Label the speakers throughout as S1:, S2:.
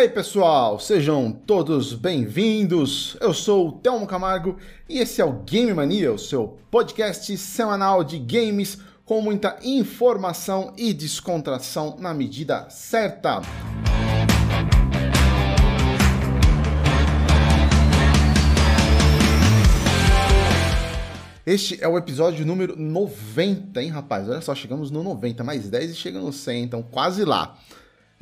S1: aí, pessoal? Sejam todos bem-vindos. Eu sou o Telmo Camargo e esse é o Game Mania, o seu podcast semanal de games com muita informação e descontração na medida certa. Este é o episódio número 90, hein, rapaz? Olha só, chegamos no 90, mais 10 e chega no 100, então quase lá.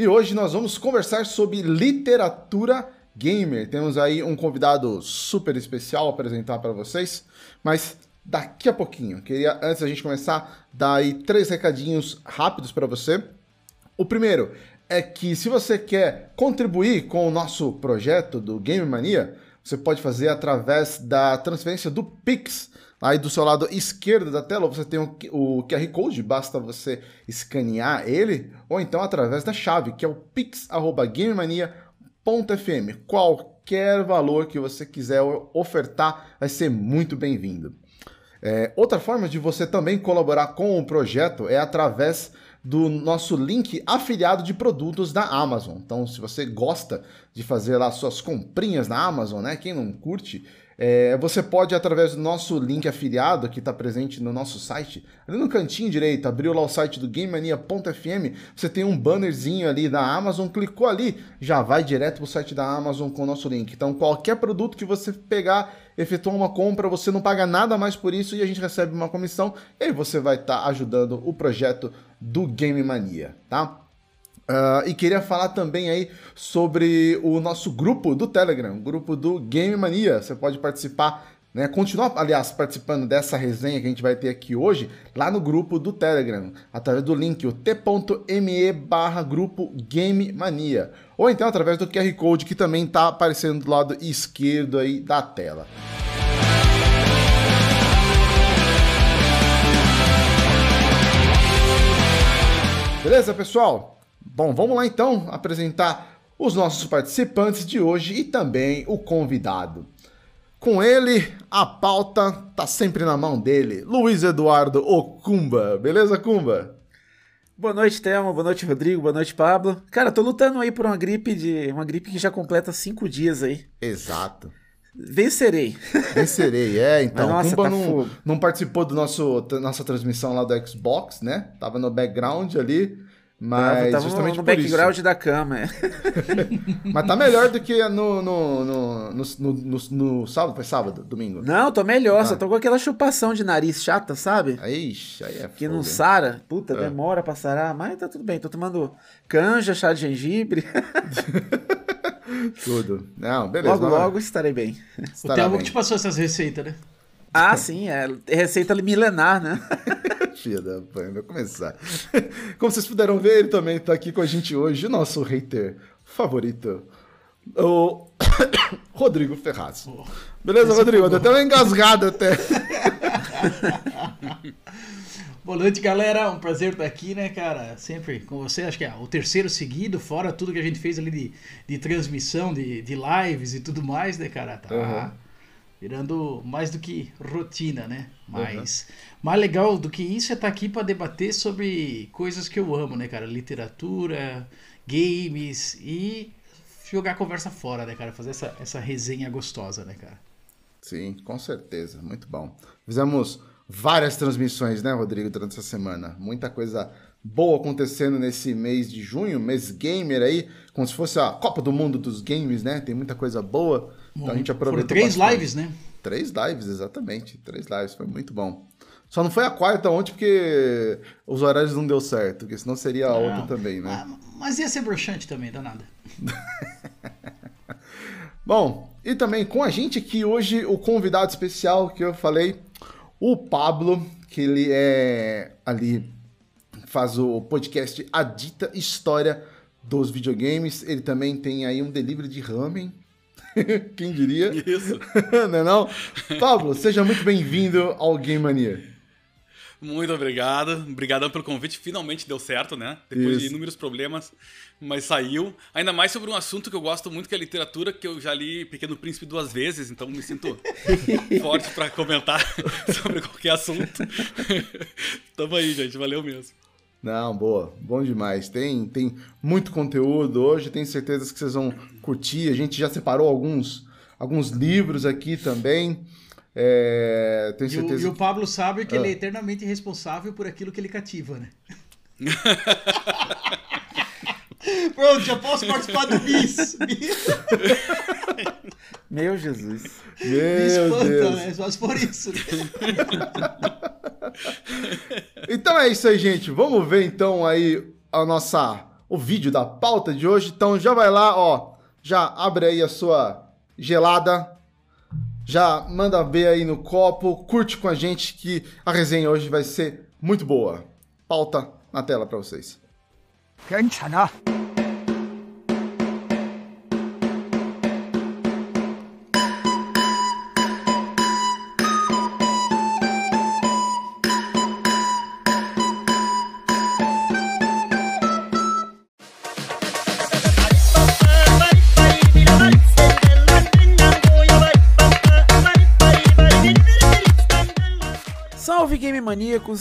S1: E hoje nós vamos conversar sobre literatura gamer. Temos aí um convidado super especial a apresentar para vocês, mas daqui a pouquinho. Queria, antes da gente começar, dar aí três recadinhos rápidos para você. O primeiro é que se você quer contribuir com o nosso projeto do Game Mania, você pode fazer através da transferência do Pix Aí do seu lado esquerdo da tela você tem o, QR Code, basta você escanear ele, ou então através da chave, que é o pix.gamemania.fm. Qualquer valor que você quiser ofertar vai ser muito bem-vindo. É, outra forma de você também colaborar com o projeto é através do nosso link afiliado de produtos da Amazon. Então, se você gosta de fazer lá suas comprinhas na Amazon, né? Quem não curte, é, você pode, através do nosso link afiliado, que está presente no nosso site, ali no cantinho direito, abriu lá o site do GameMania.fm, você tem um bannerzinho ali da Amazon, clicou ali, já vai direto para o site da Amazon com o nosso link. Então, qualquer produto que você pegar, efetuar uma compra, você não paga nada mais por isso e a gente recebe uma comissão, e aí você vai estar tá ajudando o projeto do Game Mania, tá? Uh, e queria falar também aí sobre o nosso grupo do Telegram, grupo do Game Mania. Você pode participar, né? Continuar, aliás, participando dessa resenha que a gente vai ter aqui hoje, lá no grupo do Telegram, através do link o t.me barra grupo Game Mania. Ou então através do QR Code que também está aparecendo do lado esquerdo aí da tela. Beleza, pessoal? Bom, vamos lá então apresentar os nossos participantes de hoje e também o convidado. Com ele, a pauta tá sempre na mão dele, Luiz Eduardo Ocumba. Beleza, Cumba?
S2: Boa noite, Thelma. Boa noite, Rodrigo. Boa noite, Pablo. Cara, tô lutando aí por uma gripe de. uma gripe que já completa cinco dias aí.
S1: Exato.
S2: Vencerei.
S1: Vencerei, é. Então, Mas, nossa, Kumba tá não, não participou do nosso nossa transmissão lá do Xbox, né? Tava no background ali. Mas tava, justamente no,
S2: no background isso. da cama, é.
S1: Mas tá melhor do que no, no, no, no, no, no sábado, foi sábado, domingo?
S2: Não, tô melhor, ah. só tô com aquela chupação de nariz chata, sabe?
S1: Ixi, aí é
S2: Que não sara, puta, é. demora pra sarar, mas tá tudo bem, tô tomando canja, chá de gengibre.
S1: tudo. Não, beleza.
S2: Logo, logo estarei bem.
S3: Estará o Thiago que te passou essas receitas, né?
S2: Ah, sim, é receita milenar, né?
S1: Filha da mãe, vai começar. Como vocês puderam ver, ele também tá aqui com a gente hoje, o nosso hater favorito, o Rodrigo Ferraz. Oh, Beleza, Rodrigo? Tô até uma engasgada até.
S3: Boa noite, galera. Um prazer estar aqui, né, cara? Sempre com você. Acho que é o terceiro seguido, fora tudo que a gente fez ali de, de transmissão, de, de lives e tudo mais, né, cara? Tá. Uhum virando mais do que rotina, né? Mas uhum. mais legal do que isso é estar tá aqui para debater sobre coisas que eu amo, né, cara? Literatura, games e jogar a conversa fora, né, cara? Fazer essa, essa resenha gostosa, né, cara?
S1: Sim, com certeza. Muito bom. Fizemos várias transmissões, né, Rodrigo, durante essa semana. Muita coisa boa acontecendo nesse mês de junho, mês gamer aí, como se fosse a Copa do Mundo dos games, né? Tem muita coisa boa. Então a gente aproveitou.
S3: Foram três bastante. lives, né?
S1: Três lives, exatamente. Três lives, foi muito bom. Só não foi a quarta ontem porque os horários não deu certo, porque senão seria a não. outra também, né? Ah,
S3: mas ia ser broxante também, danada.
S1: bom, e também com a gente aqui hoje o convidado especial que eu falei, o Pablo, que ele é ali faz o podcast A Dita História dos Videogames. Ele também tem aí um delivery de ramen. Quem diria?
S4: Isso.
S1: não é não? Pablo, seja muito bem-vindo ao Game Mania.
S4: Muito obrigado. Obrigadão pelo convite. Finalmente deu certo, né? Depois Isso. de inúmeros problemas, mas saiu. Ainda mais sobre um assunto que eu gosto muito, que é a literatura, que eu já li Pequeno Príncipe duas vezes, então me sinto forte para comentar sobre qualquer assunto. Tamo aí, gente. Valeu mesmo.
S1: Não, boa. Bom demais. Tem, tem muito conteúdo hoje, tenho certeza que vocês vão curtir. A gente já separou alguns, alguns livros aqui também. É, tenho certeza.
S3: E o, e o Pablo sabe que ah. ele é eternamente responsável por aquilo que ele cativa, né? Pronto, já posso participar do bis.
S2: Meu Jesus.
S1: Meu Me espanta, Deus.
S3: né? Só por isso.
S1: então é isso aí, gente. Vamos ver então aí a nossa o vídeo da pauta de hoje. Então já vai lá, ó, já abre aí a sua gelada. Já manda ver aí no copo, curte com a gente que a resenha hoje vai ser muito boa. Pauta na tela para vocês. 괜찮아.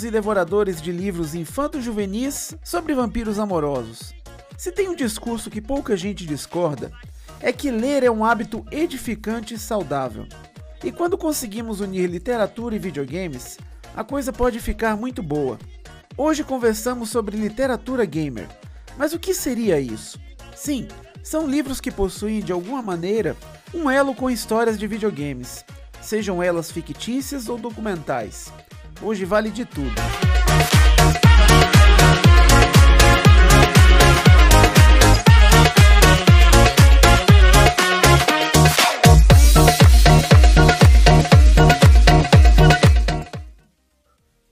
S2: E devoradores de livros infanto-juvenis sobre vampiros amorosos. Se tem um discurso que pouca gente discorda, é que ler é um hábito edificante e saudável. E quando conseguimos unir literatura e videogames, a coisa pode ficar muito boa. Hoje conversamos sobre literatura gamer. Mas o que seria isso? Sim, são livros que possuem de alguma maneira um elo com histórias de videogames, sejam elas fictícias ou documentais. Hoje vale de tudo.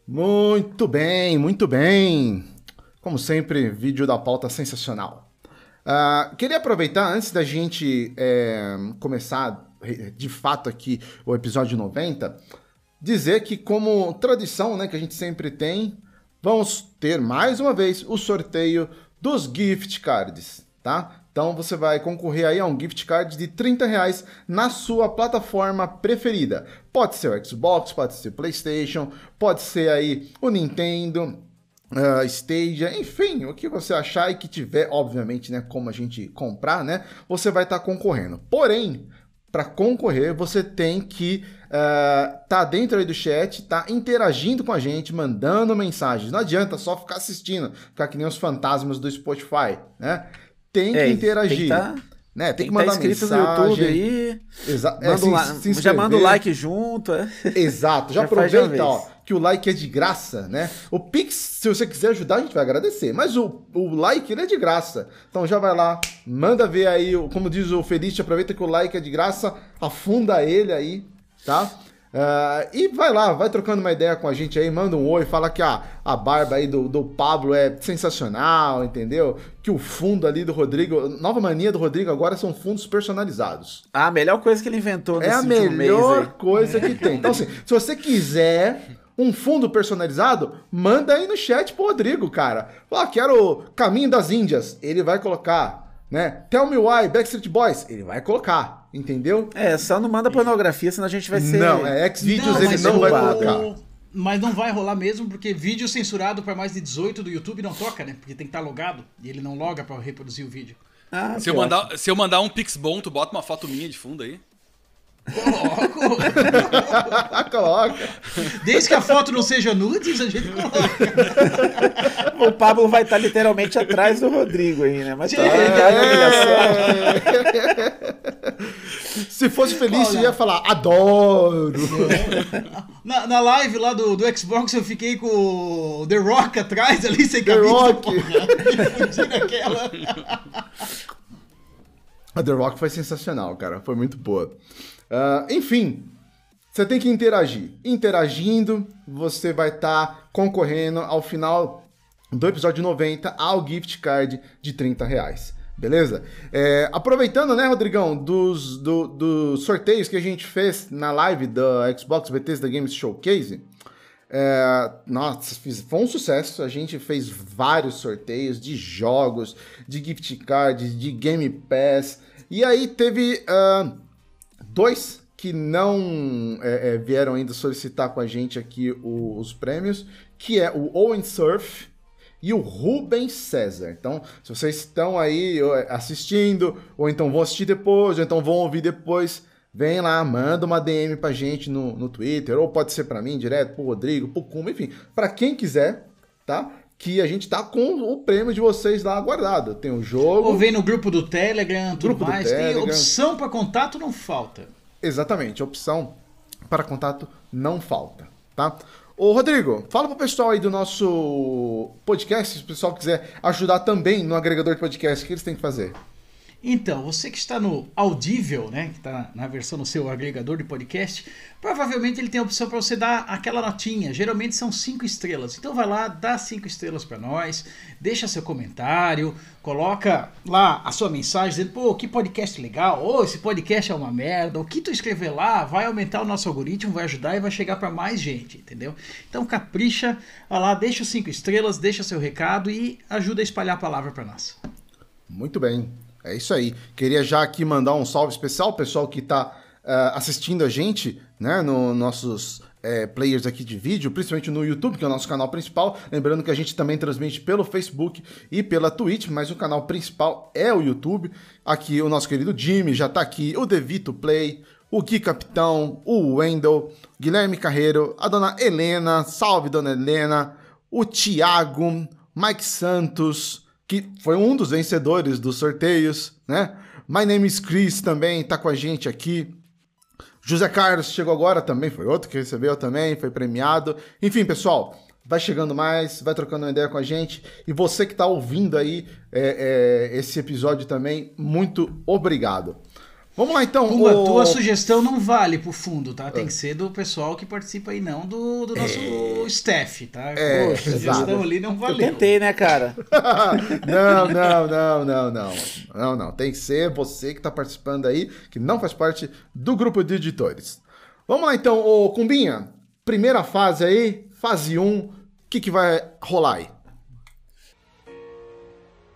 S1: Muito bem, muito bem. Como sempre, vídeo da pauta sensacional. Uh, queria aproveitar, antes da gente é, começar de fato aqui o episódio 90, dizer que, como tradição né, que a gente sempre tem, vamos ter mais uma vez o sorteio dos gift cards, tá? Então você vai concorrer aí a um gift card de 30 reais na sua plataforma preferida. Pode ser o Xbox, pode ser o PlayStation, pode ser aí o Nintendo, uh, Stadia, enfim, o que você achar e que tiver, obviamente, né, como a gente comprar, né, você vai estar tá concorrendo. Porém, para concorrer, você tem que uh, tá dentro aí do chat, tá interagindo com a gente, mandando mensagens. Não adianta só ficar assistindo, ficar que nem os fantasmas do Spotify, né? Tem que é, interagir. Tem que tá... Né? Tem, tem que mandar tá inscrito mensagem. no YouTube
S2: aí. Exa é, se, se já manda o like junto. É.
S1: Exato. Já, já aproveita, ó, que o like é de graça, né? O Pix, se você quiser ajudar, a gente vai agradecer. Mas o, o like, ele é de graça. Então já vai lá, manda ver aí, como diz o Feliz, aproveita que o like é de graça, afunda ele aí, tá? Uh, e vai lá, vai trocando uma ideia com a gente aí, manda um oi, fala que a, a barba aí do, do Pablo é sensacional, entendeu? Que o fundo ali do Rodrigo, nova mania do Rodrigo agora são fundos personalizados.
S2: A melhor coisa que ele inventou
S1: nesse É a melhor coisa que tem. Então, assim, se você quiser um fundo personalizado, manda aí no chat pro Rodrigo, cara. Fala, quero Caminho das Índias, ele vai colocar né? Tell Me Why, Backstreet Boys, ele vai colocar, entendeu?
S2: É, só não manda pornografia, senão a gente vai ser.
S1: Não, é Xvideos ele não vai colocar.
S3: Mas não vai rolar mesmo, porque vídeo censurado para mais de 18 do YouTube não toca, né? Porque tem que estar tá logado e ele não loga para reproduzir o vídeo.
S4: Ah, se, eu mandar, se eu mandar um Pix bom, tu bota uma foto minha de fundo aí.
S3: Coloco.
S1: coloca.
S3: Desde que a foto não seja nudes, a gente coloca.
S2: o Pablo vai estar literalmente atrás do Rodrigo aí, né? Mas tá
S1: é... Se fosse feliz, Olha. ia falar, adoro.
S3: Na, na live lá do, do Xbox, eu fiquei com o The Rock atrás ali, sem
S1: The Rock. A The Rock foi sensacional, cara. Foi muito boa. Uh, enfim, você tem que interagir. Interagindo, você vai estar tá concorrendo ao final do episódio 90 ao gift card de 30 reais. Beleza? É, aproveitando, né, Rodrigão, dos, do, dos sorteios que a gente fez na live da Xbox Bethesda Games Showcase, é, nossa, foi um sucesso. A gente fez vários sorteios de jogos, de gift cards, de Game Pass. E aí teve uh, dois que não é, é, vieram ainda solicitar com a gente aqui o, os prêmios, que é o Owen Surf e o Rubens César. Então, se vocês estão aí assistindo, ou então vão assistir depois, ou então vão ouvir depois, vem lá, manda uma DM pra gente no, no Twitter, ou pode ser para mim direto, pro Rodrigo, pro Kuma, enfim, para quem quiser, tá? Que a gente tá com o prêmio de vocês lá guardado. Tem o jogo.
S3: Ou vem no grupo do Telegram, tudo grupo mais. Tem opção para contato, não falta.
S1: Exatamente, opção para contato não falta, tá? Ô Rodrigo, fala pro pessoal aí do nosso podcast, se o pessoal quiser ajudar também no agregador de podcast, o que eles têm que fazer?
S3: Então, você que está no Audível, né, que está na versão no seu agregador de podcast, provavelmente ele tem a opção para você dar aquela notinha. Geralmente são cinco estrelas. Então vai lá, dá cinco estrelas para nós, deixa seu comentário, coloca lá a sua mensagem dizendo, pô, que podcast legal, ou esse podcast é uma merda, o que tu escrever lá vai aumentar o nosso algoritmo, vai ajudar e vai chegar para mais gente, entendeu? Então capricha, vai lá, deixa cinco estrelas, deixa seu recado e ajuda a espalhar a palavra para nós.
S1: Muito bem. É isso aí. Queria já aqui mandar um salve especial ao pessoal que está uh, eh, assistindo a gente, né, no nossos é, players aqui de vídeo, principalmente no YouTube, que é o nosso canal principal. Lembrando que a gente também transmite pelo Facebook e pela Twitch, mas o canal principal é o YouTube. Aqui o nosso querido Jimmy já está aqui, o Devito Play, o Gui Capitão, o Wendel, Guilherme Carreiro, a dona Helena, salve dona Helena, o Thiago, Mike Santos, que foi um dos vencedores dos sorteios, né? My Name is Chris também está com a gente aqui. José Carlos chegou agora também, foi outro que recebeu também, foi premiado. Enfim, pessoal, vai chegando mais, vai trocando uma ideia com a gente. E você que está ouvindo aí é, é, esse episódio também, muito obrigado. Vamos lá então.
S3: Pumba, o... tua sugestão não vale pro fundo, tá? Tem é. que ser do pessoal que participa aí, não do, do nosso é. staff, tá?
S1: É, Poxa,
S3: sugestão ali não valeu.
S2: Eu tentei, né, cara?
S1: não, não, não, não, não. Não, não. Tem que ser você que tá participando aí, que não faz parte do grupo de editores. Vamos lá então, ô Cumbinha. Primeira fase aí, fase 1. O que, que vai rolar aí?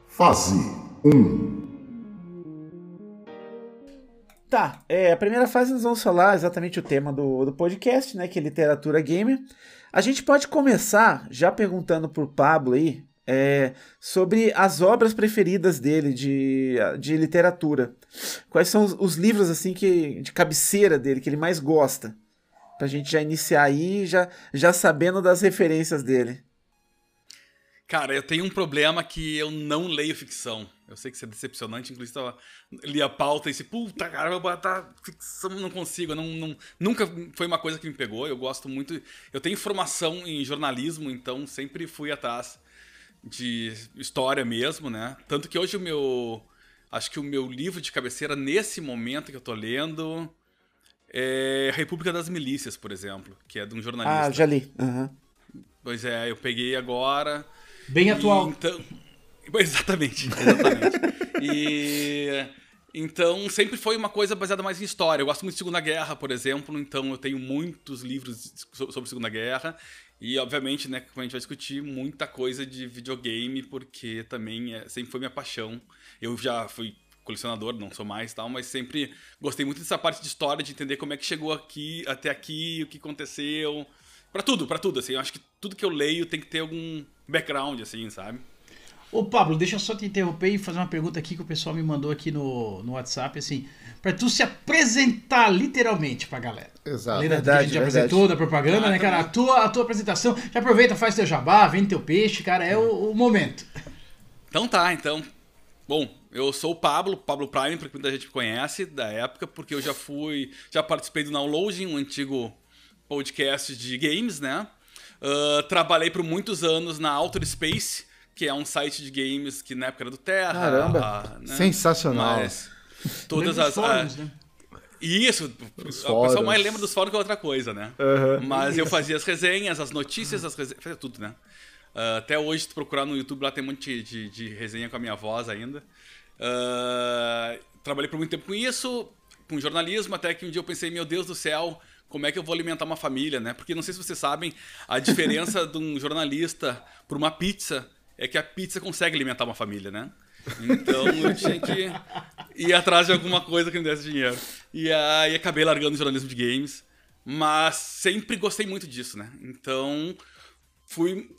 S5: Fase 1
S2: Tá, é, a primeira fase nós vamos falar exatamente o tema do, do podcast, né, que é literatura gamer. A gente pode começar já perguntando pro Pablo aí é, sobre as obras preferidas dele de, de literatura. Quais são os, os, livros assim que de cabeceira dele que ele mais gosta? Pra gente já iniciar aí, já, já sabendo das referências dele.
S4: Cara, eu tenho um problema que eu não leio ficção. Eu sei que isso é decepcionante, inclusive tava, li a pauta e disse, puta, cara, vou botar ficção, não consigo. Não, não, nunca foi uma coisa que me pegou. Eu gosto muito. Eu tenho formação em jornalismo, então sempre fui atrás de história mesmo, né? Tanto que hoje o meu. Acho que o meu livro de cabeceira, nesse momento que eu tô lendo, é República das Milícias, por exemplo, que é de um jornalista.
S2: Ah, já li. Uhum.
S4: Pois é, eu peguei agora.
S3: Bem atual.
S4: Então, exatamente, exatamente. e então sempre foi uma coisa baseada mais em história. Eu gosto muito de Segunda Guerra, por exemplo, então eu tenho muitos livros sobre Segunda Guerra e obviamente, né, como a gente vai discutir, muita coisa de videogame, porque também é, sempre foi minha paixão. Eu já fui colecionador, não sou mais tal, mas sempre gostei muito dessa parte de história, de entender como é que chegou aqui, até aqui, o que aconteceu. Para tudo, para tudo, assim. Eu acho que tudo que eu leio tem que ter algum background, assim, sabe?
S3: Ô Pablo, deixa eu só te interromper e fazer uma pergunta aqui que o pessoal me mandou aqui no, no WhatsApp, assim, para tu se apresentar literalmente pra galera.
S1: Exato.
S3: Além verdade, que a gente já apresentou da propaganda, ah, né, cara? A tua, a tua apresentação, já aproveita, faz teu jabá, vende teu peixe, cara, é o, o momento.
S4: Então tá, então. Bom, eu sou o Pablo, Pablo Prime, porque muita gente conhece da época, porque eu já fui, já participei do Downloading, um antigo podcast de games, né? Uh, trabalhei por muitos anos na Outer Space, que é um site de games que na época era do Terra.
S1: Caramba! Né? Sensacional. Mas
S4: todas as. Fóruns, né? Isso, Os o pessoal mais lembra dos fóruns que outra coisa, né?
S1: Uhum.
S4: Mas eu fazia as resenhas, as notícias, as resenhas, fazia tudo, né? Uh, até hoje, se tu procurar no YouTube, lá tem um monte de, de, de resenha com a minha voz ainda. Uh, trabalhei por muito tempo com isso, com jornalismo, até que um dia eu pensei, meu Deus do céu, como é que eu vou alimentar uma família, né? Porque não sei se vocês sabem, a diferença de um jornalista por uma pizza é que a pizza consegue alimentar uma família, né? Então eu tinha que ir atrás de alguma coisa que me desse dinheiro. E aí acabei largando o jornalismo de games, mas sempre gostei muito disso, né? Então fui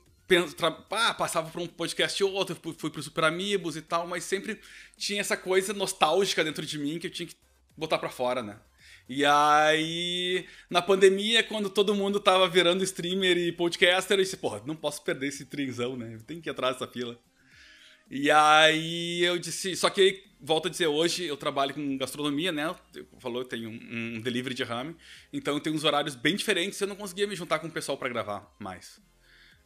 S4: ah, passava por um podcast ou outro, fui pro Super Amigos e tal, mas sempre tinha essa coisa nostálgica dentro de mim que eu tinha que botar para fora, né? E aí, na pandemia, quando todo mundo tava virando streamer e podcaster, eu disse, porra, não posso perder esse trinzão, né? Eu tenho que ir atrás dessa fila. E aí eu disse, só que volto a dizer, hoje eu trabalho com gastronomia, né? Falou, eu tenho um, um delivery de rame, então eu tenho uns horários bem diferentes, eu não conseguia me juntar com o pessoal para gravar mais.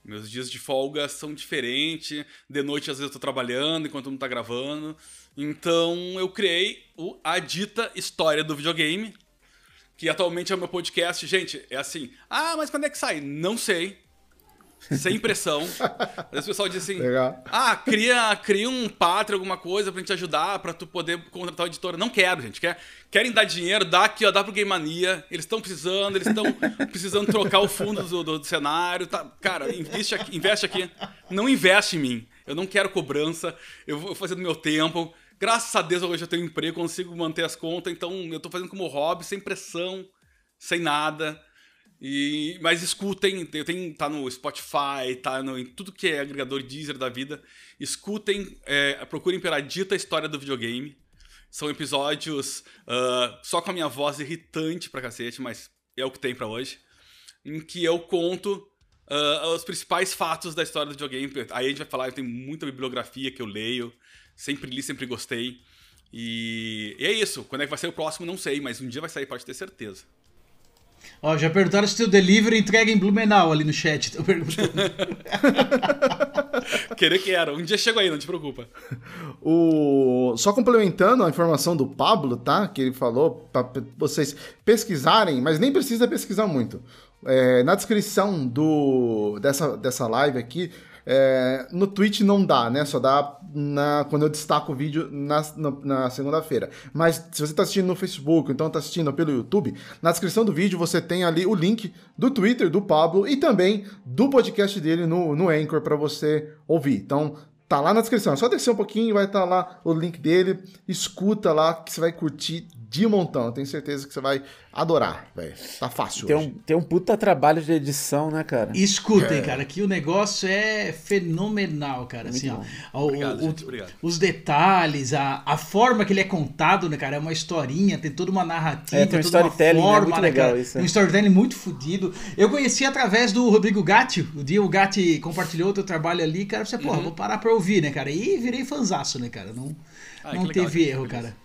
S4: Meus dias de folga são diferentes, de noite às vezes eu tô trabalhando enquanto não tá gravando. Então eu criei o A Dita História do Videogame, que atualmente é o meu podcast. Gente, é assim. Ah, mas quando é que sai? Não sei. Sem pressão. Vezes o pessoal diz assim: Legal. Ah, cria, cria um pátrio, alguma coisa pra gente ajudar, pra tu poder contratar o editora. Não quero, gente. Quer, querem dar dinheiro? Dá aqui, ó, dá pro Game Mania. Eles estão precisando, eles estão precisando trocar o fundo do, do, do, cenário. Tá? Cara, investe aqui, investe aqui. Não investe em mim. Eu não quero cobrança. Eu vou fazer do meu tempo. Graças a Deus hoje eu tenho emprego, consigo manter as contas, então eu tô fazendo como hobby, sem pressão, sem nada. E, mas escutem, eu tenho, tá no Spotify, tá no, em tudo que é agregador Deezer da vida. Escutem, é, procurem pela dita história do videogame. São episódios uh, só com a minha voz irritante pra cacete, mas é o que tem para hoje. Em que eu conto uh, os principais fatos da história do videogame. Aí a gente vai falar, tenho muita bibliografia que eu leio. Sempre li, sempre gostei. E, e é isso. Quando é que vai ser o próximo, não sei, mas um dia vai sair, pode ter certeza.
S3: Ó, já perguntaram se o delivery entrega em Blumenau ali no chat. Tô perguntando.
S4: Querer que era. Um dia chego aí, não te preocupa.
S1: O... Só complementando a informação do Pablo, tá? Que ele falou para vocês pesquisarem, mas nem precisa pesquisar muito. É, na descrição do, dessa, dessa live aqui, é, no Twitch não dá, né? Só dá na, quando eu destaco o vídeo na, na, segunda-feira. Mas se você está assistindo no Facebook, então está assistindo pelo YouTube, na descrição do vídeo você tem ali o link do Twitter do Pablo e também do podcast dele no, no Anchor para você ouvir. Então tá lá na descrição. É só descer um pouquinho, vai estar tá lá o link dele. Escuta lá que você vai curtir de montão. Eu tenho certeza que você vai adorar, velho. Tá fácil.
S2: Tem um, tem um puta trabalho de edição, né, cara?
S3: Escutem, é. cara, que o negócio é fenomenal, cara. Muito assim, ó, o, obrigado, o, gente, obrigado. Os detalhes, a, a forma que ele é contado, né, cara? É uma historinha, tem toda uma narrativa, é, tem um storytelling, uma né, forma, né, legal cara? Isso, é. Um storytelling muito fodido. Eu conheci através do Rodrigo Gatti. O dia o Gatti compartilhou o teu trabalho ali, cara. Você, porra, uhum. vou parar pra ouvir, né, cara? E virei fanzaço, né, cara? Não, ah, não teve erro, cara.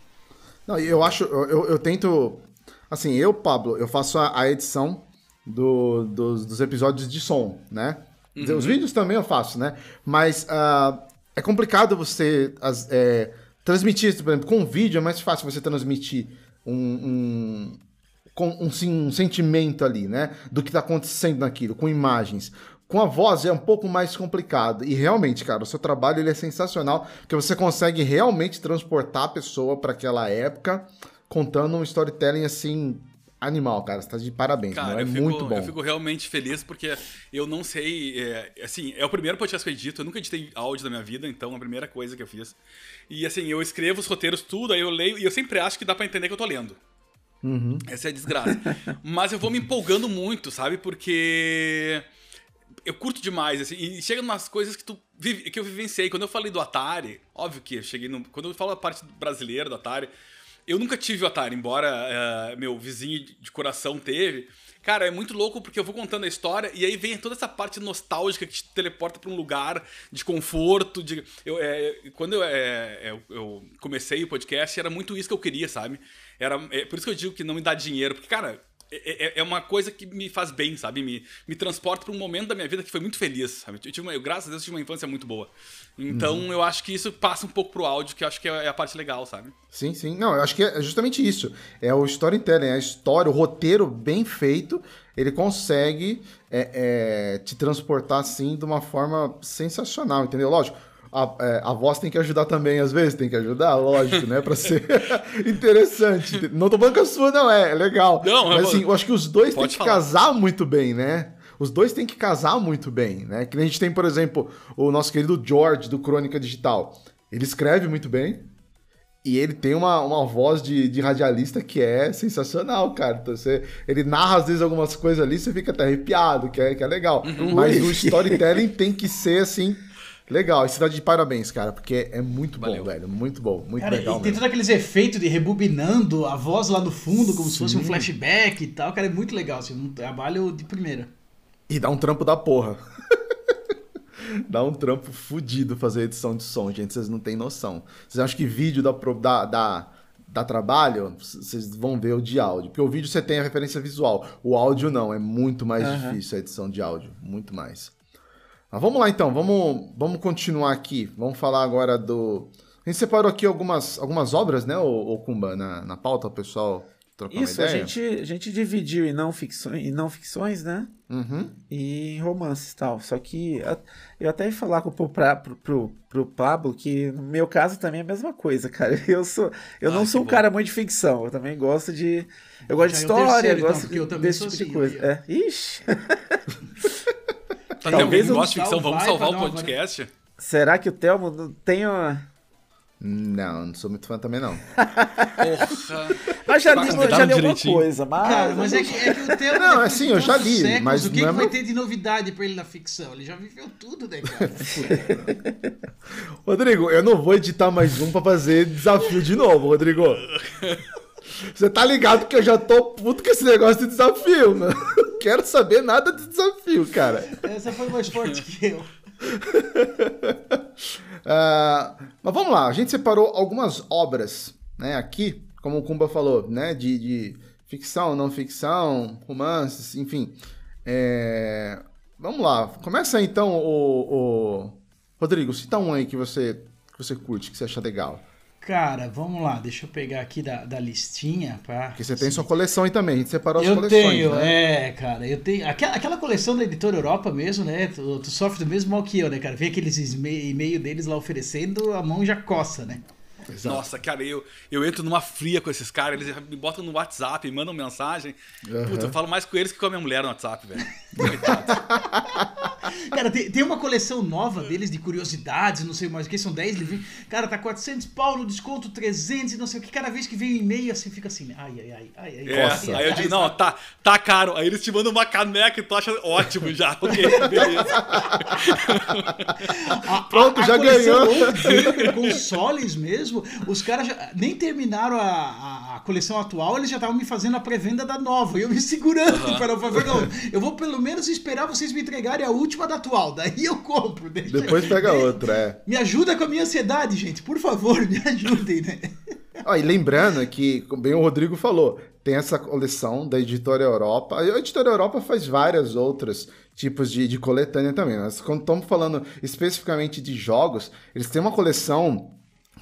S1: Não, eu acho, eu, eu tento. Assim, eu, Pablo, eu faço a, a edição do, dos, dos, episódios de som, né? Uhum. Os vídeos também eu faço, né? Mas uh, é complicado você as, é, transmitir, por exemplo, com vídeo é mais fácil você transmitir um, um, um, um sentimento ali, né? Do que está acontecendo naquilo, com imagens. Com a voz é um pouco mais complicado. E realmente, cara, o seu trabalho ele é sensacional, porque você consegue realmente transportar a pessoa para aquela época, contando um storytelling assim animal, cara. Você tá de parabéns, cara, é fico, muito bom.
S4: Eu fico realmente feliz porque eu não sei, é, assim, é o primeiro podcast que eu edito, eu nunca editei áudio na minha vida, então é a primeira coisa que eu fiz. E assim, eu escrevo os roteiros tudo, aí eu leio e eu sempre acho que dá para entender que eu tô lendo. Uhum. Essa é a desgraça. Mas eu vou me empolgando muito, sabe? Porque eu curto demais, assim, e chega umas coisas que, tu, que eu vivenciei. Quando eu falei do Atari, óbvio que eu cheguei no. Quando eu falo a parte brasileira do Atari, eu nunca tive o Atari, embora uh, meu vizinho de coração teve. Cara, é muito louco porque eu vou contando a história e aí vem toda essa parte nostálgica que te teleporta para um lugar de conforto. De, eu, é, quando eu, é, eu, comecei o podcast, era muito isso que eu queria, sabe? Era, é, por isso que eu digo que não me dá dinheiro, porque, cara, é, é, é, uma coisa que me faz bem, sabe? Me, me transporta para um momento da minha vida que foi muito feliz, sabe? Eu, tive uma, eu, graças a Deus, tive uma infância muito boa. Então, uhum. eu acho que isso passa um pouco pro áudio, que eu acho que é, é a parte legal, sabe?
S1: Sim, sim. Não, eu acho que é justamente isso. É o storytelling, é a história, o roteiro bem feito, ele consegue é, é, te transportar, assim, de uma forma sensacional, entendeu? Lógico, a, é, a voz tem que ajudar também, às vezes, tem que ajudar, lógico, né? Pra ser interessante. Não tô falando que a sua não é, é legal. Não, Mas assim, eu acho que os dois têm que falar. casar muito bem, né? Os dois têm que casar muito bem, né? Que a gente tem, por exemplo, o nosso querido George, do Crônica Digital. Ele escreve muito bem E ele tem uma, uma voz de, de radialista que é sensacional, cara. Então, você, ele narra às vezes algumas coisas ali, você fica até arrepiado, que é, que é legal.
S2: Uhum.
S1: Mas o storytelling tem que ser assim. Legal, e você tá de parabéns, cara, porque é muito
S4: Valeu.
S1: bom, velho. Muito bom, muito
S3: Cara,
S1: legal.
S3: e tem
S1: mesmo.
S3: todos aqueles efeitos de rebobinando a voz lá no fundo, como se fosse um flashback e tal. Cara, é muito legal, assim, um trabalho de primeira.
S1: E dá um trampo da porra. dá um trampo fudido fazer edição de som, gente. Vocês não têm noção. Vocês acham que vídeo dá, dá, dá, dá trabalho? Vocês vão ver o de áudio. Porque o vídeo você tem a referência visual. O áudio não. É muito mais
S2: Aham.
S1: difícil a edição de áudio. Muito mais. Mas vamos lá então. Vamos, vamos continuar aqui. Vamos falar agora do. A gente separou aqui algumas, algumas obras, né, ô, ô Kumba, na, na pauta, o pessoal trocar
S2: Isso, a gente, a gente dividiu em não, ficções, em não ficções, né?
S1: Uhum.
S2: E em romances e tal. Só que eu até ia falar com, pro, pra- pro, pro, pro Pablo que no meu caso também é a mesma coisa, cara. Eu sou eu
S4: Ah,
S2: não sou um
S4: bom.
S2: cara muito de ficção. Eu também gosto de. Eu gosto de
S3: Já é o
S2: história,
S3: terceiro, então,
S2: gosto
S3: eu
S2: de-
S3: também
S2: desse
S3: sou
S2: tipo de
S3: assim,
S2: coisa.
S3: aí, ó.
S2: É. Ixi.
S4: Tá,
S2: eu
S4: gosta de
S3: dar
S4: ficção? Vamos salvar o
S3: dar uma-
S4: podcast?
S2: Será que o Telmo tem uma.
S1: Não, não sou muito fã também, não.
S4: Porra.
S2: Mas já
S4: Tá
S2: li, já li alguma coisa, mas.
S3: Cara, mas é que, é que o Theo...
S1: Não, assim, eu já li,
S3: séculos,
S1: mas
S3: O que,
S1: não é
S3: que vai
S1: meu-
S3: ter de novidade pra ele na ficção? Ele já viveu tudo, né, cara?
S1: Rodrigo, eu não vou editar mais um pra fazer desafio de novo, Rodrigo. Você tá ligado que eu já tô puto com esse negócio de desafio, né? Não quero saber nada de desafio, cara.
S3: Essa foi mais forte que eu.
S1: Ah, mas vamos lá, a gente separou algumas obras, né, aqui, como o Kumba falou, né, de, de ficção, não ficção, romances, enfim. É, Vamos lá, começa então, o, o... Rodrigo, cita um aí que você, que você curte, que você acha legal.
S3: Cara, vamos lá, deixa eu pegar aqui da, da listinha pra...
S1: Porque você tem sua coleção aí também, a gente separou as
S3: Eu
S1: coleções,
S3: tenho,
S1: né?
S3: é, cara, eu tenho. Aquela, aquela coleção da editora Europa mesmo, né? Tu, tu sofre do mesmo mal que eu, né, cara? Vê aqueles e-mail deles lá oferecendo, a mão já coça, né?
S1: Exato.
S4: Nossa, cara, eu, eu entro numa fria com esses caras, eles me botam no WhatsApp, me mandam mensagem. Puta, eu falo mais com eles que com a minha mulher no WhatsApp, velho. Coitado.
S3: Cara, tem, tem uma coleção nova deles de curiosidades, não sei mais o que, são 10 livrinhos. Cara, tá 400 pau no desconto, 300 e não sei o que. Cada vez que vem um e-mail assim, fica assim, ai, ai, ai, ai, ai.
S4: É,
S1: Nossa.
S4: aí eu digo, não, tá, tá caro. Aí eles te mandam uma caneca e tu acha ótimo já. Ok, beleza.
S1: Pronto,
S3: a- a
S1: já ganhou.
S3: Gamer, consoles mesmo, os caras nem terminaram a, a- coleção atual, eles já estavam me fazendo a pré-venda da nova. E eu me segurando para falar, não, eu vou pelo menos esperar vocês me entregarem a última da atual, daí eu compro. deixa-
S1: Depois pega
S3: de-
S1: outra, é.
S3: Me ajuda com a minha ansiedade, gente, por favor, me ajudem, né?
S1: Ó, e lembrando que, bem o Rodrigo falou, tem essa coleção da Editora Europa. A Editora Europa faz várias outras tipos de, de coletânea também. Mas quando estamos falando especificamente de jogos, eles têm uma coleção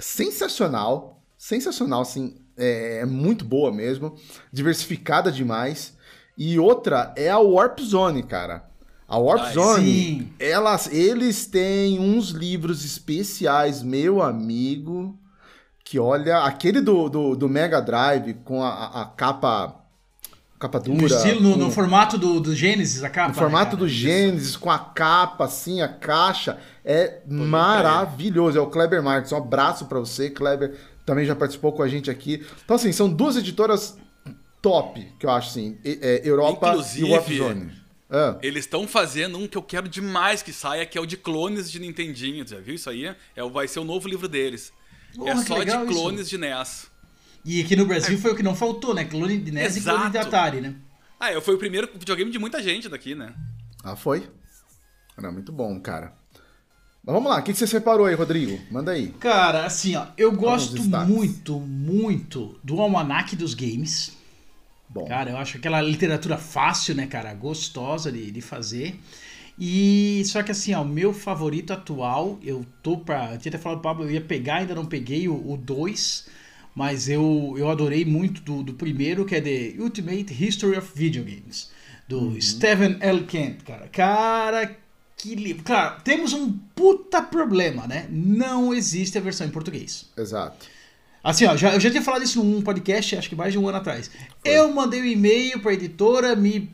S1: sensacional, sensacional, assim, é, é muito boa mesmo, diversificada demais. E outra é a Warp Zone, cara. A Warp
S4: Ah,
S1: Zone,
S3: sim.
S1: elas, eles têm uns livros especiais, meu amigo, que olha, aquele do, do, do Mega Drive com a, a- a capa capa dura,
S3: No estilo, no,
S1: com-
S3: no formato do, do Gênesis, a capa.
S1: no formato
S3: né,
S1: do? Gênesis, com a capa, assim, a caixa, é maravilhoso. É o Kleber Marques. Um abraço pra você, Kleber. Também já participou com a gente aqui. Então, assim, são duas editoras top, que eu acho, assim. é, Europa
S4: Inclusive,
S1: e Warp Zone. Ah,
S4: Eles estão fazendo um que eu quero demais que saia, que é o de clones de Nintendinho. Já viu isso aí? É, o- vai ser o novo livro deles.
S3: Porra,
S4: é só de
S3: legal isso.
S4: clones de NES.
S3: E aqui no Brasil foi o que não faltou, né? Clone de NES e clone de
S4: Exato.
S3: Atari, né?
S4: Ah, eu foi o primeiro videogame de muita gente daqui, né?
S1: ah, foi? Era muito bom, cara. Mas vamos lá, o que você separou aí, Rodrigo? Manda aí.
S3: Cara, assim, ó, eu gosto muito, muito do Almanac dos Games.
S1: Bom,
S3: Cara, eu acho aquela literatura fácil, né, cara? Gostosa de, de fazer. E só que assim, ó, o meu favorito atual, eu tô pra. Eu tinha até falado pro Pablo, eu ia pegar, ainda não peguei o 2, mas eu, eu adorei muito do, do primeiro, que é The Ultimate History of Video Games, do Stephen L. Kent, cara. Cara, que livro. Claro, temos um puta problema, né? Não existe a versão em português.
S1: exato.
S3: Assim, ó, já, eu já tinha falado isso num podcast, acho que mais de um ano atrás. Eu mandei um e-mail pra editora me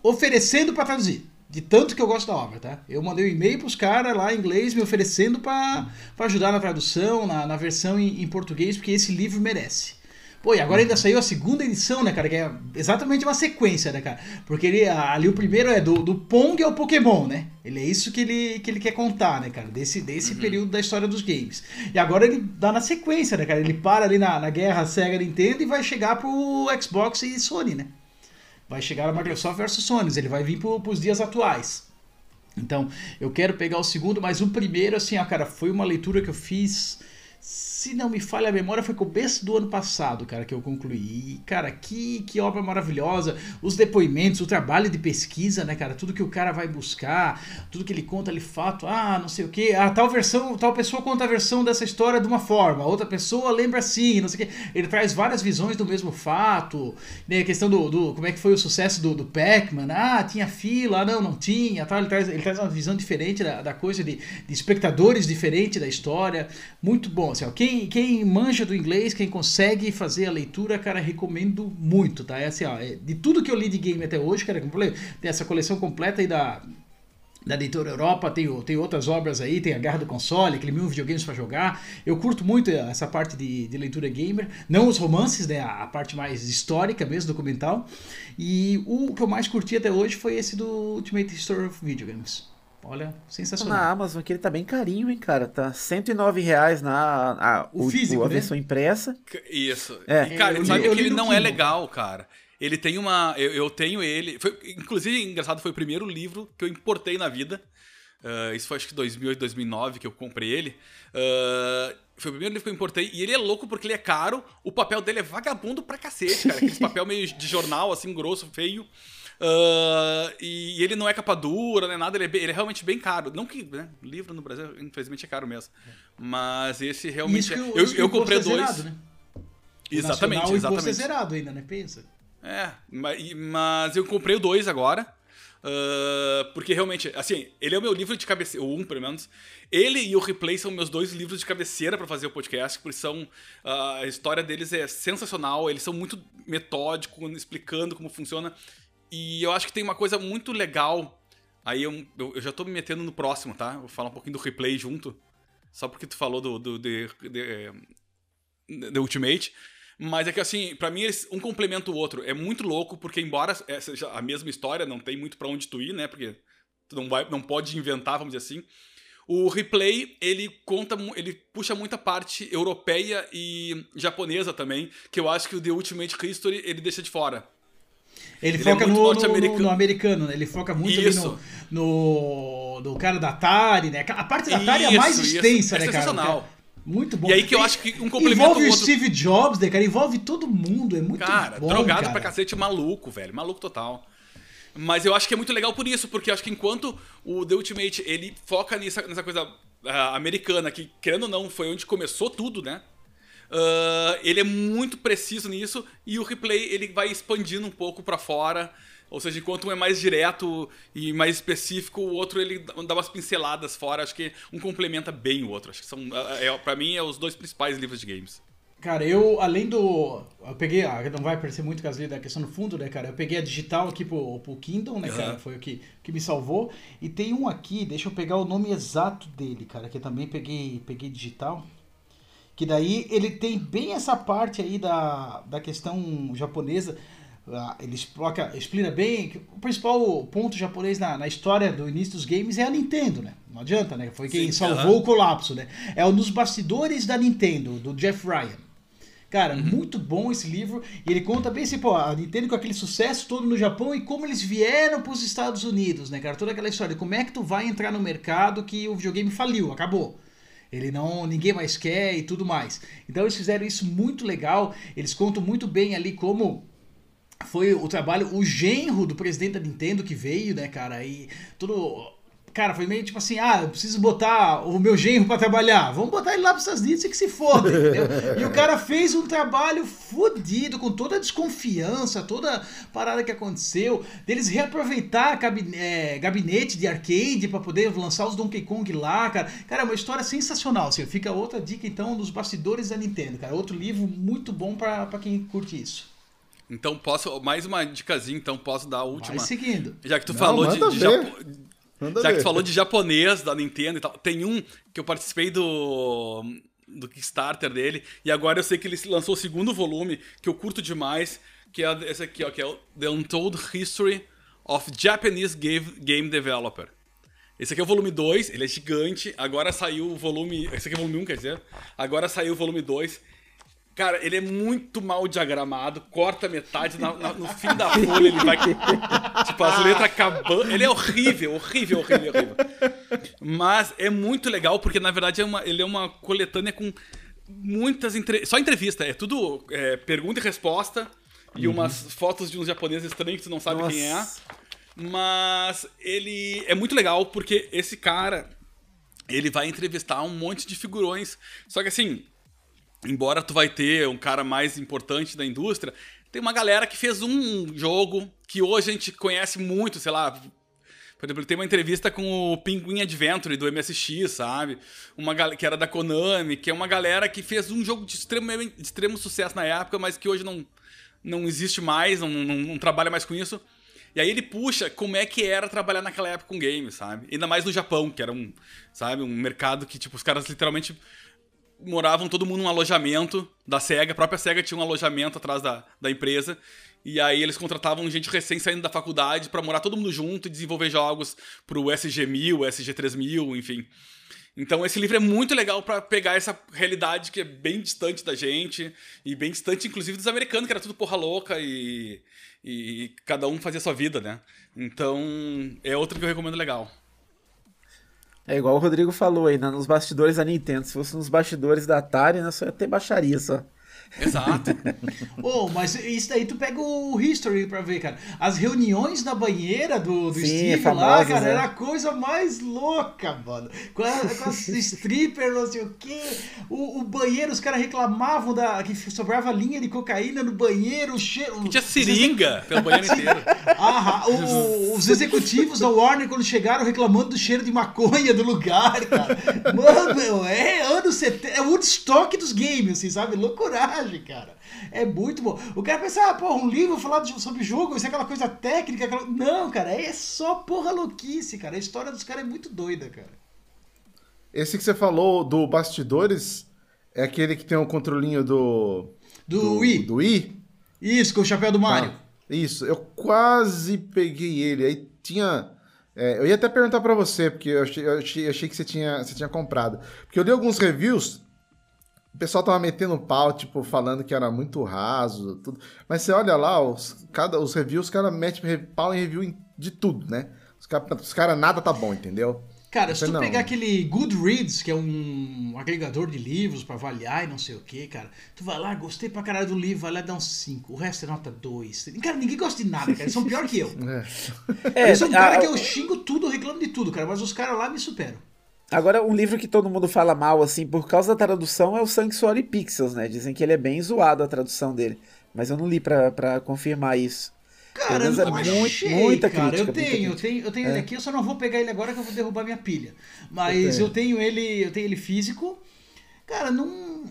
S3: oferecendo pra traduzir. De tanto que eu gosto da obra, tá? Eu mandei um e-mail pros caras lá em inglês me oferecendo para ajudar na tradução, na, na versão em, em português, porque esse livro merece. Pô, e agora ainda saiu a segunda edição, né, cara? Que é exatamente uma sequência, né, cara? Porque ele, ali o primeiro é do, do Pong ao Pokémon, né? Ele é isso que ele, que ele quer contar, né, cara? Desse, desse uhum. período da história dos games. E agora ele dá na sequência, né, cara? Ele para ali na, na guerra Sega Nintendo e vai chegar pro Xbox e Sony, né? Vai chegar a Microsoft versus Sony, ele vai vir para os dias atuais. Então, eu quero pegar o segundo, mas o primeiro, assim, ah, cara, foi uma leitura que eu fiz se não me falha a memória, foi começo do ano passado, cara, que eu concluí. Cara, que, que obra maravilhosa. Os depoimentos, o trabalho de pesquisa, né, cara? Tudo que o cara vai buscar, tudo que ele conta ali, fato, ah, não sei o que. Ah, tal versão, tal pessoa conta a versão dessa história de uma forma, outra pessoa lembra assim, não sei o que. Ele traz várias visões do mesmo fato. Né, a questão do, do como é que foi o sucesso do, do Pac-Man. Ah, tinha fila, não, não tinha, tal. Ele traz, ele traz uma visão diferente da, da coisa, de, de espectadores diferentes da história. Muito bom, assim, ó, quem, quem manja do inglês, quem consegue fazer a leitura, cara, recomendo muito, tá? É assim, ó, é, de tudo que eu li de game até hoje, cara, tem essa coleção completa aí da, da Editora Europa, tem, tem outras obras aí, tem a Guerra do Console, aquele mil videogames para jogar. Eu curto muito essa parte de, de leitura gamer, não os romances, né, a parte mais histórica mesmo, documental. E o que eu mais curti até hoje foi esse do Ultimate History of Video Games. Olha, sensacional.
S2: Na Amazon, que ele tá bem carinho, hein, cara? Tá 109 reais na a,
S3: o, o físico,
S2: a
S3: né?
S2: versão impressa.
S4: Isso. É. E, cara, eu sabe li, que ele não é legal, cara. Ele tem uma. Eu, eu tenho ele. Foi, inclusive, engraçado, foi o primeiro livro que eu importei na vida. Uh, isso foi acho que 2008, 2009 que eu comprei ele. Uh, foi o primeiro livro que eu importei. E ele é louco porque ele é caro. O papel dele é vagabundo pra cacete, cara. Aquele papel meio de jornal, assim, grosso, feio. Uh, e ele não é capa dura, nem nada, ele é, bem, ele é, realmente bem caro. Não que né, livro no Brasil, infelizmente, é caro mesmo. Mas esse realmente.
S3: é,
S4: eu, eu comprei é dois.
S3: Zerado, né?
S4: Exatamente, exatamente.
S3: é zerado ainda, né? Pensa.
S4: É, mas eu comprei o dois agora. Uh, porque realmente, assim, ele é o meu livro de cabeceira, o um pelo menos. Ele e o Replay são meus dois livros de cabeceira para fazer o podcast, porque são. Uh, a história deles é sensacional, eles são muito metódicos, explicando como funciona. E eu acho que tem uma coisa muito legal. Aí eu, eu, eu, já tô me metendo no próximo, tá? Vou falar um pouquinho do replay junto. Só porque tu falou do, do de, de, de Ultimate. Mas é que assim, para mim eles, um complementa o outro. É muito louco, porque embora seja a mesma história, não tem muito para onde tu ir, né? Porque tu não, vai, não pode inventar, vamos dizer assim. O replay, ele conta, ele puxa muita parte europeia e japonesa também, que eu acho que o The Ultimate History ele deixa de fora.
S3: Ele, ele foca é no, no, no, americano, né? Ele foca muito no, no, no, cara da Atari, né? A parte da Atari isso, é a mais extensa,
S4: isso.
S3: né,
S4: é sensacional.
S3: cara? Muito bom.
S4: E aí que eu acho que um complemento
S3: Envolve o outro... Steve Jobs, né, cara? Envolve todo mundo, é muito
S4: cara,
S3: bom,
S4: drogado
S3: cara.
S4: pra cacete, maluco, velho. Maluco total. Mas eu acho que é muito legal por isso, porque eu acho que enquanto o The Ultimate, ele foca nessa, nessa coisa uh, americana, que querendo ou não, foi onde começou tudo, né? Uh, ele é muito preciso nisso e o replay ele vai expandindo um pouco para fora. Ou seja, enquanto um é mais direto e mais específico, o outro ele dá umas pinceladas fora. Acho que um complementa bem o outro. Acho que são, é, para mim, é os dois principais livros de games.
S3: Cara, eu, além do. Eu peguei. Ah, não vai aparecer muito caso da questão no fundo, né, cara? Eu peguei a digital aqui pro, pro Kindle, né, uhum. cara? Foi o que, que me salvou. E tem um aqui, deixa eu pegar o nome exato dele, cara, que eu também peguei, peguei digital. Que daí ele tem bem essa parte aí da, da questão japonesa. Ah, ele explica, explica bem que o principal ponto japonês na, na história do início dos games é a Nintendo, né? Não adianta, né? Foi quem Sim, salvou uh -huh. o colapso, né? É um dos bastidores da Nintendo, do Jeff Ryan. Cara, uhum. muito bom esse livro. E ele conta bem assim, pô, a Nintendo com aquele sucesso todo no Japão e como eles vieram para os Estados Unidos, né, cara? Toda aquela história. Como é que tu vai entrar no mercado que o videogame faliu, acabou. Ele não, ninguém mais quer e tudo mais. Então eles fizeram isso muito legal. Eles contam muito bem ali como foi o trabalho, o genro do presidente da Nintendo que veio, né, cara? E tudo Cara, foi meio tipo assim, ah, eu preciso botar o meu genro para trabalhar. Vamos botar ele lá para Estados Unidos e que se foda, entendeu? E o cara fez um trabalho fodido, com toda a desconfiança, toda a parada que aconteceu, deles reaproveitar é, gabinete de arcade para poder lançar os Donkey Kong lá, cara. Cara, é uma história sensacional, assim. Fica outra dica, então, dos bastidores da Nintendo, cara. Outro livro muito bom para quem curte isso.
S4: Então posso. Mais uma dicasinha, então posso dar a última.
S3: Vai seguindo.
S4: Já que tu
S1: Não,
S4: falou de, de. Japo-
S1: Manda
S4: Já que tu falou de japonês da Nintendo e tal, tem um que eu participei do do Kickstarter dele e agora eu sei que ele lançou o segundo volume que eu curto demais, que é esse aqui, ó, que é o The Untold History of Japanese Game, Game Developer. Esse aqui é o volume 2, ele é gigante. Agora saiu o volume. Esse aqui é o volume 1, quer dizer. Agora saiu o volume 2. Cara, ele é muito mal diagramado, corta metade, na- na- no fim da folha ele vai. tipo, as letras acabando. Ele é horrível, horrível, horrível, horrível. Mas é muito legal, porque na verdade é uma, ele é uma coletânea com muitas. Entre... Só entrevista, é tudo é, pergunta e resposta. E umas fotos de uns japoneses estranhos que tu não sabe quem é.
S2: Nossa.
S4: Mas ele é muito legal porque esse cara ele vai entrevistar um monte de figurões. Só que assim, embora tu vai ter um cara mais importante da indústria, tem uma galera que fez um jogo que hoje a gente conhece muito, sei lá. Por exemplo, tem uma entrevista com o Pinguim Adventure do MSX, sabe? Uma que era da Konami, que é uma galera que fez um jogo de extremo, de extremo sucesso na época, mas que hoje não, não existe mais, não, não, não trabalha mais com isso. E aí ele puxa como é que era trabalhar naquela época com games, sabe? Ainda mais no Japão, que era um, sabe, um mercado que, tipo, os caras literalmente moravam todo mundo num alojamento da SEGA. A própria SEGA tinha um alojamento atrás da, da empresa. E aí eles contratavam gente recém saindo da faculdade pra morar todo mundo junto e desenvolver jogos pro SG-1000, SG-3000, enfim. Então esse livro é muito legal pra pegar essa realidade que é bem distante da gente e bem distante inclusive dos americanos, que era tudo porra louca e, e cada um fazia sua vida, né? Então é outro que eu recomendo legal.
S2: É igual o Rodrigo falou aí, né, nos bastidores da Nintendo. Se fosse nos bastidores da Atari, né, só ia ter baixaria só.
S4: Exato.
S3: Ô, mas isso daí tu pega o History pra ver, cara. As reuniões na banheira do, do
S2: Sim,
S3: Steve lá, cara,
S2: é.
S3: era a coisa mais louca, mano. Com, a, com as strippers, não sei o quê. O, o banheiro, os caras reclamavam da, que sobrava linha de cocaína no banheiro, o cheiro.
S4: Que tinha seringa pelo banheiro inteiro.
S3: Ah, o- os executivos da Warner, quando chegaram, reclamando do cheiro de maconha do lugar, cara. Mano, meu, é anos 70. É o Woodstock dos games, assim, sabe? Loucuragem, cara. É muito bom. O cara pensa, ah, porra, um livro falar de- sobre jogo, isso é aquela coisa técnica. aquela- Não, cara, é só porra louquice, cara. A história dos caras é muito doida, cara.
S1: Esse que você falou do bastidores é aquele que tem o controlinho do.
S3: Do Wii.
S1: Do Wii?
S3: Isso, com o chapéu do Mario.
S1: Ah, isso, eu quase peguei ele. Aí tinha. é, eu ia até perguntar pra você, porque eu achei, eu achei, achei que você tinha, você tinha comprado. Porque eu li alguns reviews, o pessoal tava metendo pau, tipo, falando que era muito raso, tudo. Mas você olha lá, os, cada, os reviews, os caras metem pau em review de tudo, né? Os caras, cara, nada tá bom, entendeu?
S3: Cara, se tu
S1: Não.
S3: pegar aquele Goodreads, que é um agregador de livros pra avaliar e não sei o que, cara, tu vai lá, gostei pra caralho do livro, vai lá dá um 5, o resto é nota 2. Cara, ninguém gosta de nada, cara, eles são pior que eu.
S1: É.
S3: eu sou um cara
S2: a-
S3: que eu xingo tudo, eu reclamo de tudo, cara, mas os caras lá me superam.
S2: Agora, um livro que todo mundo fala mal, assim, por causa da tradução, é o Sanctuary Pixels, né? Dizem que ele é bem zoado a tradução dele. Mas eu não li pra, pra confirmar isso.
S3: Cara, eu
S2: é
S3: não
S2: muito-
S3: achei,
S2: muita
S3: cara.
S2: crítica,
S3: eu tenho, eu
S2: crítica.
S3: tenho, eu tenho ele aqui, eu só não vou pegar ele agora que eu vou derrubar minha pilha. Mas
S1: Eu
S3: eu tenho, ele, eu tenho ele físico. Cara, não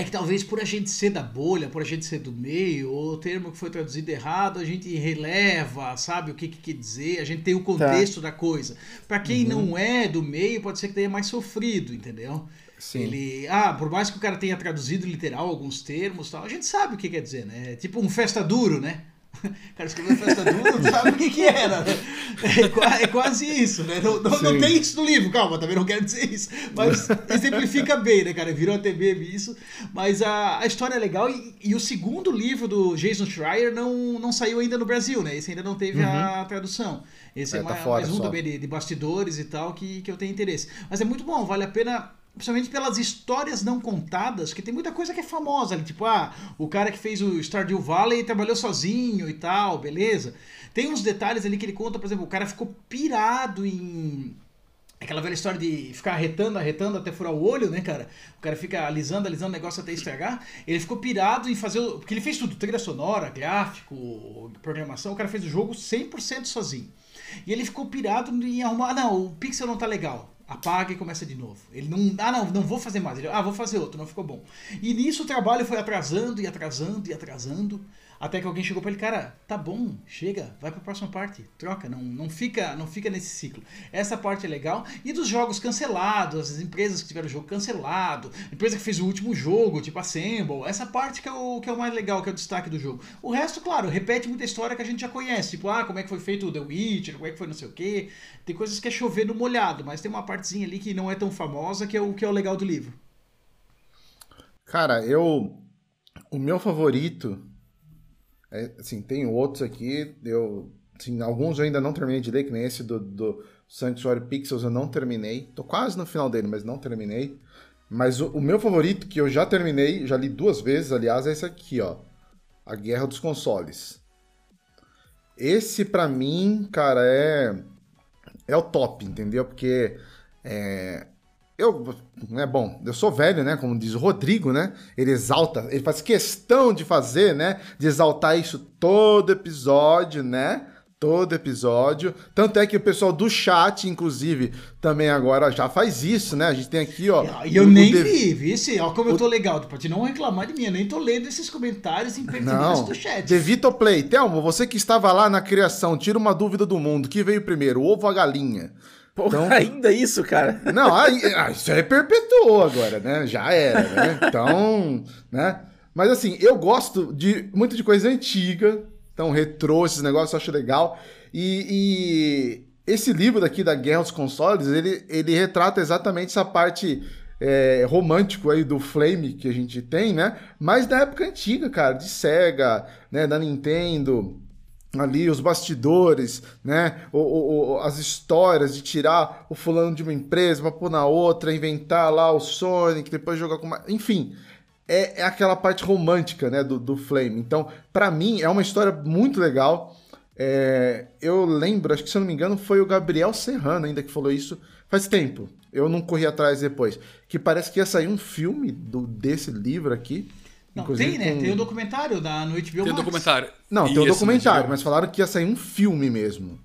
S3: é que talvez por a gente ser da bolha, por a gente ser do meio, ou o termo que foi traduzido errado, a gente releva, sabe o que, que quer dizer, a gente tem o contexto da coisa. Pra quem não é do meio, pode ser que tenha mais sofrido, entendeu?
S1: Sim.
S3: Ele, ah, por mais que o cara tenha traduzido literal alguns termos, tal, a gente sabe o que quer dizer, né? É tipo um festa duro, né? Cara escreveu festa duro, não sabe o que que era, né? É, é quase isso, né? Não, não, não tem isso no livro, calma, também não quero dizer isso. Mas exemplifica bem, né, cara? Virou até meme isso. Mas a, a história é legal e, e o segundo livro do Jason Schreier não, não saiu ainda no Brasil, né? Esse ainda não teve a tradução. Esse é,
S1: É, tá
S3: mais,
S1: fora
S3: mais um
S1: só.
S3: também de, de bastidores e tal que, que eu tenho interesse. Mas é muito bom, vale a pena. Principalmente pelas histórias não contadas, que tem muita coisa que é famosa ali, tipo, ah, o cara que fez o Stardew Valley trabalhou sozinho e tal, beleza. Tem uns detalhes ali que ele conta, por exemplo, o cara ficou pirado em Aquela velha história de ficar arretando, arretando até furar o olho, né, cara? O cara fica alisando, alisando o negócio até estragar. Ele ficou pirado em fazer. o- Porque ele fez tudo: trilha sonora, gráfico, programação. O cara fez o jogo 100% sozinho. E ele ficou pirado em arrumar. "Ah, Não, o pixel não tá legal. Apaga e começa de novo. Ele não, ah não, não vou fazer mais. Ele, ah, vou fazer outro, não ficou bom. E nisso o trabalho foi atrasando e atrasando e atrasando. Até que alguém chegou para ele, cara, tá bom, chega, vai para a próxima parte, troca, não, não fica não fica nesse ciclo. Essa parte é legal. E dos jogos cancelados, as empresas que tiveram o jogo cancelado, a empresa que fez o último jogo, tipo Assemble, essa parte que é, o, que é o mais legal, que é o destaque do jogo. O resto, claro, repete muita história que a gente já conhece, tipo, ah, como é que foi feito o The Witcher, como é que foi não sei o quê. Tem coisas que é chover no molhado, mas tem uma partezinha ali que não é tão famosa, que é o que é o legal do livro.
S1: Cara, eu. O meu favorito é, assim, tem outros aqui, eu, assim, alguns eu ainda não terminei de ler, que nem esse do, do Sanctuary Pixels eu não terminei. Tô quase no final dele, mas não terminei. Mas o, o, meu favorito, que eu já terminei, já li duas vezes, aliás, é esse aqui, ó. A Guerra dos Consoles. Esse, para mim, cara, é... É o top, entendeu? Porque... É, eu, né, bom, eu sou velho, né, como diz o Rodrigo, né, ele exalta, ele faz questão de fazer, né, de exaltar isso todo episódio, né, todo episódio, tanto é que o pessoal do chat, inclusive, também agora já faz isso, né, a gente tem aqui, ó...
S3: E eu nem o vi, vice, ó como o... eu tô legal, pode não reclamar de mim, eu nem tô lendo esses comentários impertinentes do chat.
S1: Devito Play, Thelmo, você que estava lá na criação, tira uma dúvida do mundo, que veio primeiro, o ovo ou a galinha?
S2: Porra, então, ainda isso, cara?
S1: Não, aí, ah, isso aí perpetuou agora, né? Já era, né? Então, né? Mas assim, eu gosto de muito de coisa antiga, então retrô, esses negócios eu acho legal. E, e, esse livro daqui da Guerra dos Consoles, ele, ele retrata exatamente essa parte é, romântico aí do Flame que a gente tem, né? Mas da época antiga, cara, de Sega, né? Da Nintendo ali os bastidores, né? O, o, as histórias de tirar o fulano de uma empresa para pôr na outra, inventar lá o Sonic, depois jogar com. Enfim, é, é aquela parte romântica, né? Do, do Flame. Então, para mim, é uma história muito legal. É, eu lembro, acho que se eu não me engano, foi o Gabriel Serrano ainda que falou isso faz tempo. Eu não corri atrás depois. Que parece que ia sair um filme do, desse livro aqui.
S3: Não, tem, né? Com... Tem o um documentário da Noite HBO
S4: Tem o um documentário.
S1: Não, tem o um documentário, mas falaram que ia sair um filme mesmo.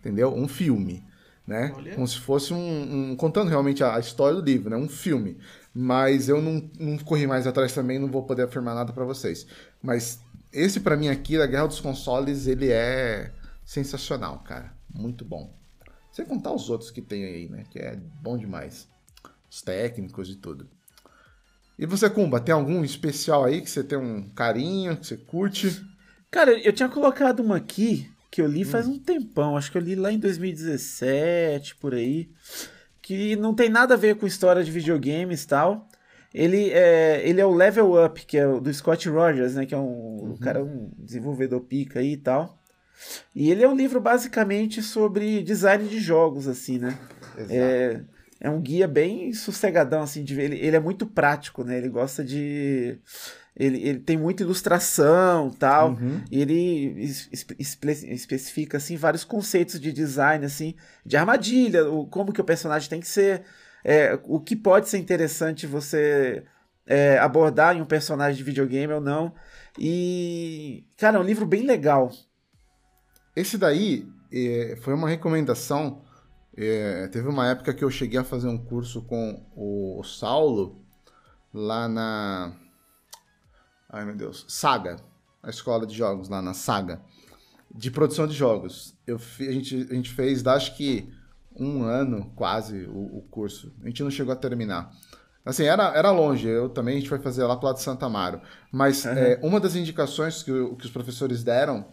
S1: Entendeu? Um filme. Né? Olha. Como se fosse um, um, contando realmente a, a, história do livro, né? Um filme. Mas eu não, não corri mais atrás também, não vou poder afirmar nada para vocês. Mas esse para mim aqui, da Guerra dos Consoles, ele é sensacional, cara. Muito bom. Sem contar os outros que tem aí, né? Que é bom demais. Os técnicos e tudo. E você, Kumba, tem algum especial aí que você tem um carinho, que você curte?
S2: Cara, eu tinha colocado uma aqui que eu li faz hum. um tempão, acho que eu li lá em 2017, por aí, que não tem nada a ver com história de videogames e tal. Ele é, ele é o Level Up, que é do Scott Rogers, né, que é um, uhum. um cara, um desenvolvedor pica aí e tal. E ele é um livro basicamente sobre design de jogos, assim, né? Exato. É, é um guia bem sossegadão, assim, de ver. Ele, ele é muito prático, né? Ele gosta de. Ele, ele tem muita ilustração tal. Uhum. E ele espe especifica, assim, vários conceitos de design, assim, de armadilha, o, como que o personagem tem que ser. É, o que pode ser interessante você é, abordar em um personagem de videogame ou não. E, cara, é um livro bem legal.
S1: Esse daí é, foi uma recomendação é, teve uma época que eu cheguei a fazer um curso com o Saulo lá na. Ai meu Deus, Saga, a escola de jogos lá na Saga, de produção de jogos. Eu, a, gente, a gente fez, acho que um ano quase o, o, curso. A gente não chegou a terminar. Assim, era, era longe, eu também a gente foi fazer lá pro lado de Santa Amaro. Mas uhum. é, uma das indicações que, que os professores deram,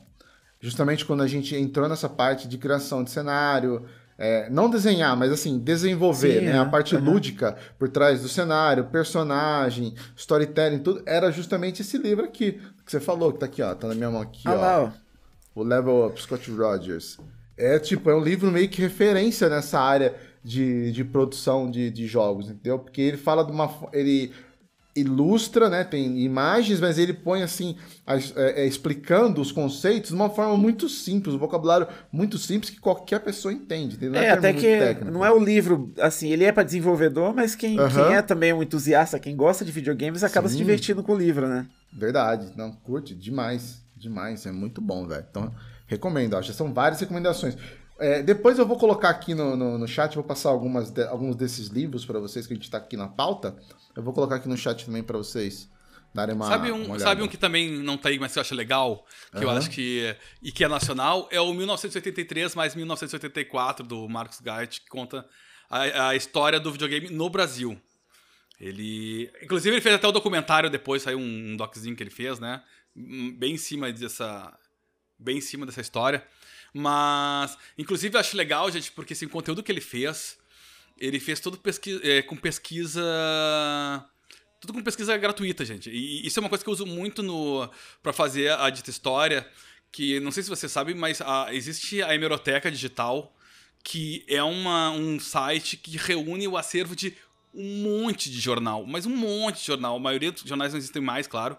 S1: justamente quando a gente entrou nessa parte de criação de cenário, é, não desenhar, mas assim, desenvolver, Sim, né? É. A parte uhum. lúdica por trás do cenário, personagem, storytelling, tudo, era justamente esse livro aqui, que você falou, que tá aqui, ó, tá na minha mão aqui, ah, ó. Lá, ó. O Level Up, Scott Rogers. É tipo, é um livro meio que referência nessa área de, de produção de, de jogos, entendeu? Porque ele fala de uma. Ele ilustra, né? Tem imagens, mas ele põe assim, é, é, explicando os conceitos de uma forma muito simples, um vocabulário muito simples que qualquer pessoa entende.
S2: Não é, é até que técnico. não é o livro, assim, ele é para desenvolvedor, mas quem, uhum. quem, é também um entusiasta, quem gosta de videogames, acaba Sim. se divertindo com o livro, né?
S1: Verdade, não curte demais, demais, é muito bom, velho. Então recomendo, acho. São várias recomendações. É, depois eu vou colocar aqui no, no, no chat, vou passar algumas de, alguns desses livros para vocês que a gente está aqui na pauta. Eu vou colocar aqui no chat também para vocês darem uma,
S4: sabe um,
S1: uma
S4: Sabe um que também não tá aí, mas que eu acho legal, que eu acho que. e que é nacional, é o 1983 mais 1984 do Marcos Gait, que conta a, a história do videogame no Brasil. Ele. Inclusive, ele fez até o documentário depois, saiu um, um doczinho que ele fez, né? Bem em cima dessa. Bem em cima dessa história. Mas, inclusive, eu acho legal, gente, porque assim, o conteúdo que ele fez, ele fez tudo é, com pesquisa. Tudo com pesquisa gratuita, gente. E isso é uma coisa que eu uso muito no para fazer a dita história. Que não sei se você sabe, mas a, existe a Hemeroteca Digital, que é uma, um site que reúne o acervo de um monte de jornal, mas um monte de jornal. A maioria dos jornais não existem mais, claro.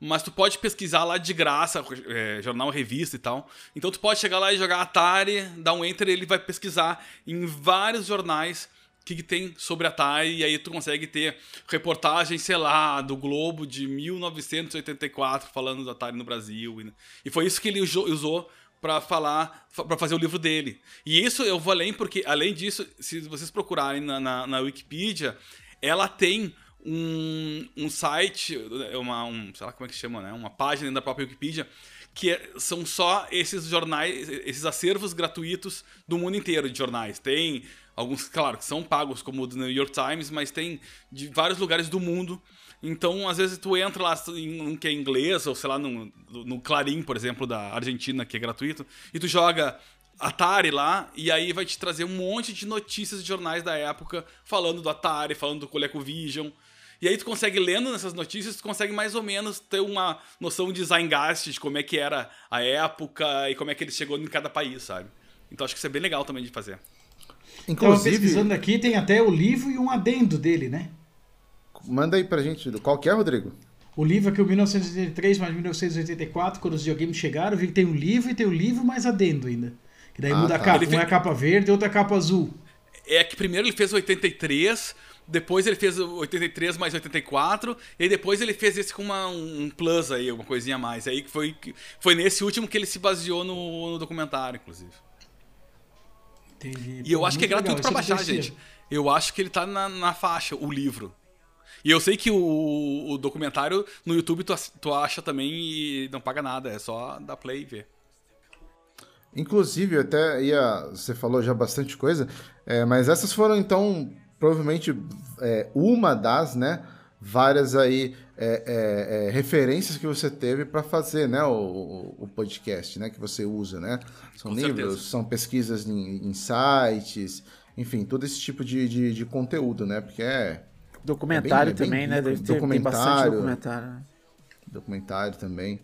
S4: Mas tu pode pesquisar lá de graça, é, jornal, revista e tal. Então tu pode chegar lá e jogar Atari, dar um enter e ele vai pesquisar em vários jornais que, tem sobre Atari. E aí tu consegue ter reportagem, sei lá, do Globo de 1984 falando do Atari no Brasil. E foi isso que ele usou para falar, para fazer o livro dele. E isso eu vou além, porque além disso, se vocês procurarem na, na, na Wikipedia, ela tem um, um site, uma, um, sei lá como é que chama, né? Uma página da própria Wikipedia, que é, são só esses jornais, esses acervos gratuitos do mundo inteiro de jornais. Tem alguns, claro, que são pagos, como o do New York Times, mas tem de vários lugares do mundo. Então, às vezes, tu entra lá em um que é inglês, ou sei lá, no, no Clarim, por exemplo, da Argentina, que é gratuito, e tu joga Atari lá, e aí vai te trazer um monte de notícias de jornais da época falando do Atari, falando do ColecoVision. E aí tu consegue, lendo nessas notícias, tu consegue mais ou menos ter uma noção de Zeitgeist, de como é que era a época e como é que ele chegou em cada país, sabe? Então acho que isso é bem legal também de fazer.
S3: Inclusive, Então, pesquisando aqui, tem até o livro e um adendo dele, né?
S1: Manda aí pra gente. Qual que é, Rodrigo?
S3: O livro aqui, o 1983 mais 1984, quando os videogames chegaram, vi que tem um livro e tem o um livro mais adendo ainda. Que daí ah, muda tá. a capa. Ele um é a capa verde e outra a capa azul.
S4: É que primeiro ele fez 83, depois ele fez 83 mais 84, e depois ele fez esse com uma, um plus aí, uma coisinha a mais. Aí foi, foi nesse último que ele se baseou no, no documentário, inclusive. Entendi. E eu Pô, acho que é gratuito legal, pra baixar, gente. Eu acho que ele tá na, na faixa, o livro. E eu sei que o, o documentário no YouTube tu, tu acha também e não paga nada, é só dar play e ver.
S1: Inclusive, até ia, você falou já bastante coisa, é, mas essas foram então provavelmente é, uma das, né, várias aí é, é, é referências que você teve para fazer, né, o, o, podcast, né, que você usa, né? São Com livros, certeza. são pesquisas em, em, sites, enfim, todo esse tipo de, de, de conteúdo, né? Porque é
S2: documentário é bem, também, bem, né? Deve ter, documentário, documentário. Né?
S1: Documentário também.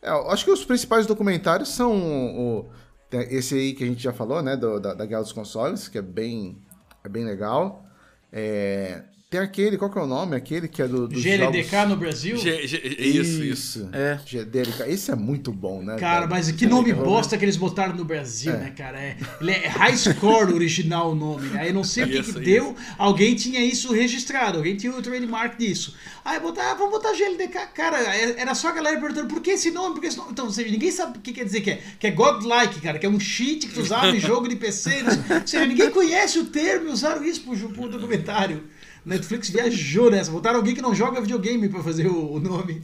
S1: É, acho que os principais documentários são o, esse aí que a gente já falou, né, do, da, da Guerra dos Consoles, que é bem, é bem legal. É, tem aquele, qual que é o nome? Aquele que é do. do
S3: GLDK jogos... no Brasil? G,
S4: G, isso, isso.
S1: É. GLDK. Esse é muito bom, né?
S3: Cara, mas que nome bosta que eles botaram no Brasil, é. né, cara? É, ele é High Score original o nome. Aí né? eu não sei o que, que deu. Alguém tinha isso registrado, alguém tinha o trademark disso. Aí botar, ah, vamos botar GLDK. Cara, é, era só a galera perguntando por que esse nome, por que esse nome. Então, seja, ninguém sabe o que quer dizer que é. Que é godlike, cara, que é um cheat que tu usava em jogo de PC. Ou seja, ninguém conhece o termo e usaram isso pro, pro documentário. Netflix viajou nessa. Botaram alguém que não joga videogame para fazer o, o nome.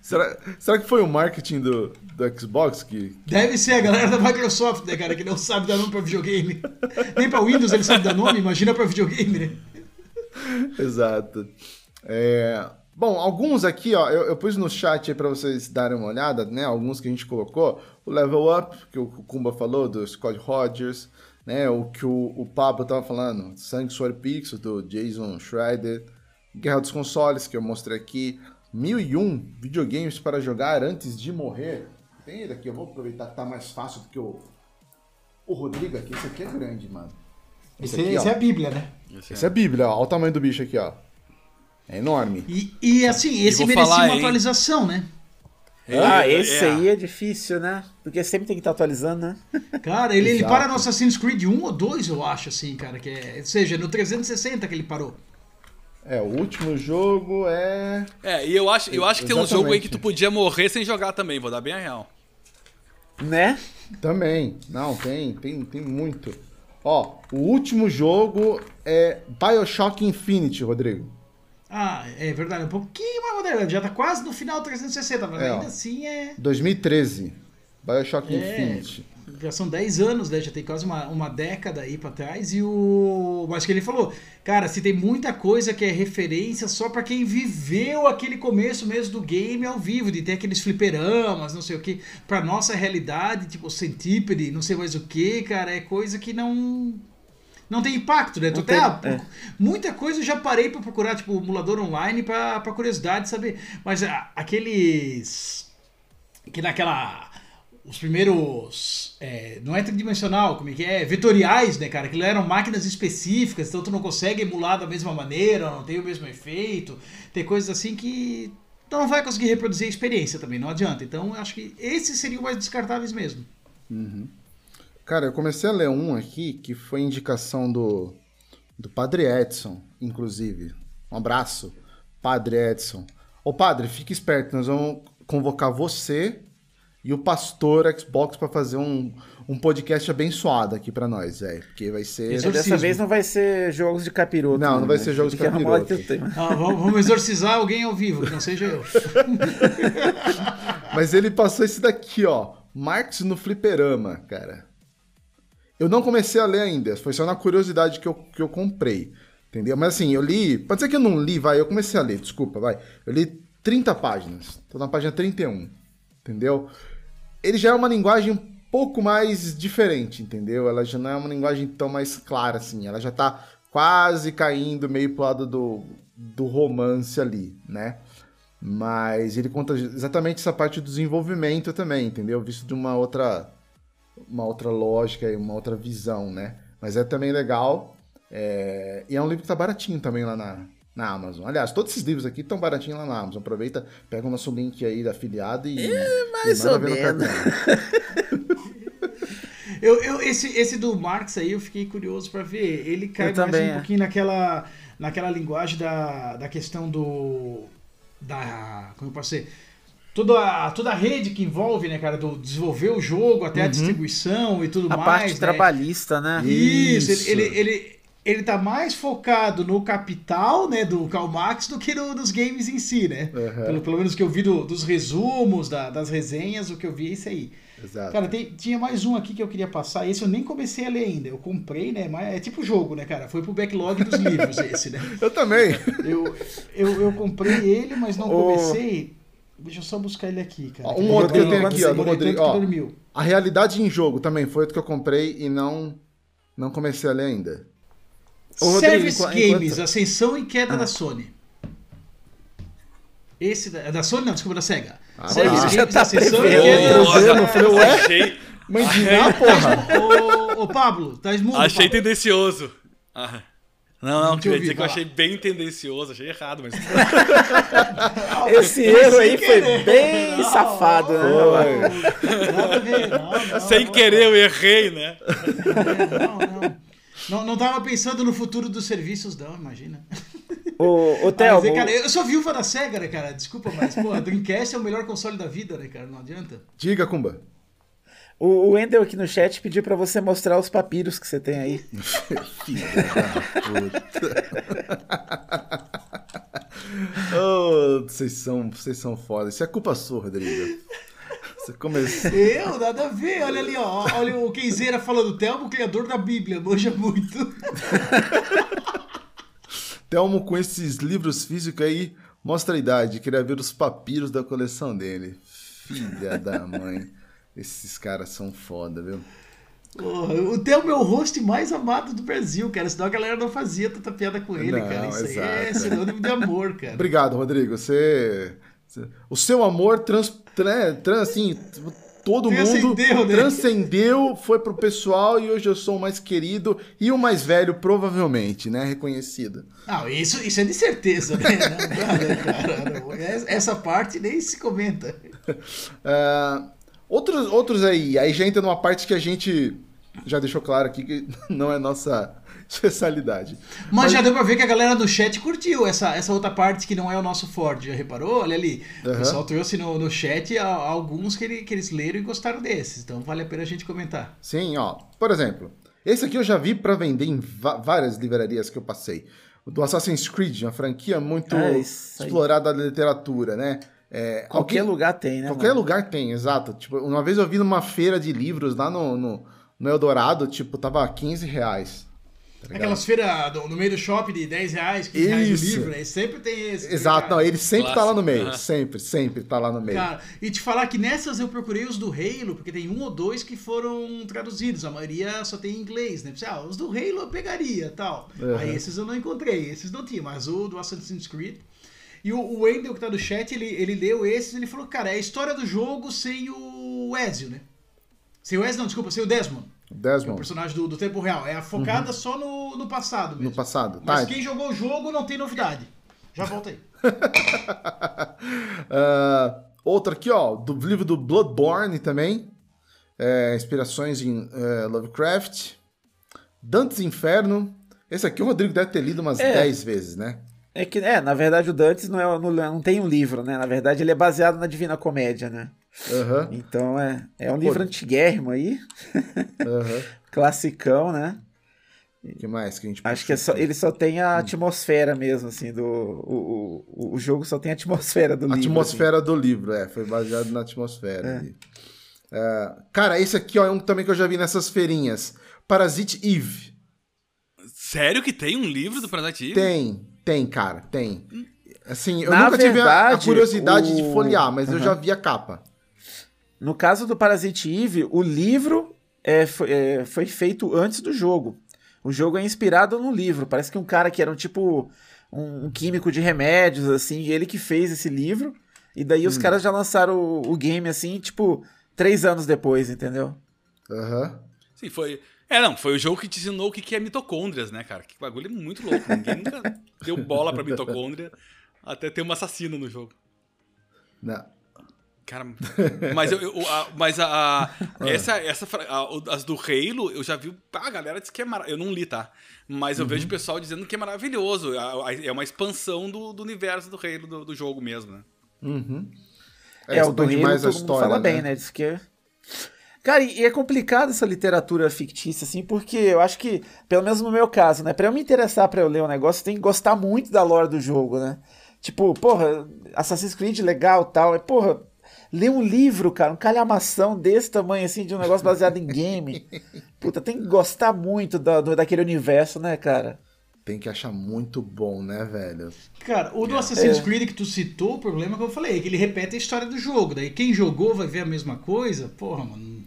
S1: será, será que foi o marketing do, do Xbox que.
S3: Deve ser a galera da Microsoft, né, cara, que não sabe dar nome pra videogame. Nem pra Windows ele sabe dar nome, imagina pra videogame, né?
S1: Exato. É, bom, alguns aqui, ó, eu, eu pus no chat aí pra vocês darem uma olhada, né? Alguns que a gente colocou. O Level Up, que o Kumba falou, do Scott Rogers né? O que o, o Pablo tava falando, Sanctuary Pixel, do Jason Schreider, Guerra dos Consoles, que eu mostrei aqui, 1001 videogames para jogar antes de morrer. Tem ele aqui, eu vou aproveitar que tá mais fácil do que o, o Rodrigo aqui. Esse aqui é grande, mano.
S3: Esse, esse, aqui, esse é a Bíblia, né?
S1: Esse, esse é. é a Bíblia, ó. Olha o tamanho do bicho aqui, ó. É enorme.
S3: E, e assim, esse merecia falar, uma hein? atualização, né?
S2: Ah, é, esse é. aí é difícil, né? Porque sempre tem que estar tá atualizando, né?
S3: Cara, ele, ele para no Assassin's Creed 1 ou 2, eu acho, assim, cara. Que é, ou seja, no 360 que ele parou.
S1: É, o último jogo é.
S4: É, e eu acho, eu acho que tem um jogo aí que tu podia morrer sem jogar também, vou dar bem a real.
S2: Né?
S1: Também. Não, tem, tem, tem muito. Ó, o último jogo é Bioshock Infinite, Rodrigo.
S3: Ah, é verdade, um pouquinho mais moderno. Já tá quase no final 360, mas
S1: É, ó.
S3: ainda assim é.
S1: 2013. Bioshock
S3: É,
S1: Infinite.
S3: já são 10 anos, né? Já tem quase uma, uma década aí pra trás. E o. Mas que ele falou, cara, se tem muita coisa que é referência só pra quem viveu aquele começo mesmo do game ao vivo, de ter aqueles fliperamas, não sei o que. Pra nossa realidade, tipo Centípede, não sei mais o que, cara, é coisa que não. Não tem impacto, né? Tu até,
S2: tem-
S3: ah,
S2: é.
S3: Muita coisa eu já parei pra procurar, tipo, emulador online pra, pra curiosidade saber. Mas ah, aqueles. Que naquela. Os primeiros. é, não é tridimensional, como é que é? Vetoriais, né, cara? Aquilo eram máquinas específicas, então tu não consegue emular da mesma maneira, não tem o mesmo efeito. Tem coisas assim que. Tu não vai conseguir reproduzir a experiência também, não adianta. Então, acho que esses seriam mais descartáveis mesmo.
S1: Cara, eu comecei a ler um aqui que foi indicação do, do Padre Edson, inclusive. Um abraço, Padre Edson. Ô, Padre, fique esperto, nós vamos convocar você e o pastor Xbox pra fazer um, um podcast abençoado aqui pra nós, velho. Porque vai ser.
S3: Exorcismo.
S2: Dessa vez não vai ser jogos de capiroto.
S1: Não, não vai
S2: né?
S1: ser jogos de
S2: arrumar
S1: capiroto.
S3: Ah, vamos, vamos exorcizar alguém ao vivo, que não seja eu.
S1: Mas ele passou esse daqui, ó. Marx no fliperama, cara. Eu não comecei a ler ainda, foi só na curiosidade que eu, que eu comprei. Entendeu? Mas assim, eu li. Pode ser que eu não li, vai. Eu comecei a ler, desculpa, vai. Eu li 30 páginas. Tô na página 31. Entendeu? Ele já é uma linguagem um pouco mais diferente, entendeu? Ela já não é uma linguagem tão mais clara, assim. Ela já tá quase caindo meio pro lado do, do romance ali, né? Mas ele conta exatamente essa parte do desenvolvimento também, entendeu? Visto de uma outra uma outra lógica e uma outra visão, né? Mas é também legal. é, E é um livro que tá baratinho também lá na, na Amazon. Aliás, todos esses livros aqui estão baratinhos lá na Amazon. Aproveita, pega o nosso link aí da afiliado e.
S2: mais
S1: e
S2: ou menos.
S3: Eu, eu, esse, esse do Marx aí eu fiquei curioso pra ver. Ele cai
S2: Eu
S3: mais
S2: também,
S3: um
S2: é.
S3: pouquinho naquela, naquela linguagem da, da questão do. Da. Como eu posso dizer? Toda a, toda a rede que envolve, né, cara, do desenvolver o jogo até a distribuição e tudo
S2: A
S3: mais.
S2: parte
S3: né?
S2: trabalhista, né?
S3: Isso,
S1: Isso.
S3: Ele, ele, ele, ele tá mais focado no capital, né, do Karl Marx do que no- nos games em si, né?
S1: Uhum.
S3: Pelo, pelo menos que eu vi do- dos resumos, da- das resenhas, o que eu vi é isso aí.
S1: Exato.
S3: Cara, tem- tinha mais um aqui que eu queria passar. Esse eu nem comecei a ler ainda. Eu comprei, né? Mas é tipo jogo, né, cara? Foi pro backlog dos livros esse, né?
S1: Eu também.
S3: Eu, eu, eu comprei ele, mas não comecei. Deixa eu só buscar ele aqui, cara.
S1: Ó, um outro que eu tenho aqui, ó, do Rodrigo, ó.
S3: dormiu.
S1: A realidade em jogo também foi outro que eu comprei e não, não comecei a ler ainda.
S2: Ô, Rodrigo,
S3: Service
S2: enqu-
S3: Games,
S2: enquanto-
S3: Ascensão e Queda
S2: Ah.
S3: da Sony. Esse da, é da Sony, não, desculpa, da SEGA.
S1: Ah,
S3: Service
S1: tá.
S3: Games,
S2: Já tá
S3: Ascensão e. Queda da
S1: eu falei, ué?
S4: Achei,
S1: lá, porra!
S3: Ô, ô, Pablo, tá esmudo.
S4: achei
S3: Pablo.
S4: tendencioso. Ah. Não, não, queria dizer que eu achei bem tendencioso, achei errado, mas.
S2: Esse erro aí foi
S3: querer.
S2: bem
S3: Não,
S2: safado, né?
S3: Não, não,
S4: Sem
S3: não,
S4: querer eu errei, né?
S3: Não, não. Não, não tava pensando no futuro dos serviços, não, imagina. Mas,
S2: Thelmo,
S3: é, cara, eu sou viúva da SEGA, né, cara? Desculpa, mas, pô, a Dreamcast é o melhor console da vida, né, cara? Não adianta.
S1: Diga, Kumba.
S2: O, Wendel aqui no chat pediu pra você mostrar os papiros que você tem aí.
S1: Filha da puta. oh, vocês são, vocês são foda. Isso é culpa sua, Rodrigo. Você começou.
S3: Eu, nada a ver. Olha ali, ó. Olha o Kenzeira falando, Telmo, o criador da Bíblia, manja muito.
S1: Telmo com esses livros físicos aí, mostra a idade. Queria ver os papiros da coleção dele. Filha da mãe. Esses caras são foda, viu?
S3: Porra, o Telmo é o host mais amado do Brasil, cara. Senão a galera não fazia tanta piada com ele,
S1: Não,
S3: cara. Isso aí é
S1: exato.
S3: sinônimo de amor, cara.
S1: Obrigado, Rodrigo. Você. O seu amor trans, tran- tran- assim, todo mundo
S3: Transcendeu, né?
S1: transcendeu, foi pro pessoal e hoje eu sou o mais querido e o mais velho, provavelmente, né? Reconhecido.
S3: Não, isso, isso é de certeza, né? Não né, cara? Essa parte nem se comenta.
S1: Ah, outros, outros aí, aí já entra numa parte que a gente já deixou claro aqui que não é nossa especialidade.
S3: Mas, Mas, já deu pra ver que a galera do chat curtiu essa, essa outra parte que não é o nosso Ford. Já reparou? Olha ali. Uhum. O pessoal trouxe no, no chat alguns que, ele, que eles leram e gostaram desses. Então vale a pena a gente comentar.
S1: Sim, ó. Por exemplo, esse aqui eu já vi para vender em várias livrarias que eu passei. O do Assassin's Creed, uma franquia muito é explorada da literatura, né?
S2: É, qualquer alguém, lugar tem, né?
S1: Qualquer mano? lugar tem, exato. Tipo, uma vez eu vi numa feira de livros lá no, no, no Eldorado, tipo, tava 15 reais.
S3: Tá Aquelas feiras no meio do shopping de 10 reais, 15 Isso. reais o livro, né? Sempre tem esse.
S1: Exato, não, ele sempre Clássico. tá lá no meio. Uhum. Sempre, sempre tá lá no meio. Cara,
S3: e te falar que nessas eu procurei os do Halo, porque tem um ou dois que foram traduzidos. A maioria só tem em inglês, né? Ah, os do Halo eu pegaria tal. Uhum. Aí esses eu não encontrei, esses não tinha, mas o do Assassin's Creed. E o, o Wendel que tá no chat, ele, ele leu esses ele falou, cara, é a história do jogo sem o Ezio, né? Sem o Ezio, não, desculpa, sem o Desmond.
S1: Desmond.
S3: É o personagem do, do tempo real. É focada uhum. só no, no passado mesmo.
S1: No passado.
S3: Mas tá. quem jogou o jogo não tem novidade. Já volta aí.
S1: uh, outra aqui, ó, do livro do Bloodborne também. É, inspirações em uh, Lovecraft. Dantes Inferno. Esse aqui o Rodrigo deve ter lido umas 10 é. vezes, né?
S2: É que, é, na verdade o Dantes não, é, não, não tem um livro, né? Na verdade ele é baseado na Divina Comédia, né? Uhum. Então é, é um livro antiguérrimo aí. Uhum. Classicão, né?
S1: O que mais que a gente
S2: Acho que é só, ele só tem a hum. atmosfera mesmo, assim, do. O, o, o jogo só tem a atmosfera do
S1: a
S2: livro.
S1: atmosfera
S2: assim.
S1: do livro, é. Foi baseado na atmosfera. É. É, cara, esse aqui ó, é um também que eu já vi nessas feirinhas. Parasite Eve.
S4: Sério que tem um livro do Parasite Eve?
S1: Tem, tem, cara, tem. Assim, eu Na nunca verdade, tive a, a curiosidade o... de folhear, mas uhum. eu já vi a capa.
S2: No caso do Parasite Eve, o livro é, foi, é, foi, feito antes do jogo. O jogo é inspirado no livro. Parece que um cara que era um tipo um, um químico de remédios, assim, ele que fez esse livro. E daí hum. os caras já lançaram o, o, game, assim, tipo, três anos depois, entendeu?
S1: Aham. Uhum.
S4: Sim, foi. É, não, foi o jogo que te ensinou o que é mitocôndrias, né, cara? Que bagulho muito louco. Ninguém nunca deu bola pra mitocôndria até ter um assassino no jogo.
S1: Não.
S4: Cara, mas, eu, eu a, mas a, a ah. essa, essa a, as do Halo, eu já vi. A galera disse que é maravilhoso. Eu não li, tá? Mas eu uhum. vejo o pessoal dizendo que é maravilhoso. É uma expansão do, do universo do Halo, do, do jogo mesmo, né?
S1: Uhum.
S2: É, é o do Halo, mais a história, fala né? bem, né? Diz que. É Cara, e é complicado essa literatura fictícia, assim, porque eu acho que, pelo menos no meu caso, né? Pra eu me interessar pra eu ler um negócio, tem que gostar muito da lore do jogo, né? Tipo, porra, Assassin's Creed legal tal. É, porra, ler um livro, cara, um calhamação desse tamanho, assim, de um negócio baseado em game. Puta, tem que gostar muito da, do, daquele universo, né, cara?
S1: Tem que achar muito bom, né, velho?
S3: Cara, o do é. Assassin's Creed que tu citou, o problema que eu falei é que ele repete a história do jogo. Daí quem jogou vai ver a mesma coisa. Porra, mano.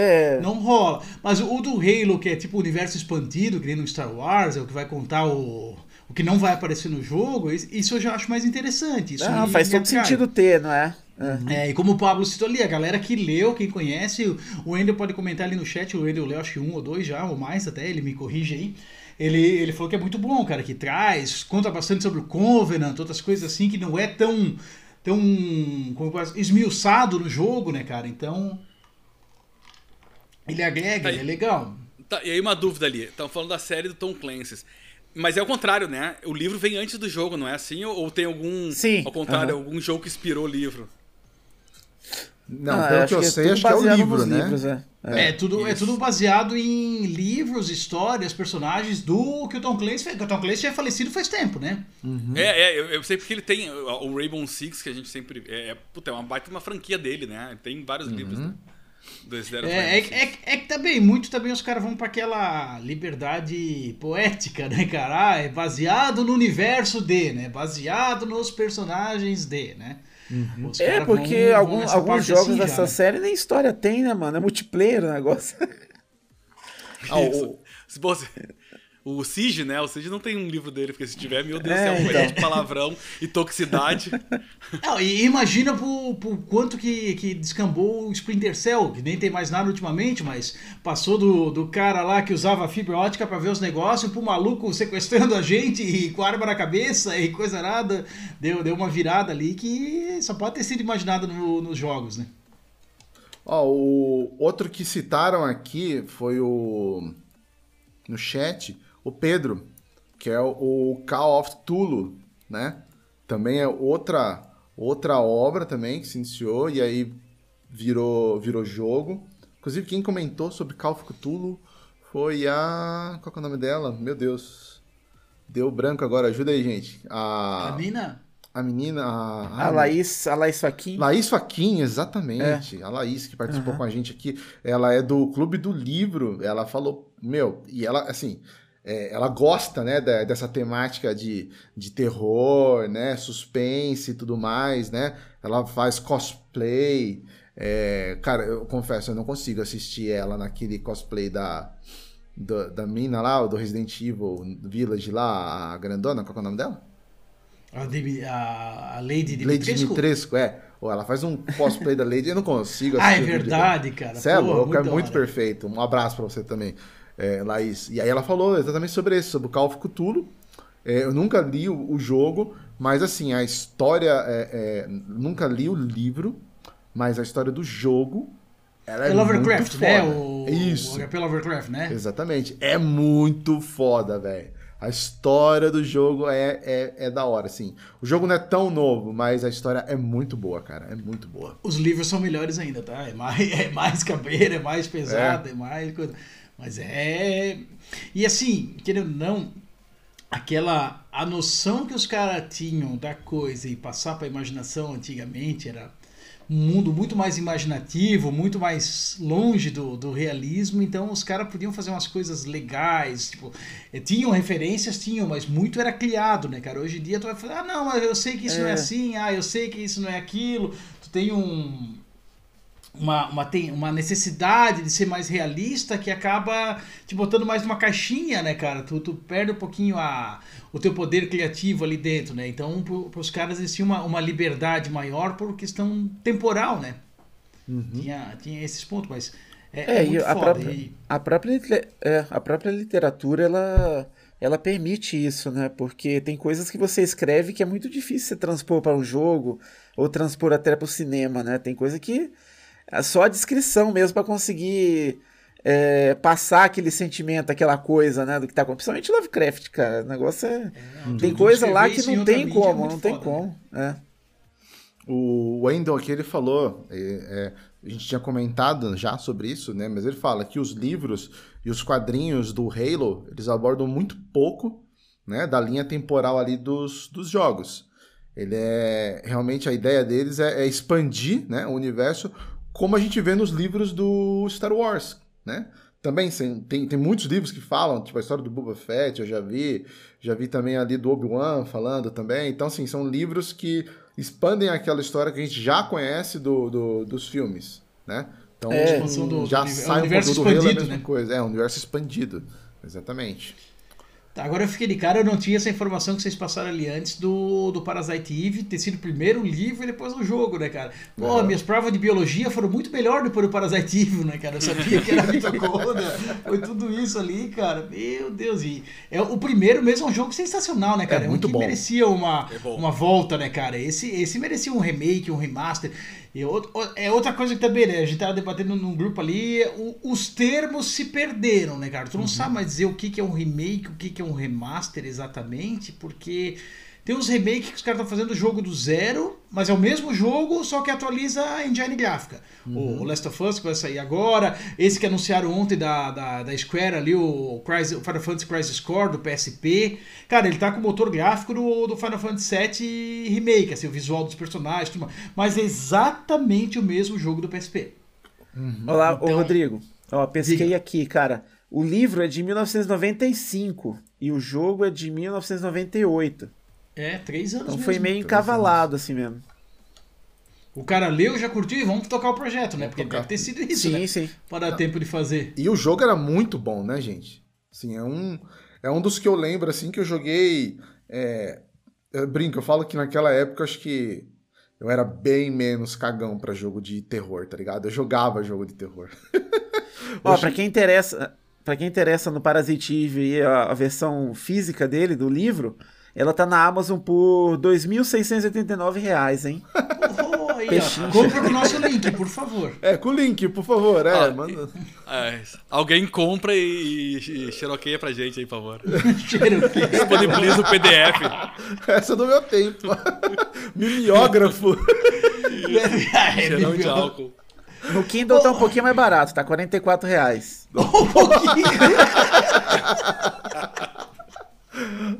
S3: É. Não rola. Mas o do Halo, que é tipo o universo expandido, que nem no Star Wars, é o que vai contar o, o que não vai aparecer no jogo, isso eu já acho mais interessante. Isso
S2: não, faz todo sentido ter, não é?
S3: Uhum. É, e como o Pablo citou ali, a galera que leu, quem conhece, o Wendel pode comentar ali no chat, o Wendel leu acho que um ou dois já, ou mais até, ele me corrige aí. Ele, ele falou que é muito bom, cara, que traz, conta bastante sobre o Covenant, outras coisas assim, que não é tão, tão como esmiuçado no jogo, né, cara? Então, ele agrega, ele é legal.
S4: Tá, e aí uma dúvida ali, estão falando da série do Tom Clancy. Mas é o contrário, né? O livro vem antes do jogo, não é assim? Ou tem algum.
S2: Sim.
S4: Ao contrário, uhum. algum jogo que inspirou o livro?
S1: Não, ah, pelo que eu sei, acho que é o livro, né? Livros,
S3: é. É, é, tudo, é tudo baseado em livros, histórias, personagens do que o Tom Clancy fez. O Tom Clancy já é falecido faz tempo, né?
S4: Uhum. É, é eu, eu, sei porque ele tem o Rainbow Six, que a gente sempre. É, é, puta, é uma baita uma franquia dele, né? Tem vários uhum. livros. Né?
S3: É, é, é, é, que também, muito também os caras vão para aquela liberdade poética, né, cara? Ah, é baseado no universo de, né? Baseado nos personagens de, né?
S2: Uhum. É, porque vão, algum, vão alguns jogos assim dessa já, né? série nem história tem, né, mano? É multiplayer o negócio.
S4: Ah, o, se você, o Siege, né? O Siege não tem um livro dele, porque se tiver, meu Deus do é, céu, então. de palavrão e toxicidade.
S3: Não, e imagina por, por quanto que, que descambou o Splinter Cell, que nem tem mais nada ultimamente, mas passou do, do cara lá que usava fibra ótica para ver os negócios, pro maluco sequestrando a gente e com arma na cabeça e coisa nada. Deu, deu uma virada ali que só pode ter sido imaginada no, nos jogos, né?
S1: Ó, o outro que citaram aqui foi o. No chat, o Pedro, que é o Call of Tulu, né? Também é outra outra obra também que se iniciou e aí virou virou jogo. Inclusive quem comentou sobre Call of Cthulhu foi a qual é o nome dela? Meu Deus. Deu branco agora, ajuda aí, gente. A,
S3: a Nina?
S1: A menina. A,
S2: a Laís, a Laís Faquin.
S1: Laís Faquin, exatamente. É. A Laís, que participou uhum. com a gente aqui. Ela é do Clube do Livro. Ela falou, meu, e ela, assim, é, ela gosta, né, da, dessa temática de, de terror, né, suspense e tudo mais, né? Ela faz cosplay. É, cara, eu confesso, eu não consigo assistir ela naquele cosplay da, da, da mina lá, do Resident Evil Village lá, a grandona, qual é o nome dela?
S3: A, de, a, a Lady Dimitrescu?
S1: Lady Dimitrescu, é. Ou ela faz um cosplay da Lady, eu não consigo
S3: assistir. Ah, é verdade, cara.
S1: Você é louco, é muito perfeito. Um abraço pra você também é, Laís. E aí ela falou exatamente sobre isso, sobre o Call of Cthulhu. É, eu nunca li o, o, jogo, mas assim, a história. É, é, nunca li o livro, mas a história do jogo. Ela é, é Lovecraft, né?
S3: O, isso. O HP Lovecraft, né?
S1: Exatamente. É muito foda, velho. A história do jogo é, é, é da hora, assim. O jogo não é tão novo, mas a história é muito boa, cara. É muito boa.
S3: Os livros são melhores ainda, tá? É mais, é mais cabreiro, é mais pesado, é, é mais coisa. Mas é. E assim, querendo ou não, aquela. A noção que os caras tinham da coisa e passar para a imaginação antigamente era um mundo muito mais imaginativo, muito mais longe do, do realismo, então os caras podiam fazer umas coisas legais, tipo, eh, tinham referências, tinham, mas muito era criado, né, cara? Hoje em dia tu vai falar, ah, não, mas eu sei que isso é. não é assim, ah, eu sei que isso não é aquilo, tu tem um uma, uma, tem uma necessidade de ser mais realista que acaba te botando mais numa caixinha, né, cara? Tu, tu perde um pouquinho a, o teu poder criativo ali dentro, né? Então, para os caras existia uma, uma liberdade maior por questão temporal, né? Uhum. Tinha, tinha esses pontos, mas é, é, é
S2: a, própria, e... a, própria, é, a própria literatura, ela, ela permite isso, né? Porque tem coisas que você escreve que é muito difícil você transpor para um jogo ou transpor até para o cinema, né? Tem coisa que só a descrição mesmo para conseguir é, passar aquele sentimento, aquela coisa, né, do que tá acontecendo. Principalmente Lovecraft, cara. O negócio é. é tem coisa lá que não tem como, é não tem foda, como. Né? É.
S1: O Wendell aqui ele falou, é, é, a gente tinha comentado já sobre isso, né? Mas ele fala que os livros e os quadrinhos do Halo eles abordam muito pouco, né, da linha temporal ali dos, dos jogos. Ele é realmente a ideia deles é, é expandir, né, o universo como a gente vê nos livros do Star Wars, né? Também tem, tem muitos livros que falam, tipo a história do Boba Fett, eu já vi, já vi também ali do Obi-Wan falando também. Então, assim, são livros que expandem aquela história que a gente já conhece do, do dos filmes, né? Então, é, do, já do, sai um pouco do mesma né? coisa. É, um universo expandido, exatamente.
S3: Tá, agora eu fiquei de cara, eu não tinha essa informação que vocês passaram ali antes do, do Parasite Eve ter sido primeiro o livro e depois o jogo, né, cara? Pô, minhas provas de biologia foram muito melhor depois do Parasite Eve, né, cara? Eu sabia que era mitocôndria, foi tudo isso ali, cara. Meu Deus, e é, o primeiro mesmo é um jogo sensacional, né, cara? É, é muito um que bom. merecia uma, é uma volta, né, cara? Esse, esse merecia um remake, um remaster. E outro, é outra coisa que também, né? A gente tava debatendo num grupo ali, os termos se perderam, né, cara? Tu não uhum. sabe mais dizer o que, que é um remake, o que, que é um remaster exatamente, porque tem uns remakes que os caras estão fazendo o jogo do zero, mas é o mesmo jogo, só que atualiza a engine gráfica. Uhum. O Last of Us que vai sair agora, esse que anunciaram ontem da, da, da Square ali, o, Crisis, o Final Fantasy Crisis Core do PSP. Cara, ele tá com o motor gráfico do, do Final Fantasy VII Remake, assim, o visual dos personagens, tudo, mas é exatamente o mesmo jogo do PSP.
S2: Uhum. Olá, então, Rodrigo. Ó, pesquei diga. aqui, cara. O livro é de 1995 e o jogo é de 1998.
S3: É, três anos
S2: Então
S3: mesmo.
S2: foi meio encavalado assim mesmo.
S3: O cara leu, já curtiu e vamos tocar o projeto, né? Porque deve ter sido isso,
S2: sim,
S3: né?
S2: Sim,
S3: Para dar tempo de fazer.
S1: E o jogo era muito bom, né, gente? Assim, é um, é um dos que eu lembro, assim, que eu joguei... É, eu brinco, eu falo que naquela época, acho que eu era bem menos cagão para jogo de terror, tá ligado? Eu jogava jogo de terror.
S2: Ó, Hoje... pra quem interessa... Para quem interessa no Parasitive e a, a versão física dele, do livro, ela tá na Amazon por R$ 2.689, hein?
S3: oh,
S2: Peixinho.
S3: Compra com o nosso link, por favor.
S1: É, com o link, por favor. É,
S4: Ah,
S1: manda.
S4: É, alguém compra e, e xeroqueia pra gente aí, por favor. Disponibiliza o PDF.
S1: Essa é do meu tempo. Mimeógrafo.
S3: É,
S4: Cheirão de álcool.
S2: No Kindle tá um pouquinho mais barato, tá 44 reais.
S3: Um pouquinho.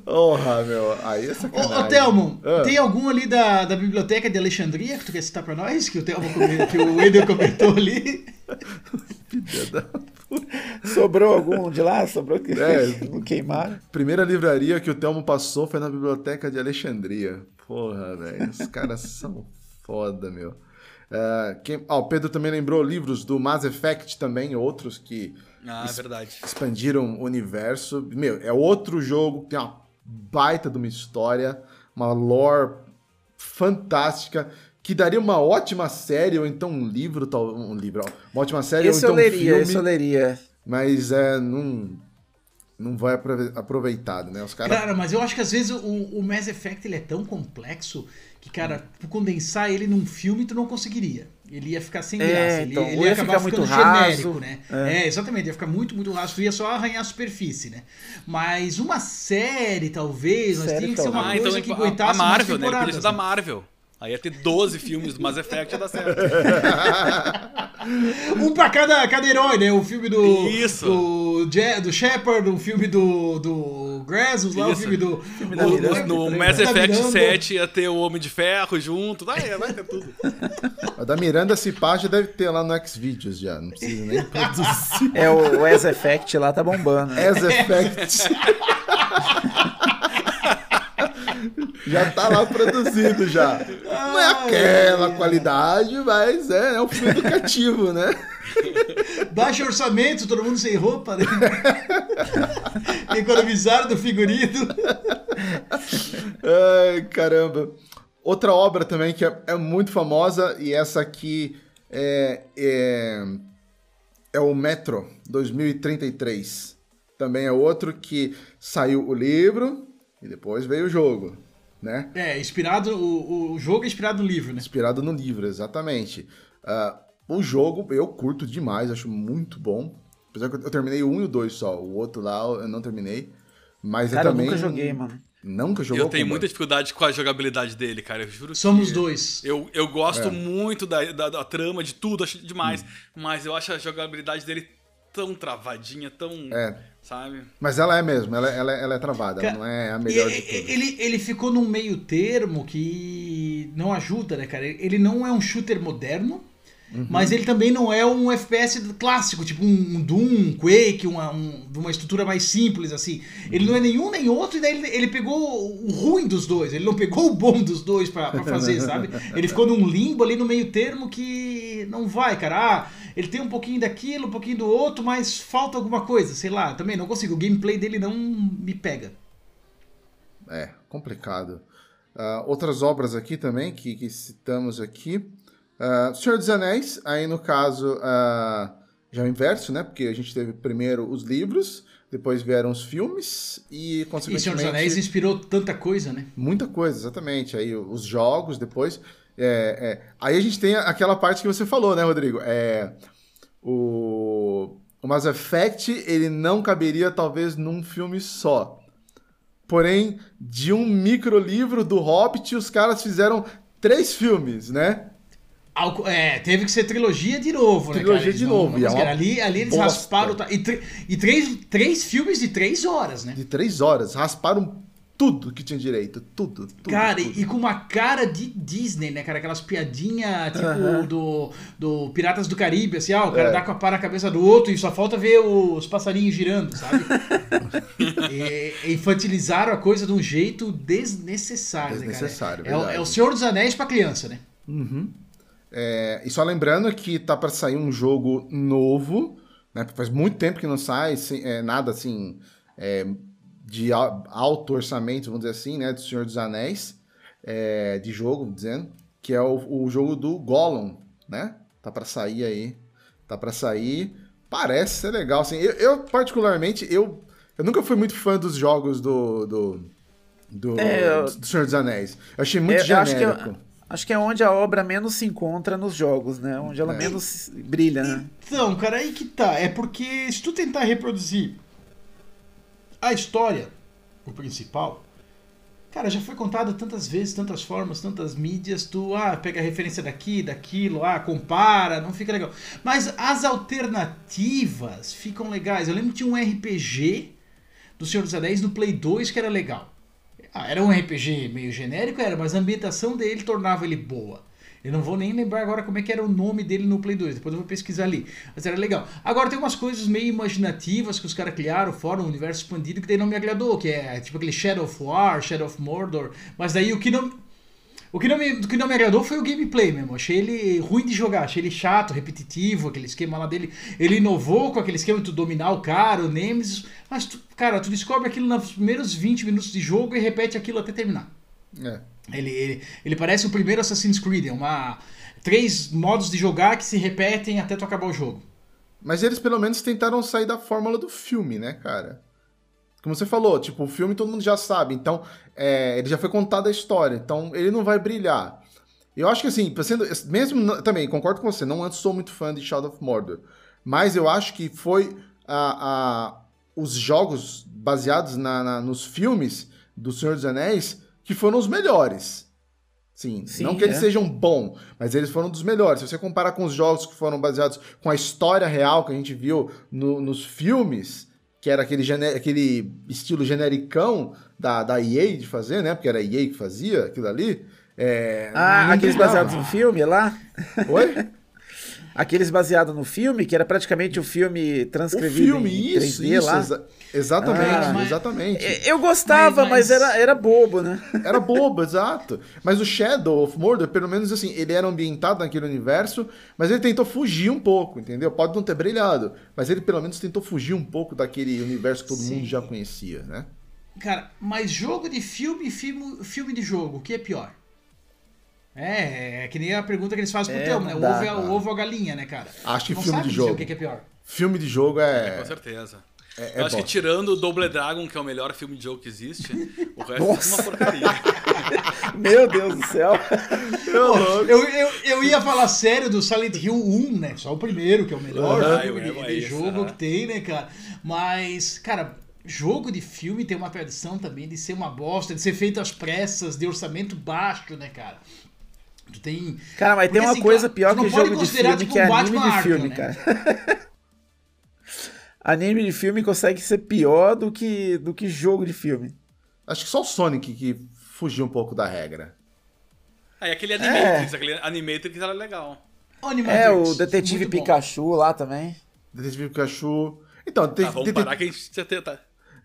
S1: Porra, meu. Aí é
S3: Ô,
S1: sacanagem.
S3: ô Telmo,
S1: Ah.
S3: tem algum ali da, da biblioteca de Alexandria que tu quer citar pra nós? Que o Telmo come- que o Eder comentou ali.
S2: Sobrou algum de lá? Sobrou que
S1: É.
S2: não queimaram?
S1: Primeira livraria que o Telmo passou foi na biblioteca de Alexandria. Porra, velho. Os caras são foda, meu. Ah, quem... ah, o Pedro também lembrou livros do Mass Effect também, outros que
S4: Ah, é verdade.
S1: expandiram o universo. Meu, é outro jogo que tem uma baita de uma história, uma lore fantástica, que daria uma ótima série, ou então um livro, tal, um livro, ó, uma ótima série,
S2: Esse
S1: ou
S2: eu
S1: então um
S2: leria,
S1: filme,
S2: esse eu leria.
S1: mas é, não, não vai aprove- aproveitado, né? Os caras...
S3: Cara, mas eu acho que às vezes o, o Mass Effect ele é tão complexo que, cara, tu condensar ele num filme tu não conseguiria. Ele ia ficar sem
S2: É,
S3: graça. Ele,
S2: então,
S3: ele ia
S2: ia
S3: acabar
S2: ficar muito
S3: ficando
S2: raso,
S3: genérico, né?
S2: é.
S3: É. exatamente. Ia ficar muito, muito raso. Ia só arranhar a superfície, né? Mas uma série, talvez, mas tinha que ser uma
S4: Ah,
S3: coisa
S4: então
S3: que
S4: a-
S3: aguentasse
S4: a Marvel,
S3: mais
S4: né? Ele podia ser da
S3: né?
S4: Marvel. Aí ia ter 12 filmes do Mass Effect ia dar certo.
S3: Um pra cada, cada herói, né? O filme do.
S4: Isso.
S3: Do, Je- do Shepard, o filme do. do Grassus, lá, o filme do.
S2: da
S3: o-
S2: Miranda.
S4: No
S3: da
S4: Mass Effect
S3: Miranda.
S4: 7 ia ter o Homem de Ferro junto. Ah, é, vai ter tudo.
S1: A da Miranda, se pá, já deve ter lá no Xvideos já. Não precisa nem produzir.
S2: É, o, o As Effect lá tá bombando. né?
S1: As Effect. já tá lá produzido já. Não é aquela qualidade, mas é, é um filme educativo, né?
S3: Baixo orçamento, todo mundo sem roupa, né? Economizaram do figurino.
S1: Ai, caramba. Outra obra também que é, é muito famosa, e essa aqui é, é, é o Metro 2033. Também é outro que saiu o livro e depois veio o jogo, né?
S3: É, inspirado. O, o jogo é inspirado no livro, né?
S1: Inspirado no livro, exatamente. Ah, o jogo eu curto demais, acho muito bom. Apesar que eu eu terminei o 1 e o 2 só. O outro lá eu não terminei. Mas
S2: Cara,
S1: eu
S2: eu
S1: também.
S2: nunca joguei, mano.
S1: Nunca jogou
S4: Eu tenho muita dificuldade com a jogabilidade dele, cara. Eu juro
S3: Somos
S4: que
S3: dois.
S4: Eu, eu gosto
S1: É.
S4: muito da, da, da trama, de tudo, acho demais.
S1: Hum.
S4: Mas eu acho a jogabilidade dele tão travadinha, tão.
S1: É.
S4: Sabe?
S1: Mas ela é mesmo, ela, ela, ela é travada, ela
S3: Ca-
S1: não é a
S3: E-
S1: melhor de
S3: e-
S1: todas.
S3: ele, ele ficou num meio termo que não ajuda, né, cara? Ele não é um shooter moderno,
S1: Uhum.
S3: mas ele também não é um FPS clássico, tipo um Doom, um Quake, uma, um- uma estrutura mais simples, assim. Ele não é nenhum nem outro, e daí ele, ele pegou o ruim dos dois, ele não pegou o bom dos dois pra, pra fazer, sabe? Ele ficou num limbo ali no meio termo que não vai, cara. Ah, ele tem um pouquinho daquilo, um pouquinho do outro, mas falta alguma coisa, sei lá, também não consigo. O gameplay dele não me pega.
S1: É, complicado. Ah, outras obras aqui também que, que citamos aqui. Ah, Senhor dos Anéis, aí no caso ah, já o inverso, né? Porque a gente teve primeiro os livros, depois vieram os filmes e,
S3: E
S1: consequentemente...
S3: Senhor dos Anéis inspirou tanta coisa, né?
S1: Muita coisa, exatamente. Aí os jogos, depois. É, é. Aí a gente tem aquela parte que você falou, né, Rodrigo? É, o, o Mass Effect, ele não caberia, talvez, num filme só. Porém, de um microlivro do Hobbit, os caras fizeram três filmes, né?
S3: É, teve que ser trilogia de novo, né?
S1: Trilogia
S3: cara? Eles
S1: de
S3: não-
S1: novo,
S3: não
S1: é uma
S3: ali, ali eles
S1: bosta.
S3: rasparam. ta- E, e três, três filmes de três horas, né?
S1: De três horas. Rasparam tudo que tinha direito. Tudo, tudo.
S3: Cara,
S1: tudo.
S3: e com uma cara de Disney, né, cara? Aquelas piadinhas, tipo,
S2: Aham.
S3: do, do Piratas do Caribe, assim, ó, o cara
S1: É.
S3: dá com a pá na cabeça do outro e só falta ver os passarinhos girando, sabe? e, infantilizaram a coisa de um jeito desnecessário,
S1: Desnecessário,
S3: né, cara? É, é o Senhor dos Anéis pra criança, né?
S1: É, e só lembrando que tá para sair um jogo novo, né? Faz muito tempo que não sai, sem- é, nada assim é, de al- alto orçamento, vamos dizer assim, né? Do Senhor dos Anéis, é, de jogo, dizendo, que é o, o jogo do Gollum, né? Tá para sair aí, tá para sair. Parece ser legal, assim. Eu, eu, particularmente, eu, eu nunca fui muito fã dos jogos do do, do,
S2: É, eu-
S1: do Senhor dos Anéis. Eu achei muito
S2: Eu- eu acho que
S1: genérico.
S2: Acho que é onde a obra menos se encontra nos jogos, né? Onde ela
S1: É.
S2: menos brilha, né?
S3: Então, cara, aí que tá. É porque se tu tentar reproduzir a história, o principal, cara, já foi contada tantas vezes, tantas formas, tantas mídias, tu ah, pega a referência daqui, daquilo, ah, compara, não fica legal. Mas as alternativas ficam legais. Eu lembro que tinha um RPG do Senhor dos Anéis no Play 2 que era legal. Ah, era um RPG meio genérico, era, mas a ambientação dele tornava ele boa. Eu não vou nem lembrar agora como é que era o nome dele no Play 2, depois eu vou pesquisar ali. Mas era legal. Agora tem umas coisas meio imaginativas que os caras criaram, fora um universo expandido, que daí não me agradou, que é tipo aquele Shadow of War, Shadow of Mordor. Mas daí o que não. O que, não me, o que não me agradou foi o gameplay mesmo. Achei ele ruim de jogar, achei ele chato, repetitivo, aquele esquema lá dele. Ele inovou com aquele esquema de tu dominar o cara, o Nemesis. Mas, tu, cara, tu descobre aquilo nos primeiros 20 minutos de jogo e repete aquilo até terminar.
S1: É.
S3: Ele, ele, ele parece o primeiro Assassin's Creed, é uma. Três modos de jogar que se repetem até tu acabar o jogo.
S1: Mas eles pelo menos tentaram sair da fórmula do filme, né, cara? Como você falou, tipo, o filme todo mundo já sabe, então é, ele já foi contada a história, então ele não vai brilhar. Eu acho que assim, sendo, mesmo também, concordo com você, não sou muito fã de Shadow of Mordor, mas eu acho que foi a, a- os jogos baseados na- na- nos filmes do Senhor dos Anéis que foram os melhores. Sim,
S2: Sim,
S1: não que eles
S2: é.
S1: sejam bons, mas eles foram dos melhores. Se você comparar com os jogos que foram baseados com a história real que a gente viu no- nos filmes, que era aquele, aquele estilo genericão da, da EA de fazer, né? Porque era a EA que fazia aquilo ali. É,
S2: Ah, aqueles baseados no filme lá?
S1: Oi?
S2: Aqueles baseados no filme, que era praticamente o filme
S1: O
S2: transcrevido
S1: filme,
S2: em
S1: isso,
S2: 3D
S1: isso.
S2: lá.
S1: exa- exatamente,
S2: Ah,
S1: exatamente.
S2: É, Eu gostava,
S3: Mas-
S2: mas,
S3: mas-
S2: era, era bobo, né?
S1: Era bobo, exato. Mas o Shadow of Mordor, pelo menos assim, ele era ambientado naquele universo, mas ele tentou fugir um pouco, entendeu? Pode não ter brilhado, mas ele pelo menos tentou fugir um pouco daquele universo que todo
S3: Sim.
S1: mundo já conhecia, né?
S3: Cara, mas jogo de filme e filme, filme de jogo, o que é pior? É, é que nem a pergunta que eles fazem pro
S2: É,
S3: teu, né? O ovo, é, o ovo ou a galinha, né, cara?
S1: Acho que
S3: não
S1: filme
S3: sabe
S1: de
S3: dizer
S1: jogo.
S3: O que que é pior?
S1: Filme de jogo é.
S4: Com certeza.
S1: é,
S4: Eu
S1: é
S4: acho que
S1: bom.
S4: tirando o Double Dragon, que é o melhor filme de jogo que existe, o resto é
S2: Nossa.
S4: uma porcaria.
S2: Meu Deus do céu.
S3: Eu, eu, eu ia falar sério do Silent Hill 1, né? Só o primeiro, que é o melhor
S4: Aham,
S3: filme
S4: eu
S3: de, de
S4: é isso,
S3: jogo que tem, né, cara? Mas, cara, jogo de filme tem uma tradição também de ser uma bosta, de ser feito às pressas, de orçamento baixo, né, cara? Tu tem.
S2: Cara, mas tem
S3: Porque,
S2: uma
S3: assim,
S2: coisa pior que jogo de filme,
S3: tipo,
S2: que é anime
S3: Batman
S2: de filme,
S3: Arkham,
S2: cara. anime de filme consegue ser pior do que, do que jogo de filme.
S1: Acho que só o Sonic que fugiu um pouco da regra.
S4: Aí aquele Animatrix, aquele Animatrix era legal.
S3: Animatrix,
S2: É, o Detetive
S3: muito bom.
S2: Pikachu lá também.
S1: Detetive Pikachu. Então,
S4: Tá,
S1: Dete-
S4: vamos parar que a gente já tem- tá.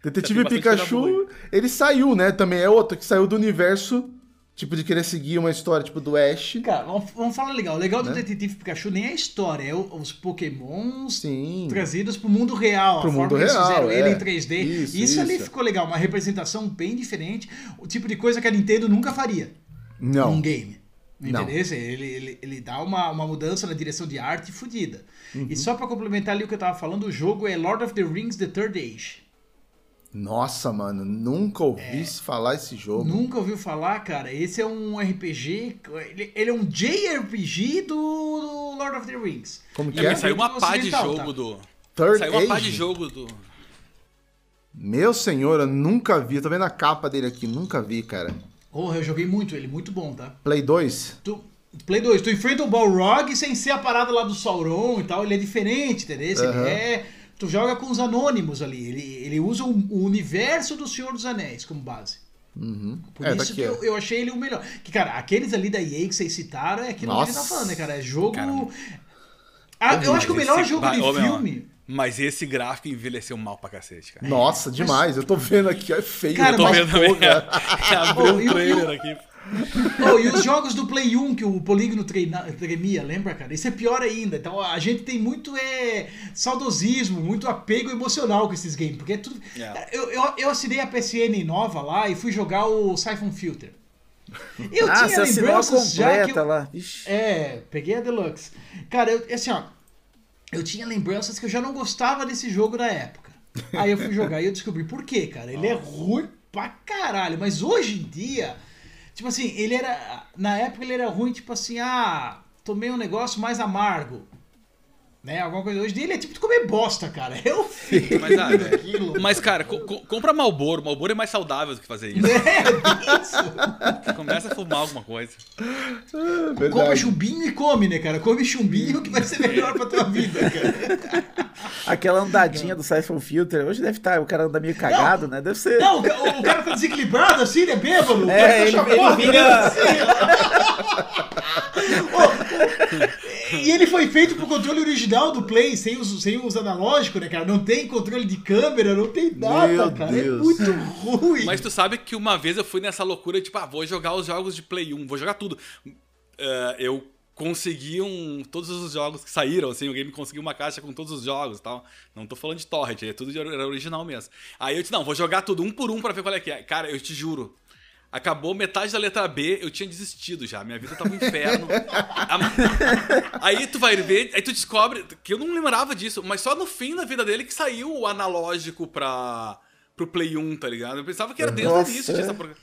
S1: Detetive
S4: tem
S1: Pikachu, ele saiu, né? Também é outro que saiu do universo, tipo, de querer seguir uma história, tipo, do Ash.
S3: Cara, vamos, vamos falar legal. O legal do
S1: Né?
S3: Detetive Pikachu nem é a história, é o- os pokémons
S1: Sim.
S3: trazidos pro mundo real.
S1: Pro
S3: a
S1: mundo
S3: forma que eles
S1: real,
S3: fizeram
S1: é.
S3: ele em 3D.
S1: Isso,
S3: Isso, ali
S1: isso.
S3: ficou legal, uma representação bem diferente. O tipo de coisa que a Nintendo nunca faria
S1: Não.
S3: num game.
S1: Não.
S3: Entendeu? Ele, ele, ele dá uma, uma mudança na direção de arte fodida.
S1: Uhum.
S3: E só pra complementar ali o que eu tava falando, o jogo é Lord of the Rings The Third Age.
S1: Nossa, mano, nunca ouvi
S3: É.
S1: falar esse jogo.
S3: Nunca ouviu falar, cara? Esse é um RPG. Ele, ele é um JRPG do, do Lord of the Rings.
S1: Como
S3: E
S1: que é?
S4: Mas saiu uma pá de
S3: ocidental,
S4: jogo
S3: tá?
S4: do.
S1: Third
S4: Saiu uma pá de jogo do.
S1: Meu senhor, eu nunca vi. Eu tô vendo a capa dele aqui, nunca vi, cara.
S3: Porra, eu joguei muito ele, muito bom, tá?
S1: Play 2?
S3: Tu, Play 2, tu enfrenta o Balrog sem ser a parada lá do Sauron e tal, ele é diferente, entendeu?
S1: Aham.
S3: Ele é. Tu joga com os anônimos ali. Ele, ele usa o, o universo do Senhor dos Anéis como base.
S1: Uhum.
S3: Por
S1: é,
S3: isso que eu, eu achei ele o melhor. Que, cara, aqueles ali da EA que vocês citaram é aquilo que a gente tá
S1: Nossa.
S3: falando, né, cara? É jogo.
S4: Cara,
S3: Ah, eu acho que o
S4: Mas
S3: melhor
S4: esse-
S3: jogo de
S4: ô, meu,
S3: filme.
S4: Mas esse gráfico envelheceu mal pra cacete, cara.
S1: Nossa, demais. Eu tô vendo aqui, é feio.
S3: Cara,
S1: eu
S4: Tô
S3: mas,
S4: vendo também. Abriu um trailer aqui.
S3: Oh, e os jogos do Play 1 que o polígono treina- tremia, lembra, cara? Isso é pior ainda. Então a gente tem muito é, saudosismo, muito apego emocional com esses games. Porque é tudo.
S4: É.
S3: Cara, Eu, eu, eu assinei a PSN nova lá e fui jogar o Siphon Filter. Eu
S2: ah,
S3: tinha lembranças já que eu,
S2: lá. Ixi.
S3: É, peguei a Deluxe. Cara, eu, assim, ó. Eu tinha lembranças que eu já não gostava desse jogo na época. Aí eu fui jogar e eu descobri por quê, cara. Ele é ruim pra caralho. Mas hoje em dia, Tipo assim, ele era. Na época ele era ruim, tipo assim, ah, tomei um negócio mais amargo. Né? Alguma coisa. Hoje dele é tipo de comer bosta, cara. Eu fiz
S4: Mas, ah,
S3: aquilo.
S4: mas, cara, co- co- compra Malboro. Malboro é mais saudável do que fazer isso.
S3: É, isso.
S4: Começa a fumar alguma coisa.
S1: É
S3: Compra
S1: verdade.
S3: chumbinho e come, né, cara? Come chumbinho que vai ser melhor pra tua vida, cara.
S2: Aquela andadinha do Siphon Filter, hoje deve estar, o cara anda meio cagado, né? Deve ser.
S3: Não, o o, cara tá desequilibrado assim, né? Bêbado. o cara
S2: É,
S3: tá
S2: ele,
S3: chapado,
S2: ele vira.
S3: Ô, E ele foi feito pro controle original do Play, sem os, sem os analógicos, né, cara? Não tem controle de câmera, não tem nada,
S1: Meu
S3: cara.
S1: Deus.
S3: É muito ruim.
S4: Mas tu sabe que uma vez eu fui nessa loucura, tipo, ah, vou jogar os jogos de Play 1, vou jogar tudo. Eh, eu consegui um, todos os jogos que saíram, assim, alguém me conseguiu uma caixa com todos os jogos e tal. Não tô falando de torrent, é tudo de, era original mesmo. Aí eu disse, não, vou jogar tudo um por um pra ver qual é que é. Cara, eu te juro, acabou metade da letra B, eu tinha desistido já, minha vida tava um inferno. Aí tu vai ver, aí tu descobre, que eu não lembrava disso, mas só no fim da vida dele que saiu o analógico pra... Pro Play 1, tá ligado? Eu pensava que era desde o início
S2: é.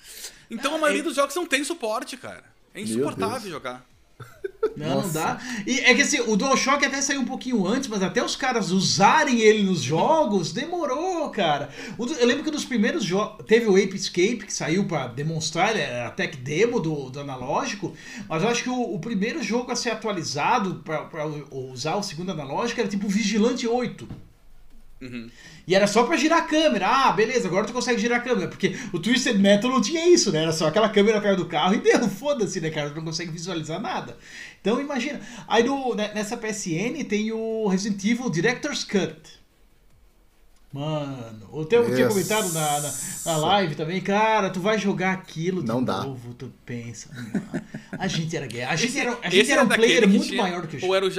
S4: Então a maioria dos jogos não tem suporte, cara. É insuportável jogar.
S3: Não, não dá. E é que assim, o DualShock até saiu um pouquinho antes, mas até os caras usarem ele nos jogos, demorou, cara. Eu lembro que nos primeiros jogos. Teve o Ape Escape, que saiu pra demonstrar, era a tech demo do, do analógico, mas eu acho que o, o primeiro jogo a ser atualizado pra, pra usar o segundo analógico era tipo Vigilante 8. E era só pra girar a câmera. Ah, beleza, agora tu consegue girar a câmera. Porque o Twisted Metal não tinha isso, né? Era só aquela câmera perto do carro e deu, foda-se, né, cara? Tu não consegue visualizar nada. Então imagina. Aí no, ne- nessa PSN tem o Resident Evil Director's Cut. Mano, o teu tinha
S1: Yes.
S3: comentado na, na, na live também, cara, tu vai jogar aquilo de
S1: Não dá.
S3: novo, tu pensa. "Não, A gente era gay. A gente
S4: Esse-
S3: era, a
S4: esse
S3: gente era um player muito
S4: tinha-
S3: maior do que o
S4: ou era o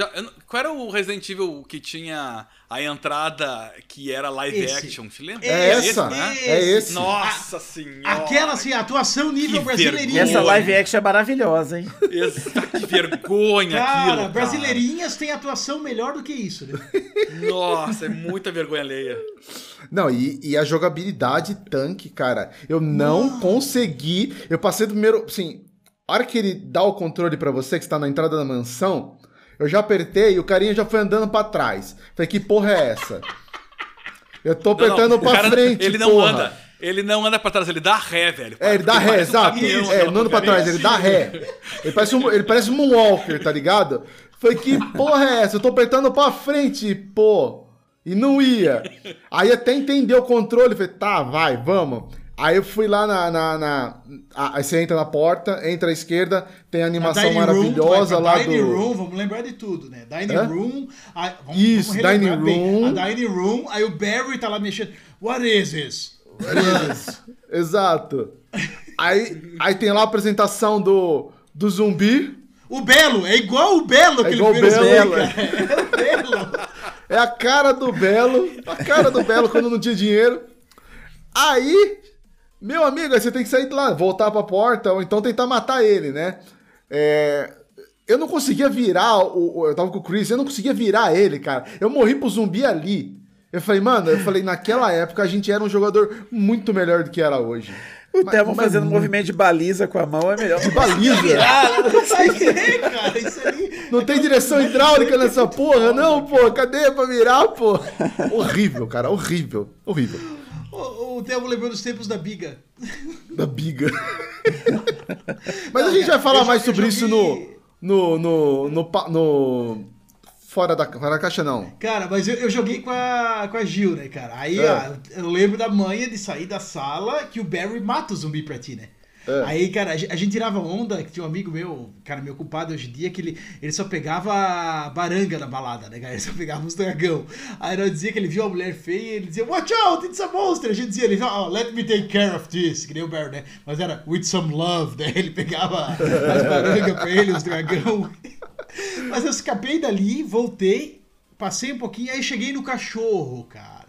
S4: Qual era o Resident Evil que tinha a entrada que era live
S3: Esse.
S4: action? Te lembra?
S1: É
S4: Esse,
S1: essa,
S4: né?
S1: é esse.
S4: Nossa senhora!
S3: Aquela assim, atuação nível
S4: Que vergonha.
S2: Essa live action é maravilhosa, hein?
S4: Exa- que vergonha
S3: Cara,
S4: aquilo,
S3: brasileirinhas têm atuação melhor do que isso, né?
S4: Nossa, é muita vergonha alheia.
S1: Não, e, e a jogabilidade tanque, cara, eu não consegui. Eu passei do primeiro. Assim, a hora que ele dá o controle pra você, que está na entrada da mansão, eu já apertei e o carinha já foi andando pra trás. Falei, que porra é essa? Eu tô
S4: Não, não,
S1: apertando
S4: cara-
S1: frente,
S4: Ele não
S1: porra.
S4: anda. Ele não anda pra trás, ele dá ré, velho.
S1: É, ele dá ré,
S4: um
S1: exato.
S4: caminhão,
S1: é,
S4: aquela
S1: ele não anda pra trás, ele dá ré. Ele parece um, ele parece um Moonwalker, tá ligado? Falei, que porra é essa? Eu tô apertando pra frente, pô. E não ia. Aí até entender o controle, falei, tá, vai, vamos. Aí eu fui lá na. na, na- a- aí você entra na porta, entra à esquerda, tem a animação
S3: Dining
S1: maravilhosa
S3: room,
S1: lá
S3: Dining
S1: do.
S3: Room, vamos lembrar de tudo, né? Dining
S1: Hã?
S3: Room. aí- vamos,
S1: Isso,
S3: vamos
S1: Dining
S3: bem.
S1: Room.
S3: A Dining Room, aí o Barry tá lá mexendo. What is this?
S1: Exato. Aí, aí tem lá a apresentação do, do zumbi.
S3: O Belo, é igual o Belo,
S1: É
S3: aquele
S1: igual o Belo,
S3: cara. É o Belo.
S1: É a cara do Belo. A cara do Belo quando não tinha dinheiro. Aí, meu amigo, aí você tem que sair de lá, voltar pra porta, ou então tentar matar ele, né? É, eu não conseguia virar, o, eu tava com o Chris, eu não conseguia virar ele, cara. Eu morri pro zumbi ali. Eu falei, mano, eu falei, naquela época a gente era um jogador muito melhor do que era hoje.
S2: O
S1: Mas- mas
S2: fazendo um
S1: muito.
S2: movimento de baliza com a mão é melhor.
S1: Baliza!
S3: Isso aí, cara, isso aí.
S1: Não tem direção hidráulica nessa porra, não, pô. Cadê pra virar, pô? Horrível, cara, horrível, horrível.
S3: O, o Theo lembrou dos tempos da Biga.
S1: Da biga. Mas a gente vai falar mais sobre
S3: eu
S1: isso
S3: joguei-
S1: no. No. No. No. no- fora, da, fora da caixa, não.
S3: Cara, mas eu, eu joguei com a, com a Gil, né, cara? Aí,
S1: É.
S3: ó, eu lembro da manha de sair da sala que o Barry mata o zumbi pra ti, né?
S1: É.
S3: Aí, cara, a gen- a gente tirava onda, que tinha um amigo meu, cara, meu culpado hoje em dia, que ele, ele só pegava baranga na balada, né, cara? Ele só pegava os dragão. Aí nós dizia que ele viu uma mulher feia e ele dizia, watch out, it's a monster. A gente dizia, ele, oh, let me take care of this, que nem o Barry, né? Mas era with some love, né? Ele pegava as barangas pra ele, os dragão. Mas eu escapei dali, voltei, passei um pouquinho, aí cheguei no cachorro, cara.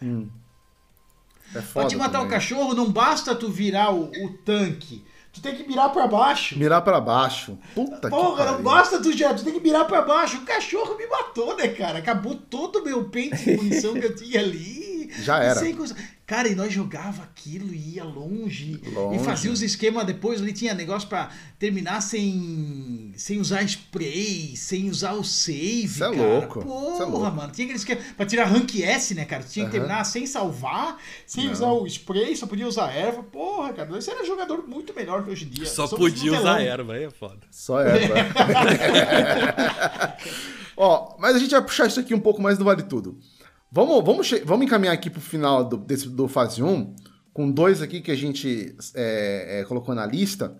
S1: É foda.
S3: Pra te matar o
S1: também.
S3: cachorro, não basta tu virar o, o tanque. Tu tem que mirar pra baixo.
S1: Mirar pra baixo. Puta
S3: Porra, não basta tu já, tu tem que mirar pra baixo. O cachorro me matou, né, cara? Acabou todo o meu pente de munição que eu tinha ali.
S1: Já era.
S3: Sem Cara, e nós jogava aquilo e ia longe,
S1: Longe.
S3: E fazia os esquemas depois, ali tinha negócio pra terminar sem, sem usar spray, sem usar o save,
S1: Cê é
S3: cara.
S1: louco,
S3: Porra,
S1: cê é louco.
S3: mano. Tinha aquele esquema pra tirar rank S, né, cara? Tinha que
S1: Aham.
S3: terminar sem salvar, sem
S1: Não.
S3: usar o spray, só podia usar erva. Porra, cara. Você era jogador muito melhor que hoje em dia.
S4: Só
S3: Somos
S4: podia usar erva, aí é foda.
S1: Só erva. Ó, mas a gente vai puxar isso aqui um pouco mais do Vale Tudo. Vamos, vamos, vamos encaminhar aqui pro final do, desse, do fase 1, com dois aqui que a gente é, é, colocou na lista,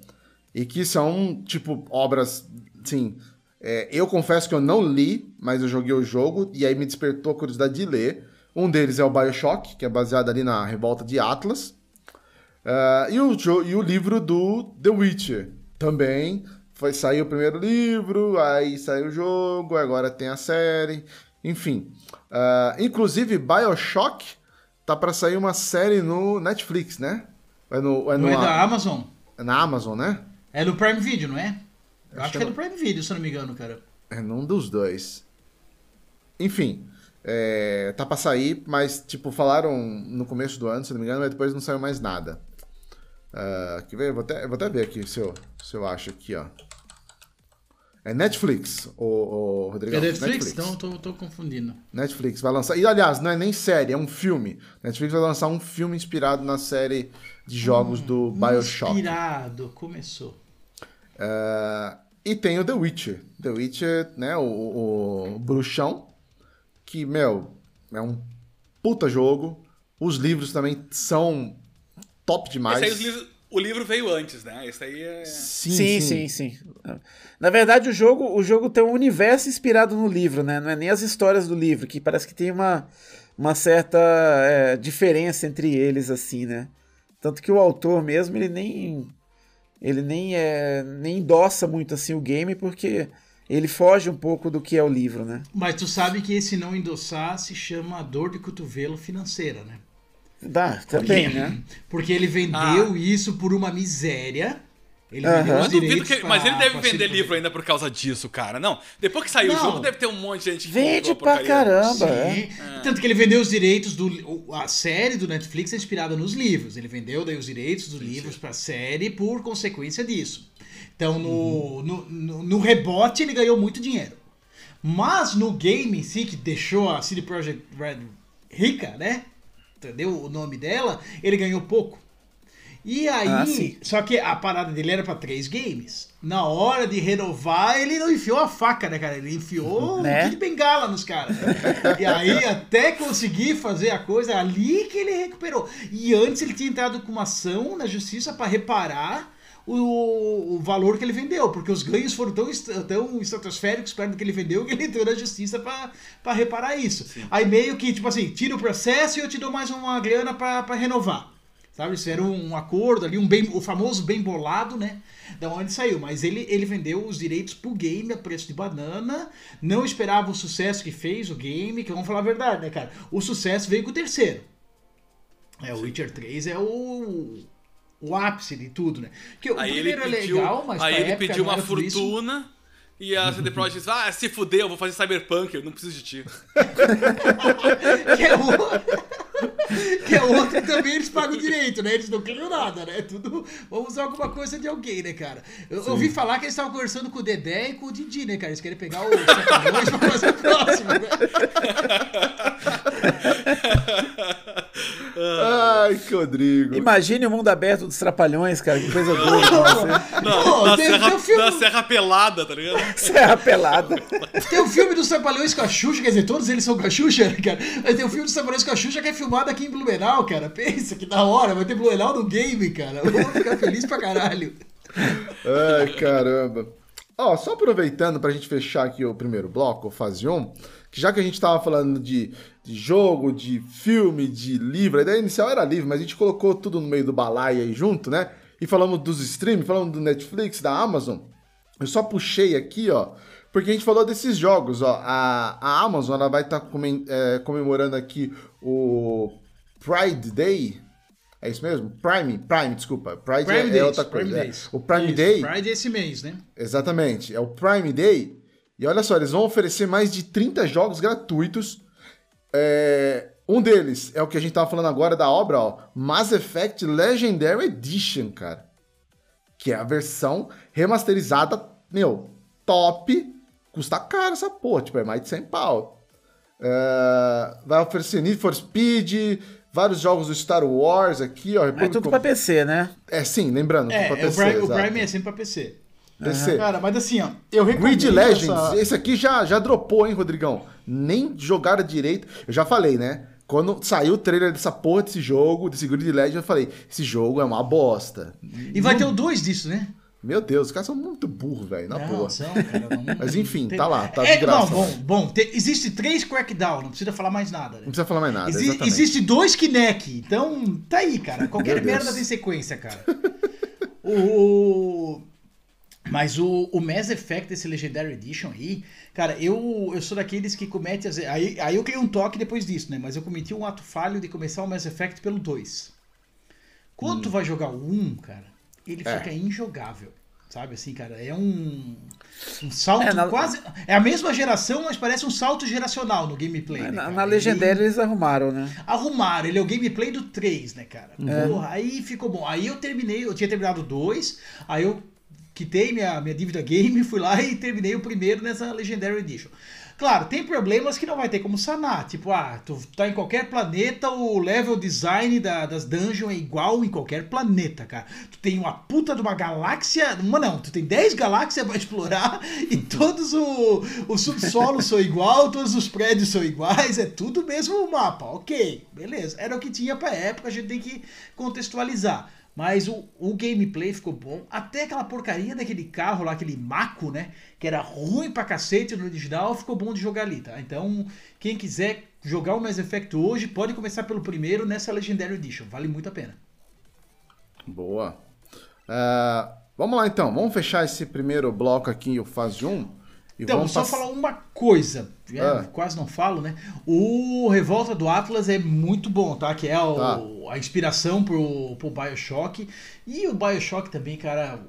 S1: e que são, tipo, obras, assim, é, eu confesso que eu não li, mas eu joguei o jogo, e aí me despertou a curiosidade de ler. Um deles é o Bioshock, que é baseado ali na revolta de Atlas. Ah, e, o, e o livro do The Witcher também. Foi sair o primeiro livro, aí saiu o jogo, agora tem a série. Enfim. Ah, inclusive, Bioshock tá pra sair uma série no Netflix, né? É, no, é,
S3: Não é da Amazon?
S1: é na Amazon, né?
S3: É no Prime Video, não é? Eu
S1: Acho
S3: acho que
S1: que
S3: é no Prime Video, se eu não me engano, cara.
S1: É num dos dois. Enfim, é, tá pra sair, mas, tipo, falaram no começo do ano, se não me engano, mas depois não saiu mais nada. Ah, quer ver? Eu Vou até, vou até ver aqui se eu, se eu acho aqui, ó. É Netflix, o, o Rodrigo.
S3: É Netflix? Então eu tô, tô confundindo.
S1: Netflix vai lançar. E aliás, não é nem série, é um filme. Netflix vai lançar um filme inspirado na série de jogos do Bioshock.
S3: Inspirado, começou.
S1: Ah, e tem o The Witcher. The Witcher, né? O, o, o bruxão. Que, meu, é um puta jogo. Os livros também são top demais.
S4: Esse aí, os livros- o livro veio antes, né? Esse aí é.
S2: Sim, sim, sim, Na verdade, o jogo, o jogo tem um universo inspirado no livro, né? Não é nem as histórias do livro, que parece que tem uma, uma certa é, diferença entre eles, assim, né? Tanto que o autor mesmo, ele nem. Ele nem, é, nem endossa muito assim o game, porque ele foge um pouco do que é o livro, né?
S3: Mas tu sabe que esse não endossar se chama dor de cotovelo financeira, né?
S2: Dá, também, né?
S3: Porque ele vendeu isso por uma miséria. Ele
S4: Mas, duvido que,
S3: pra-
S4: mas ele deve vender livro ainda por causa disso, cara. Não, depois que saiu o
S3: Não.
S4: jogo, deve ter um monte de gente que
S2: Vende pra
S4: porcaria.
S2: caramba, é.
S3: Sim. Tanto que ele vendeu os direitos do. o- A série do Netflix é inspirada nos livros. Ele vendeu daí os direitos dos livros pra série por consequência disso. Então, no, no, no, no rebote, ele ganhou muito dinheiro. Mas no game em si, que deixou a CD Projekt Red rica, né? Entendeu o nome dela? Ele ganhou pouco. E aí,
S2: Ah,
S3: só que a parada dele era pra três games. Na hora de renovar, ele não enfiou a faca, né, cara? Ele enfiou
S2: Né?
S3: um kit de bengala nos caras. e aí, até conseguir fazer a coisa, ali que ele recuperou. E antes ele tinha entrado com uma ação na justiça pra reparar o, o valor que ele vendeu, porque os ganhos foram tão, tão estratosféricos perto do que ele vendeu que ele entrou na justiça pra pra reparar isso. Aí meio que, tipo assim, tira o processo e eu te dou mais uma grana pra pra renovar. Sabe, isso era um acordo ali, um bem, o famoso bem bolado, né? Da onde saiu. Mas ele, ele vendeu os direitos pro game a preço de banana, não esperava o sucesso que fez o game, que vamos falar a verdade, né, cara? O sucesso veio com o terceiro. É, o Witcher 3 é o, o ápice de tudo, né? Que o
S4: Aí ele
S3: primeiro
S4: pediu,
S3: é legal, mas
S4: aí ele
S3: época
S4: pediu uma
S3: isso.
S4: fortuna e a CD Projekt disse: Ah, se fuder, eu vou fazer Cyberpunk, eu não preciso de ti.
S3: que é outro, que é outro também eles pagam direito, né? Eles não criam nada, né? Tudo. Vamos usar alguma coisa de alguém, né, cara? Eu eu ouvi falar que eles estavam conversando com o Dedé e com o Didi, né, cara? Eles querem pegar os sacanões pra fazer o próximo, né?
S1: Ai, que Rodrigo.
S2: Imagine o mundo aberto dos trapalhões, cara, que coisa boa você.
S4: Não,
S3: Pô,
S4: na,
S3: tem-
S4: serra,
S3: tem um filme-
S4: na Serra Pelada, tá ligado?
S2: Serra pelada.
S3: Tem o filme dos Trapalhões com a Xuxa, quer dizer, todos eles são com a Xuxa, né, cara? Mas tem o filme dos Trapalhões com a Xuxa que é filmado aqui em Blumenau, cara. Pensa que da hora, vai ter Blumenau no game, cara. Eu vou ficar feliz pra caralho.
S1: Ai, caramba. Ó, só aproveitando pra gente fechar aqui o primeiro bloco, o fase 1, que já que a gente tava falando de, de jogo, de filme, de livro, a ideia inicial era livro, mas a gente colocou tudo no meio do balaio aí junto, né? E falamos dos streams, falamos do Netflix, da Amazon. Eu só puxei aqui, ó, porque a gente falou desses jogos, ó. A, a Amazon, ela vai estar comemorando aqui o Pride Day. É isso mesmo? Prime, Prime, desculpa. Pride
S3: Prime
S1: é, é outra
S3: Prime
S1: coisa. é.
S3: Days.
S1: O Prime
S3: Isso,
S1: Day
S3: Pride é esse mês, né?
S1: Exatamente, é o Prime Day. E olha só, eles vão oferecer mais de 30 jogos gratuitos. É, um deles é o que a gente tava falando agora da obra, ó, Mass Effect Legendary Edition, cara. Que é a versão remasterizada, meu, top. Custa caro essa porra, tipo, é mais de 100 pau. É, vai oferecer Need for Speed, vários jogos do Star Wars aqui, ó.
S2: É tudo pra PC, né?
S1: É, sim, lembrando.
S3: É,
S1: tudo pra
S3: é, o,
S1: PC,
S3: Prime, o. Prime é sempre pra PC.
S1: PC.
S3: Cara, mas assim, ó, eu recomendo
S1: Grid Legends,
S3: essa-
S1: esse aqui já, já dropou, hein, Rodrigão? Nem jogaram direito. Eu já falei, né? Quando saiu o trailer dessa porra desse jogo, desse Grid Legends, eu falei, esse jogo é uma bosta.
S3: E vai ter o 2 disso, né?
S1: Meu Deus, os caras são muito burros, velho, na
S3: não,
S1: boa.
S3: não-
S1: Mas enfim, tá lá, tá
S3: é,
S1: de graça.
S3: Não, bom, bom, te- existe três Crackdown, não precisa falar mais nada, né?
S1: Não precisa falar mais nada,
S3: Exi-
S1: exatamente.
S3: existe dois Kinect, então tá aí, cara. Qualquer merda tem sequência, cara. o... Mas o, o Mass Effect, esse Legendary Edition aí, cara, eu, eu sou daqueles que comete. As... Aí, aí eu criei um toque depois disso, né? Mas eu cometi um ato falho de começar o Mass Effect pelo 2. Quando tu vai jogar o 1, cara, ele
S1: É.
S3: fica injogável. Sabe assim, cara? É um. Um salto
S2: É, na-
S3: quase. É a mesma geração, mas parece um salto geracional no gameplay. né,
S2: Na, na
S3: Ele-
S2: Legendary eles arrumaram, né?
S3: arrumaram. Ele é o gameplay do 3, né, cara? Porra, aí ficou bom. Aí eu terminei, eu tinha terminado o 2, aí eu quitei minha, minha dívida game, fui lá e terminei o primeiro nessa Legendary Edition. Claro, tem problemas que não vai ter como sanar. Tipo, ah, tu tá em qualquer planeta, o level design da- das dungeons é igual em qualquer planeta, cara. Tu tem uma puta de uma galáxia. Uma não, tu tem 10 galáxias pra explorar e todos o, o subsolo são igual, todos os prédios são iguais, é tudo o mesmo mapa. Ok, beleza. Era o que tinha pra época, a gente tem que contextualizar. Mas o, o gameplay ficou bom. Até aquela porcaria daquele carro lá, aquele Mako, né? Que era ruim pra cacete no original, ficou bom de jogar ali, tá? Então, quem quiser jogar o Mass Effect hoje, pode começar pelo primeiro nessa Legendary Edition. Vale muito a pena.
S1: Boa. É, vamos lá então, vamos fechar esse primeiro bloco aqui, o Fase 1. E
S3: Então, só
S1: pass-
S3: falar uma coisa, é,
S1: Ah.
S3: quase não falo, né? O Revolta do Atlas é muito bom, tá? Que é o-
S1: Tá.
S3: a inspiração pro, pro Bioshock. E o Bioshock também, cara.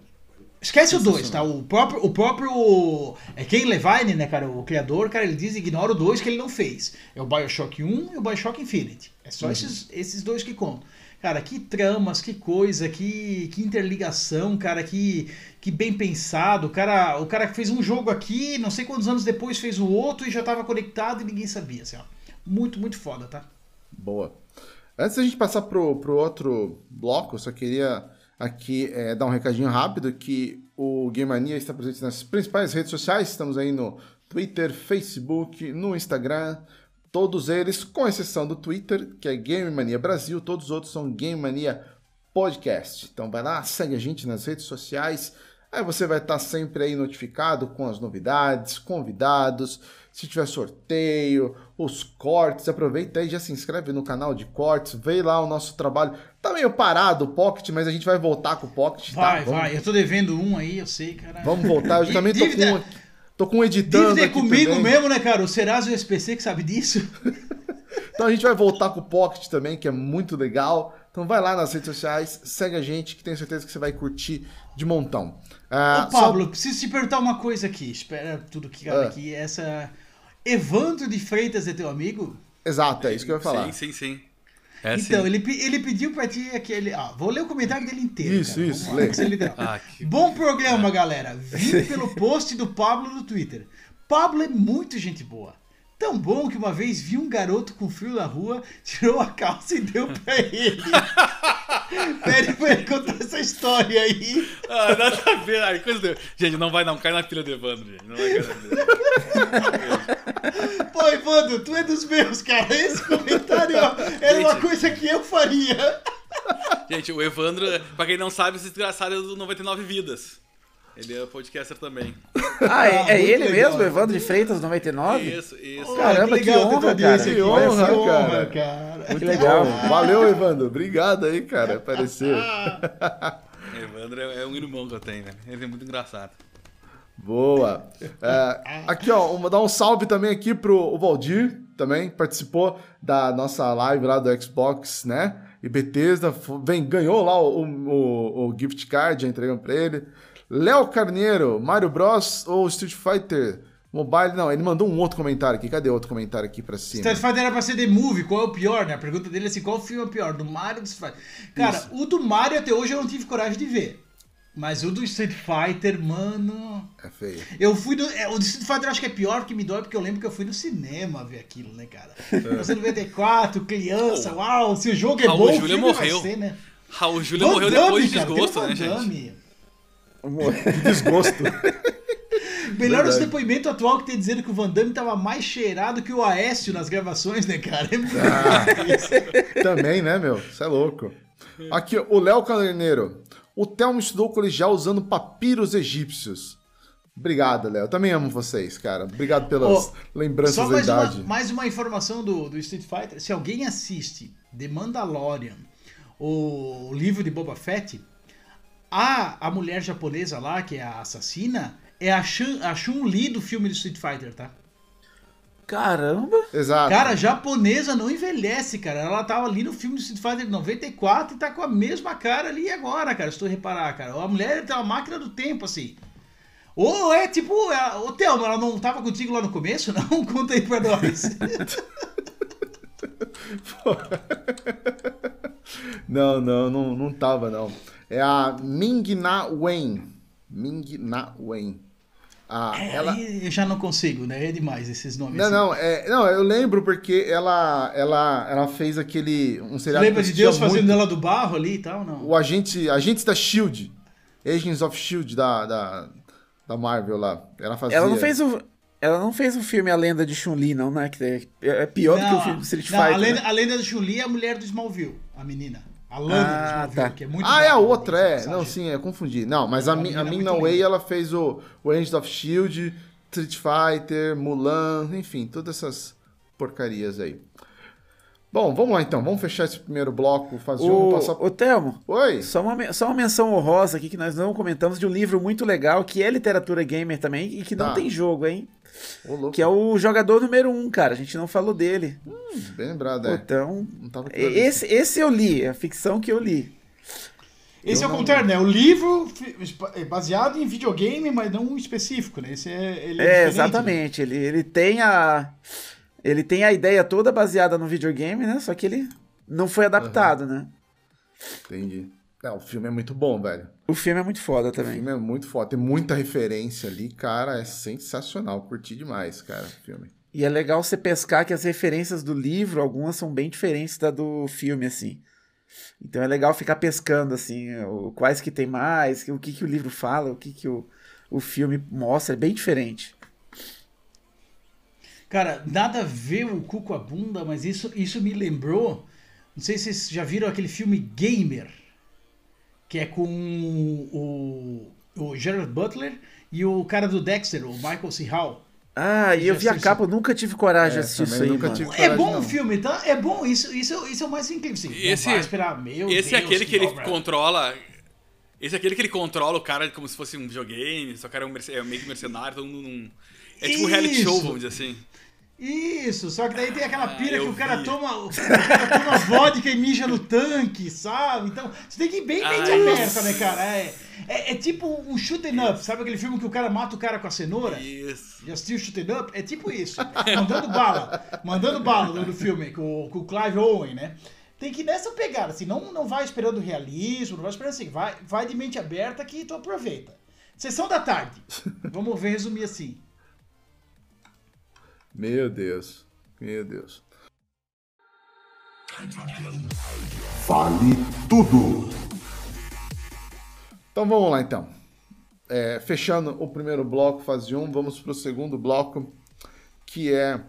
S3: Esquece o 2, tá? O próprio, o próprio. É Ken Levine, né, cara? O criador, cara, ele diz ignora o 2 que ele não fez. É o Bioshock 1 e o Bioshock Infinite. É
S1: Uhum.
S3: só esses, esses dois que contam. Cara, que tramas, que coisa, que, que interligação, cara, que, que bem pensado. O cara, o cara fez um jogo aqui, não sei quantos anos depois fez o outro e já tava conectado e ninguém sabia, assim, ó. Muito, muito foda, tá?
S1: Boa. Antes da gente passar pro, pro outro bloco, eu só queria aqui é, dar um recadinho rápido que o Game Mania está presente nas principais redes sociais. Estamos aí no Twitter, Facebook, no Instagram. Todos eles, com exceção do Twitter, que é Game Mania Brasil. Todos os outros são Game Mania Podcast. Então vai lá, segue a gente nas redes sociais. Aí você vai estar sempre aí notificado com as novidades, convidados, se tiver sorteio, os cortes. Aproveita aí, já se inscreve no canal de cortes, vê lá o nosso trabalho. Tá meio parado o Pocket, mas a gente vai voltar com o Pocket, tá?
S3: Vai,
S1: Vamos-
S3: vai. Eu tô devendo um aí, eu sei, cara.
S1: Vamos voltar. Eu também tô com, um- tô com um editando
S3: Dívida é
S1: aqui
S3: comigo
S1: também.
S3: mesmo, né, cara? O Serasa e o SPC que sabe disso.
S1: Então a gente vai voltar com o Pocket também, que é muito legal. Então vai lá nas redes sociais, segue a gente, que tenho certeza que você vai curtir de montão. Ah,
S3: Ô,
S1: só-
S3: Pablo, preciso te perguntar uma coisa aqui. Espera tudo que cabe
S1: Ah.
S3: aqui. Essa. Evandro de Freitas é teu amigo?
S1: Exato, é isso que eu ia falar.
S4: Sim, sim, sim. É,
S3: então,
S4: sim.
S3: ele, ele pediu pra ti aquele. Ah, vou ler o comentário dele inteiro.
S1: Isso,
S3: cara.
S1: isso,
S3: Vamos
S1: lê.
S3: legal.
S4: Ah, que-
S3: Bom programa, galera. Vim pelo post do Pablo no Twitter. Pablo é muito gente boa. Tão bom que uma vez vi um garoto com frio na rua, tirou a calça e deu pra ele. Pede pra ele contar essa história aí.
S4: Ah, nada a ver. Ai, coisa de... Gente, não vai não. Cai na pilha do Evandro, gente. Não vai cair na pilha.
S3: Pô, Evandro, tu é dos meus, cara. Esse comentário ó, era uma coisa que eu faria.
S4: Gente, o Evandro, pra quem não sabe, esse desgraçado é do 99 Vidas. Ele é podcaster também.
S2: Ah, é,
S3: Ah,
S2: é
S3: muito
S2: ele
S3: legal.
S2: mesmo, Evandro de Freitas 99?
S4: Isso, isso.
S2: Caramba, que honra,
S3: ter tua audiência
S2: cara.
S1: Que honra,
S3: Que honra,
S1: cara.
S3: cara.
S2: Que legal.
S1: Bom, valeu, Evandro. Obrigado aí, cara. Apareceu.
S4: O Evandro é é um irmão que eu tenho, né? Ele é muito engraçado.
S1: Boa. É, aqui, ó, uma, dar um salve também aqui pro Valdir, também participou da nossa live lá do Xbox, né? E Bethesda vem, ganhou lá o, o, o gift card, já entregamos pra ele. Léo Carneiro, Mario Bros ou Street Fighter Mobile, não, ele mandou um outro comentário aqui. Cadê outro comentário aqui pra cima?
S3: Street Fighter era pra ser The Movie, qual é o pior, né? A pergunta dele é assim, qual filme é o pior? Do Mario ou do Street Fighter? Cara,
S1: Isso.
S3: o do Mario até hoje eu não tive coragem de ver. Mas o do Street Fighter, mano...
S1: É feio.
S3: Eu fui do. é, o do Street Fighter eu acho que é pior porque me dói, porque eu lembro que eu fui no cinema ver aquilo, né, cara? Você 94, criança, uau, se o jogo é
S4: Raul
S3: bom, o
S4: Júlia morreu.
S3: ser, né?
S4: Raul Júlia morreu depois de desgosto, né, gente?
S1: Que desgosto.
S3: Melhor os
S1: Verdade.
S3: depoimentos atual que tem dizendo que o Van Damme tava mais cheirado que o Aécio nas gravações, né, cara? É muito
S1: Ah.
S3: isso.
S1: Também, né, meu? Você é louco. Aqui, o Léo Caderneiro. O Thelmo estudou colegial usando papiros egípcios. Obrigado, Léo. Também amo vocês, cara. Obrigado pelas
S3: Ô,
S1: lembranças
S3: Só
S1: da
S3: uma,
S1: idade.
S3: mais uma informação do, do Street Fighter. Se alguém assiste The Mandalorian, o livro de Boba Fett, a, a mulher japonesa lá, que é a assassina, é a, Chun- Chun-Li do filme do Street Fighter, tá?
S2: Caramba!
S1: Exato.
S3: Cara, a japonesa não envelhece, cara. Ela tava ali no filme do Street Fighter de 94 e tá com a mesma cara ali agora, cara. Se tu reparar, cara. A mulher tem uma máquina do tempo, assim. Ou é tipo, é, ô Thelma, ela não tava contigo lá no começo? Não? Conta aí pra nós.
S1: Não, não, não, não tava, não. É a Ming Na Wen. Ming Na Wen. Ah,
S3: É,
S1: ela...
S3: eu já não consigo, né? É demais esses nomes.
S1: Não,
S3: assim.
S1: não, é, não, eu lembro porque ela, ela, ela fez aquele um
S3: Você
S1: seriado
S3: lembra de Deus fazendo
S1: muito.
S3: ela do barro ali e tal? Não.
S1: o agente, agentes da Shield, Agents of Shield da, da, da Marvel lá. Ela fazia.
S2: Ela não fez o. Ela não fez o filme A Lenda de Chun-Li, não, né? Que é, é pior do que o filme do Street
S3: não,
S2: Fighter.
S3: A lenda,
S2: né?
S3: a lenda do Chun-Li é a mulher do Smallville, a menina. A Lana
S2: Ah, tá.
S3: que é muito
S1: Ah, é a outra, é. Não, sim, é confundi. Não, mas a,
S3: A
S1: Mi-
S3: menina
S1: a
S3: é
S1: Mina Way, ela fez o, o Agents of Shield, Street Fighter, Mulan, enfim, todas essas porcarias aí. Bom, vamos lá então. Vamos fechar esse primeiro bloco, fazer um
S2: O,
S1: passar.
S2: o Thelmo,
S1: Oi!
S2: só uma, só uma menção honrosa aqui que nós não comentamos de um livro muito legal que é literatura gamer também e que não
S1: Tá.
S2: tem jogo, hein?
S1: Ô.
S2: Que é o jogador número um, cara. A gente não falou dele.
S1: Bem lembrado, é.
S2: Então, esse, esse eu li, é a ficção que eu li.
S3: Esse
S1: Eu
S3: é o
S1: não-
S3: contrário, né? O livro é baseado em videogame, mas não um específico, né? Esse é. Ele é,
S2: É,
S3: né?
S2: exatamente. Ele, ele tem a. Ele tem a ideia toda baseada no videogame, né? Só que ele não foi adaptado, né?
S1: Entendi. É, o filme é muito bom, velho.
S2: O filme é muito foda
S1: O
S2: também.
S1: filme é muito foda. Tem muita referência ali, cara. É sensacional. Curti demais, cara, o filme.
S2: E é legal você pescar que as referências do livro, algumas são bem diferentes da do filme, assim. Então é legal ficar pescando, assim, o, quais que tem mais, o que, que o livro fala, o que, que o, o filme mostra, é bem diferente.
S3: Cara, nada a ver o cu com a bunda, mas isso, isso me lembrou. Não sei se vocês já viram aquele filme Gamer, que é com o, o Gerard Butler e o cara do Dexter, o Michael C. Hall.
S2: Ah, e eu vi a capa, nunca tive coragem de
S1: É,
S2: assistir isso aí,
S1: nunca
S2: mano.
S1: tive-
S3: É
S1: Coragem,
S3: bom
S1: não.
S3: o filme, tá? É bom, isso, isso, isso é o mais incrível. Assim,
S4: Esse-
S3: não vai esperar, meu
S4: Esse é
S3: Deus,
S4: aquele que ele
S3: obra.
S4: controla. Esse é aquele que ele controla o cara como se fosse um videogame, só que era um merce- é meio que mercenário, todo mundo num. É tipo um reality show, vamos dizer assim.
S3: Isso, só que daí tem aquela pira
S4: Ah,
S3: que o cara
S4: vi.
S3: toma, o cara toma vodka e mija no tanque, sabe? Então, você tem que ir bem mente
S4: Ah,
S3: aberta,
S4: isso.
S3: né, cara? É, é, é tipo um shooting up, sabe aquele filme que o cara mata o cara com a cenoura?
S4: Isso.
S3: Já assistiu Shooting Up? É tipo isso. Mandando bala. Mandando bala do, do filme, com, o- com o Clive Owen, né? Tem que ir nessa pegada, assim, não, não vai esperando realismo, não vai esperando assim, vai, vai de mente aberta que tu aproveita. Sessão da tarde. Vamos ver, resumir assim.
S1: Meu Deus. Meu Deus.
S5: Vale tudo.
S1: Então vamos lá então. É, fechando o primeiro bloco, fase 1, vamos pro segundo bloco, que é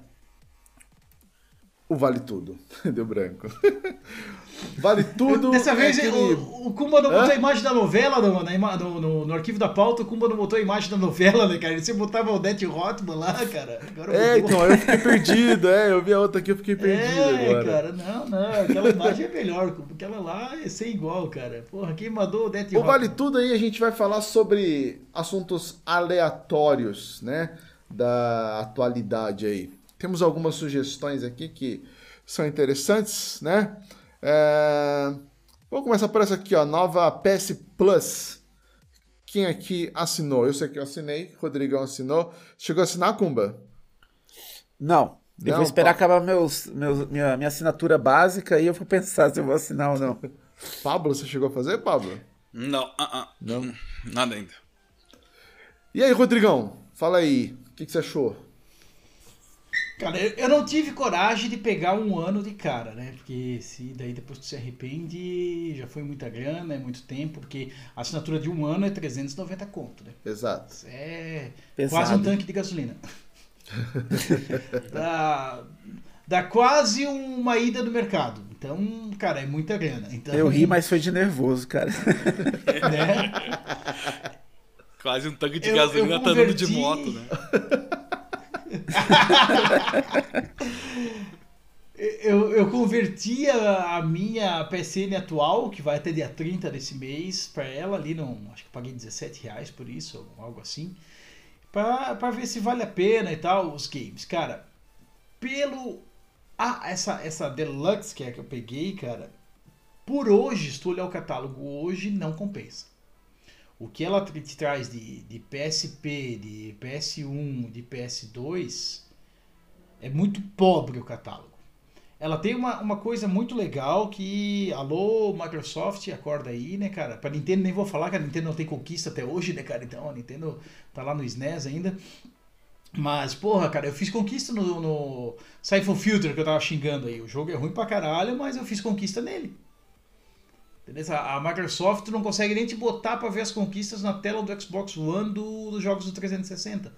S1: o Vale Tudo. Deu branco. vale Tudo.
S3: Dessa
S1: é
S3: vez
S1: aquele-
S3: o, o Kumba não
S1: Hã?
S3: botou a imagem da novela no, na no, no- no arquivo da pauta, o Kumba não botou a imagem da novela, né, cara? Você botava o Odete Rotman lá, cara. Agora
S1: É, então, eu fiquei perdido, é, eu vi a outra aqui, eu fiquei perdido
S3: É,
S1: agora.
S3: cara, não, não, aquela imagem é melhor, Kumba. aquela lá é sem igual, cara. Porra, quem mandou o Odete
S1: O
S3: Rotman?
S1: Vale Tudo aí a gente vai falar sobre assuntos aleatórios, né? Da atualidade aí. Temos algumas sugestões aqui que são interessantes, né? É... Vamos começar por essa aqui, ó. Nova PS Plus. quem aqui assinou? Eu sei que eu assinei, Rodrigão assinou. Chegou a assinar, Kumba?
S2: Não. Eu
S1: Não,
S2: vou esperar
S1: pa-
S2: acabar meus, meus, minha, minha assinatura básica e eu vou pensar se eu vou assinar ou não.
S1: Pablo, você chegou a fazer, Pablo?
S4: Não, ah, ah,
S1: Não.
S4: nada ainda.
S1: E aí, Rodrigão? Fala aí, o que, que você achou?
S3: Cara, eu, não tive coragem de pegar um ano de cara, né? Porque se daí depois tu se arrepende, já foi muita grana, é muito tempo, porque a assinatura de um ano é 390 conto, né?
S1: Exato.
S3: Isso é
S2: Pesado.
S3: quase um tanque de gasolina. dá, dá quase uma ida no mercado. Então, cara, é muita grana. Então,
S2: Eu ri, mas foi de nervoso, cara.
S3: né?
S4: Quase um tanque de
S3: Eu-
S4: gasolina
S3: eu
S4: tá andando de
S3: converti-
S4: moto, né?
S3: Eu, eu converti a, a minha PSN atual, que vai até dia 30 desse mês, pra ela ali, não, acho que paguei 17 reais por isso, ou algo assim, pra ver se vale a pena e tal, os games. Cara, pelo. Ah, essa, essa Deluxe que é que eu peguei, cara, por hoje, se tu olhar o catálogo hoje, não compensa. O que ela te traz de, de PSP, de PS1, de PS2, é muito pobre o catálogo. Ela tem uma, uma coisa muito legal que. Alô, Microsoft, acorda aí, né, cara? Pra Nintendo nem vou falar que a Nintendo não tem conquista até hoje, né, cara? Então a Nintendo tá lá no SNES ainda. Mas, porra, cara, eu fiz conquista no, no Siphon Filter que eu tava xingando aí. O jogo é ruim pra caralho, mas eu fiz conquista nele. Beleza? A Microsoft não consegue nem te botar pra ver as conquistas na tela do Xbox One do- dos jogos do 360.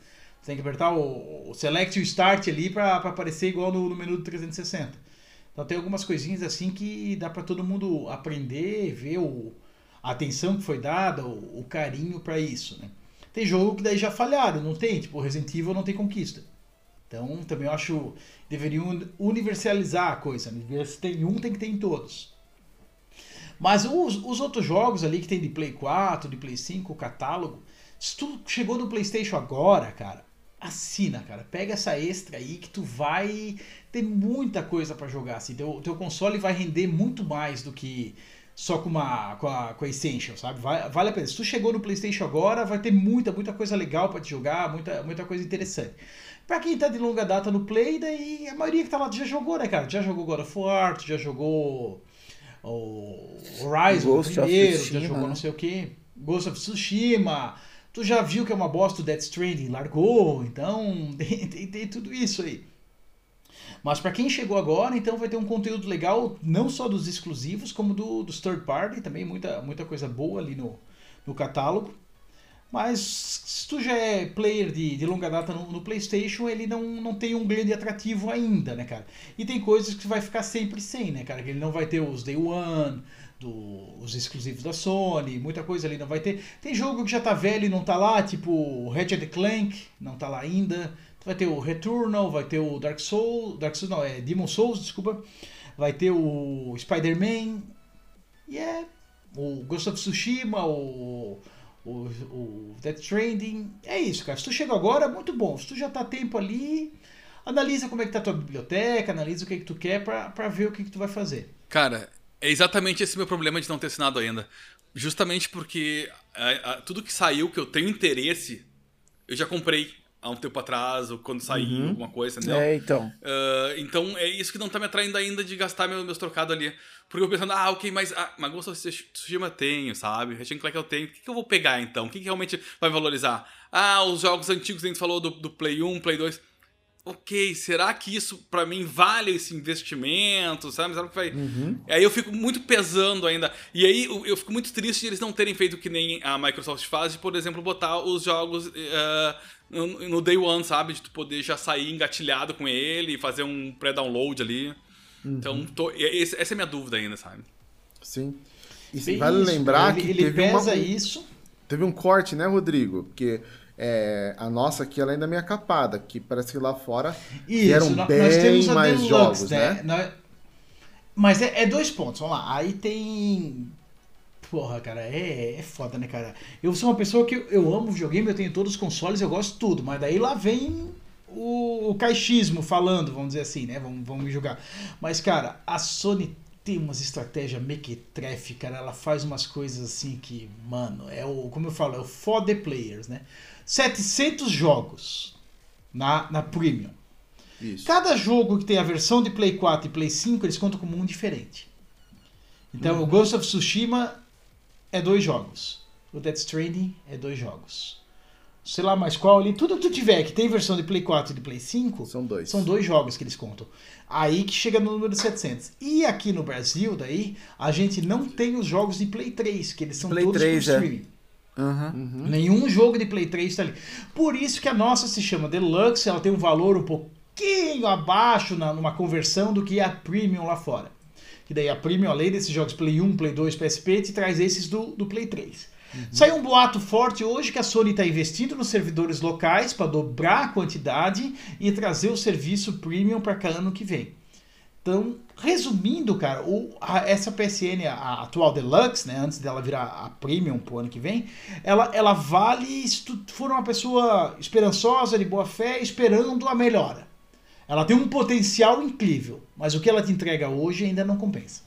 S3: Você tem que apertar o, o Select e o Start ali pra aparecer igual no, no menu do 360. Então tem algumas coisinhas assim que dá pra todo mundo aprender, ver o, a atenção que foi dada, o, o carinho pra isso, né? Tem jogo que daí já falharam, não tem? Tipo, Resident Evil não tem conquista. Então também eu acho deveriam universalizar a coisa. Né? Se tem um, tem que ter em todos. Mas os, os outros jogos ali que tem de Play 4, de Play 5, o catálogo, se tu chegou no PlayStation agora, cara, assina, cara. Pega essa extra aí que tu vai ter muita coisa pra jogar. Assim. Teu, teu console vai render muito mais do que só com, uma, com, a, com a Essential, sabe? Vai, vale a pena. Se tu chegou no PlayStation agora, vai ter muita, muita coisa legal pra te jogar, muita, muita coisa interessante. Pra quem tá de longa data no Play, daí a maioria que tá lá já jogou, né, cara? Já jogou God of War, já jogou o Horizon
S2: Ghost
S3: primeiro, já jogou
S2: né?
S3: não sei o que, Ghost of Tsushima, tu já viu que é uma bosta o Death Stranding, largou, então tem, tem, tem tudo isso aí. Mas para quem chegou agora, então vai ter um conteúdo legal, não só dos exclusivos, como do, dos third party, também muita, muita coisa boa ali no, no catálogo. Mas se tu já é player de, de longa data no, no PlayStation, ele não, não tem um grande atrativo ainda, né, cara? E tem coisas que vai ficar sempre sem, né, cara? Que ele não vai ter os Day One, do, os exclusivos da Sony, muita coisa ali não vai ter. Tem jogo que já tá velho e não tá lá, tipo Ratchet Clank, não tá lá ainda. Vai ter o Returnal, vai ter o Dark Souls, Dark Souls não, é Demon Souls, desculpa. Vai ter o Spider-Man, e é o Ghost of Tsushima, o, o, o Death Stranding. É isso, cara. Se tu chega agora, muito bom. Se tu já tá tempo ali, analisa como é que tá a tua biblioteca, analisa o que, que tu quer pra, pra ver o que, que tu vai fazer.
S4: Cara, é exatamente esse meu problema de não ter assinado ainda. Justamente porque a- a- tudo que saiu que eu tenho interesse, eu já comprei há um tempo atrás, ou quando saiu alguma coisa, entendeu?
S2: É, então.
S4: Ah, então é isso que não tá me atraindo ainda de gastar meu- meus trocados ali. Porque eu pensando, ah, ok, mas, ah, of Tsushima eu tenho, sabe? Ratchet Clank eu tenho. O que, que eu vou pegar então? O que, que realmente vai valorizar? Ah, os jogos antigos a gente falou do, do Play 1, Play 2. Ok, será que isso pra mim vale esse investimento, sabe? Será que vai... Aí eu fico muito pesando ainda. E aí eu, eu fico muito triste de eles não terem feito que nem a Microsoft faz, de, por exemplo, botar os jogos eh, no, no Day One, sabe? De tu poder já sair engatilhado com ele e fazer um pré-download ali. Então, tô- e- esse- essa é a minha dúvida ainda, sabe?
S1: Sim. E
S3: Bem
S1: vale
S3: isso,
S1: lembrar
S3: ele,
S1: que
S3: ele
S1: teve,
S3: pesa
S1: uma,
S3: isso.
S1: teve um corte, né, Rodrigo? Porque é, a nossa aqui ela ainda é meio capada, que parece que lá fora
S3: Isso,
S1: eram
S3: nó-
S1: bem
S3: nós
S1: mais
S3: Deluxe,
S1: jogos,
S3: né?
S1: né?
S3: Nós- Mas é, é dois pontos, vamos lá. Aí tem. Porra, cara, é, é foda, né, cara? Eu sou uma pessoa que eu, eu amo videogame, eu tenho todos os consoles, eu gosto de tudo, mas daí lá vem o, o caixismo falando, vamos dizer assim, né? Vamos, vamos me julgar. Mas, cara, a Sony tem umas estratégias mequetrefe, cara. Ela faz umas coisas assim que, mano, é o, como eu falo, é o for the players, né? 700 jogos na, na Premium.
S1: Isso.
S3: Cada jogo que tem a versão de Play 4 e Play 5, eles contam como um diferente. Então, o Ghost of Tsushima é dois jogos. O Death Stranding é dois jogos. Sei lá mais qual ali. Tudo que tu tiver que tem versão de Play 4 e de Play 5,
S1: São dois.
S3: são dois jogos que eles contam. Aí que chega no número de 700. E aqui no Brasil, daí, a gente não tem os jogos de Play 3, que eles são
S2: Play
S3: todos
S2: 3,
S3: por
S2: é.
S3: streaming.
S2: Aham.
S3: Nenhum jogo de Play 3 está ali. Por isso que a nossa se chama Deluxe, ela tem um valor um pouquinho abaixo na, numa conversão do que a Premium lá fora. Que daí a Premium, além desses jogos Play 1, Play 2, PSP, te traz esses do, do Play 3. Saiu um boato forte hoje que a Sony está investindo nos servidores locais para dobrar a quantidade e trazer o serviço Premium para cá ano que vem. Então, resumindo, cara, o, a- essa PSN, a, a atual Deluxe, né, antes dela virar a Premium pro ano que vem, ela, ela vale se tu for uma pessoa esperançosa, de boa fé, esperando a melhora. Ela tem um potencial incrível, mas o que ela te entrega hoje ainda não compensa.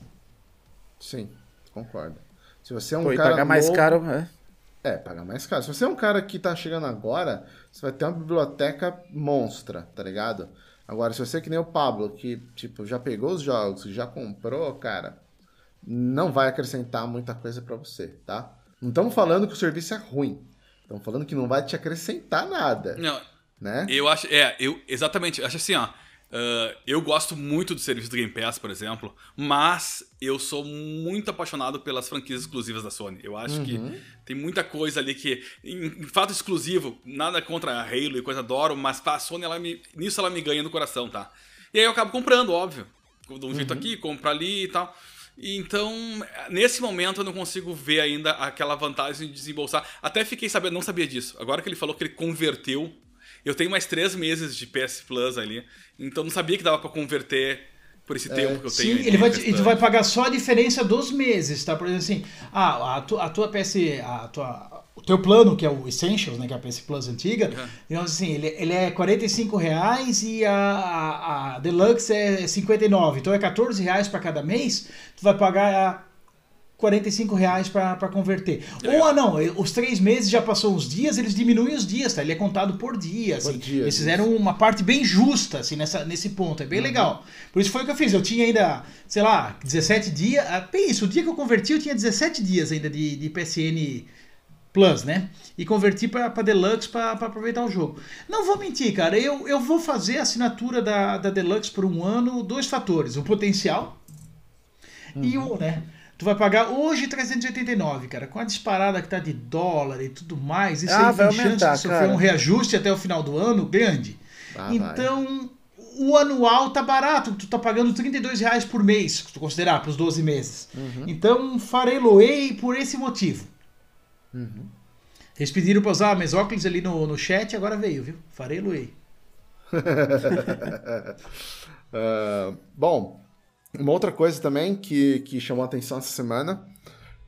S1: Sim, concordo. Se você é um
S2: Pô,
S1: cara
S2: pagar mais
S1: novo-
S2: caro, é.
S1: É, pagar mais caro. Se você é um cara que tá chegando agora, você vai ter uma biblioteca monstra, tá ligado? Agora, se você é que nem o Pablo, que, tipo, já pegou os jogos, já comprou, cara, não vai acrescentar muita coisa pra você, tá? Não estamos falando que o serviço é ruim. Estamos falando que não vai te acrescentar nada,
S4: Não,
S1: né?
S4: eu acho. É, eu. Exatamente. eu Acho assim, ó. Ah, eu gosto muito do serviço do Game Pass, por exemplo, mas eu sou muito apaixonado pelas franquias exclusivas da Sony. Eu acho que tem muita coisa ali que, em, em fato exclusivo, nada contra a Halo e coisa adoro, mas a Sony, ela me, nisso ela me ganha no coração, tá? E aí eu acabo comprando, óbvio. Dou um jeito aqui, compro ali e tal. Então, nesse momento eu não consigo ver ainda aquela vantagem de desembolsar. Até fiquei sabendo, não sabia disso. Agora que ele falou que ele converteu, eu tenho mais três meses de PS Plus ali. Então não sabia que dava pra converter por esse tempo que eu tenho.
S3: Sim, ele vai, e tu vai pagar só a diferença dos meses, tá? Por exemplo, assim, ah, a, tu, a tua PS, a tua, o teu plano, que é o Essentials, né, que é a PS Plus antiga, digamos assim, ele, ele é 45 reais e a, a, a Deluxe é 59, então é 14 reais para cada mês, tu vai pagar 45 reais para converter. Ou, ah, não, os três meses já passou uns dias, eles diminuem os dias, tá? Ele é contado por dia, assim.
S1: dia,
S3: Eles
S1: isso.
S3: fizeram uma parte bem justa, assim, nessa, nesse ponto. É bem legal. Por isso foi o que eu fiz. Eu tinha ainda, sei lá, 17 dias. Bem isso, o dia que eu converti, eu tinha 17 dias ainda de, de PSN Plus, né? E converti pra, pra Deluxe pra, pra aproveitar o jogo. Não vou mentir, cara. Eu, eu vou fazer a assinatura da, da Deluxe por um ano, dois fatores. O potencial e o, né? Tu vai pagar hoje 389, cara. Com a disparada que tá de dólar e tudo mais, isso
S2: Ah,
S3: aí
S2: vai
S3: tem chance
S2: aumentar,
S3: de sofrer
S2: cara.
S3: um reajuste até o final do ano grande.
S1: Ah, vai.
S3: então, o anual tá barato. Tu tá pagando 32 reais por mês, se tu considerar, pros 12 meses.
S1: Uhum.
S3: Então, farei Loei por esse motivo.
S1: Uhum.
S3: Eles pediram pra usar a Mesóclise ali no, no chat, agora veio, viu? Farei Loei.
S1: Ah, bom, uma outra coisa também que, que chamou atenção essa semana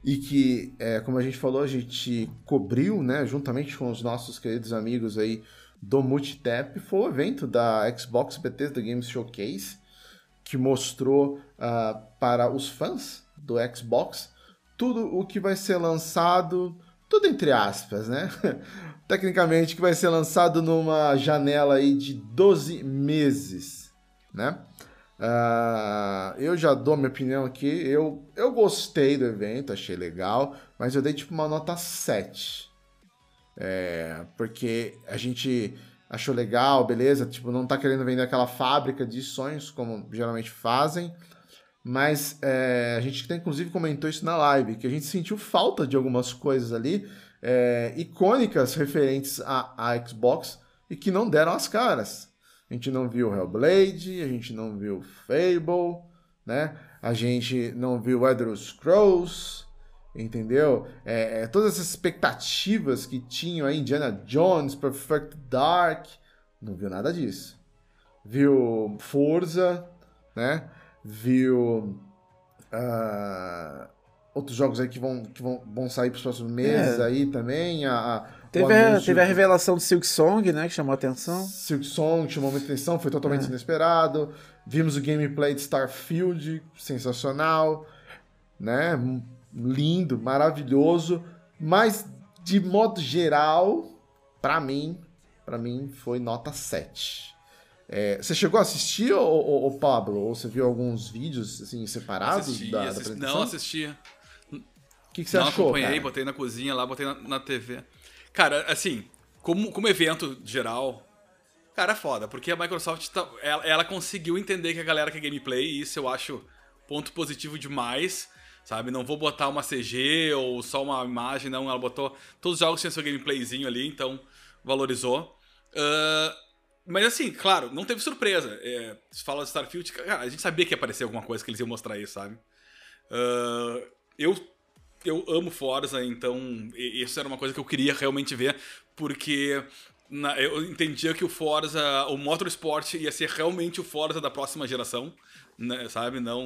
S1: e que, é, como a gente falou, a gente cobriu, né, juntamente com os nossos queridos amigos aí do Multitap, foi o evento da Xbox Bethesda Games Showcase, que mostrou ah, para os fãs do Xbox tudo o que vai ser lançado, tudo entre aspas, né? Tecnicamente, que vai ser lançado numa janela aí de 12 meses, né? Ah, eu já dou minha opinião aqui. Eu, eu gostei do evento, achei legal, mas eu dei tipo uma nota 7. É, porque a gente achou legal, beleza, tipo, não tá querendo vender aquela fábrica de sonhos como geralmente fazem. Mas é, a gente até inclusive comentou isso na live, que a gente sentiu falta de algumas coisas ali é, icônicas referentes à, à Xbox e que não deram as caras. A gente não viu Hellblade, a gente não viu Fable, né? A gente não viu Elder Scrolls, entendeu? É, é, todas essas expectativas que tinham aí, Indiana Jones, Perfect Dark, não viu nada disso. Viu Forza, né? Viu ah, outros jogos aí que vão, que vão, vão sair para os próximos meses
S2: É.
S1: aí também. A, a-
S2: Teve a,
S1: anúncio
S2: teve a revelação do Silk Song, né? Que chamou a atenção.
S1: Silk Song chamou muita atenção, foi totalmente
S2: É.
S1: inesperado. Vimos o gameplay de Starfield, sensacional, né? Lindo, maravilhoso, mas de modo geral, para mim, para mim foi nota 7. É, você chegou a assistir, ô, ô, Pablo? Ou você viu alguns vídeos assim, separados
S4: assisti,
S1: da,
S4: assisti,
S1: da apresentação?
S4: Não, assistia.
S1: O que, que você
S4: não
S1: achou?
S4: acompanhei,
S1: cara?
S4: botei na cozinha lá, botei na, na TV. Cara, assim, como, como evento geral, cara, é foda, porque a Microsoft tá, ela, ela conseguiu entender que a galera quer gameplay, e isso eu acho ponto positivo demais, sabe? Não vou botar uma CG ou só uma imagem, não. Ela botou. Todos os jogos tinham seu gameplayzinho ali, então valorizou. Uh, mas assim, claro, não teve surpresa. É, se fala de Starfield, cara, a gente sabia que ia aparecer alguma coisa que eles iam mostrar isso, sabe? Uh, eu, eu amo Forza, então isso era uma coisa que eu queria realmente ver, porque na, eu entendia que o Forza, o Motorsport ia ser realmente o Forza da próxima geração, né, sabe? Não,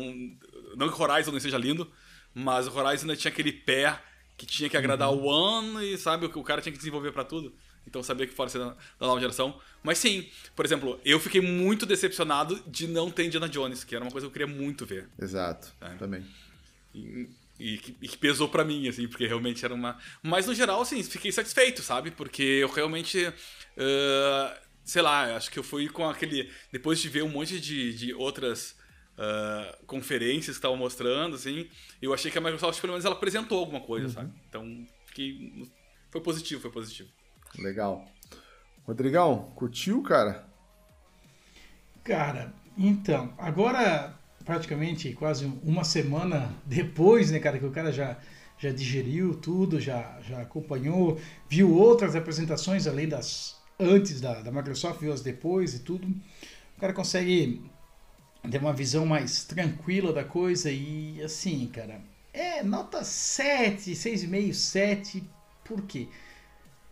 S4: não que o Horizon não seja lindo, mas o Horizon ainda tinha aquele pé que tinha que agradar o One e sabe o que o cara tinha que desenvolver para tudo. Então sabia que Forza era da nova geração. Mas sim, por exemplo, eu fiquei muito decepcionado de não ter Indiana Jones, que era uma coisa que eu queria muito ver.
S1: Exato,
S4: É.
S1: também.
S4: E, e que, e que pesou pra mim, assim, porque realmente era uma. Mas no geral, assim, fiquei satisfeito, sabe? Porque eu realmente. ah, sei lá, acho que eu fui com aquele. Depois de ver um monte de, de outras ah, conferências que estavam mostrando, assim, eu achei que a Microsoft, pelo menos, ela apresentou alguma coisa, sabe? Então, fiquei. Foi positivo, foi positivo.
S1: Legal. Rodrigão, curtiu, cara?
S3: Cara, então, agora praticamente quase uma semana depois, né, cara, que o cara já, já digeriu tudo, já, já acompanhou, viu outras apresentações além das antes da, da Microsoft, viu as depois e tudo, o cara consegue ter uma visão mais tranquila da coisa e assim, cara, é nota 7, 6,5, 7, por quê?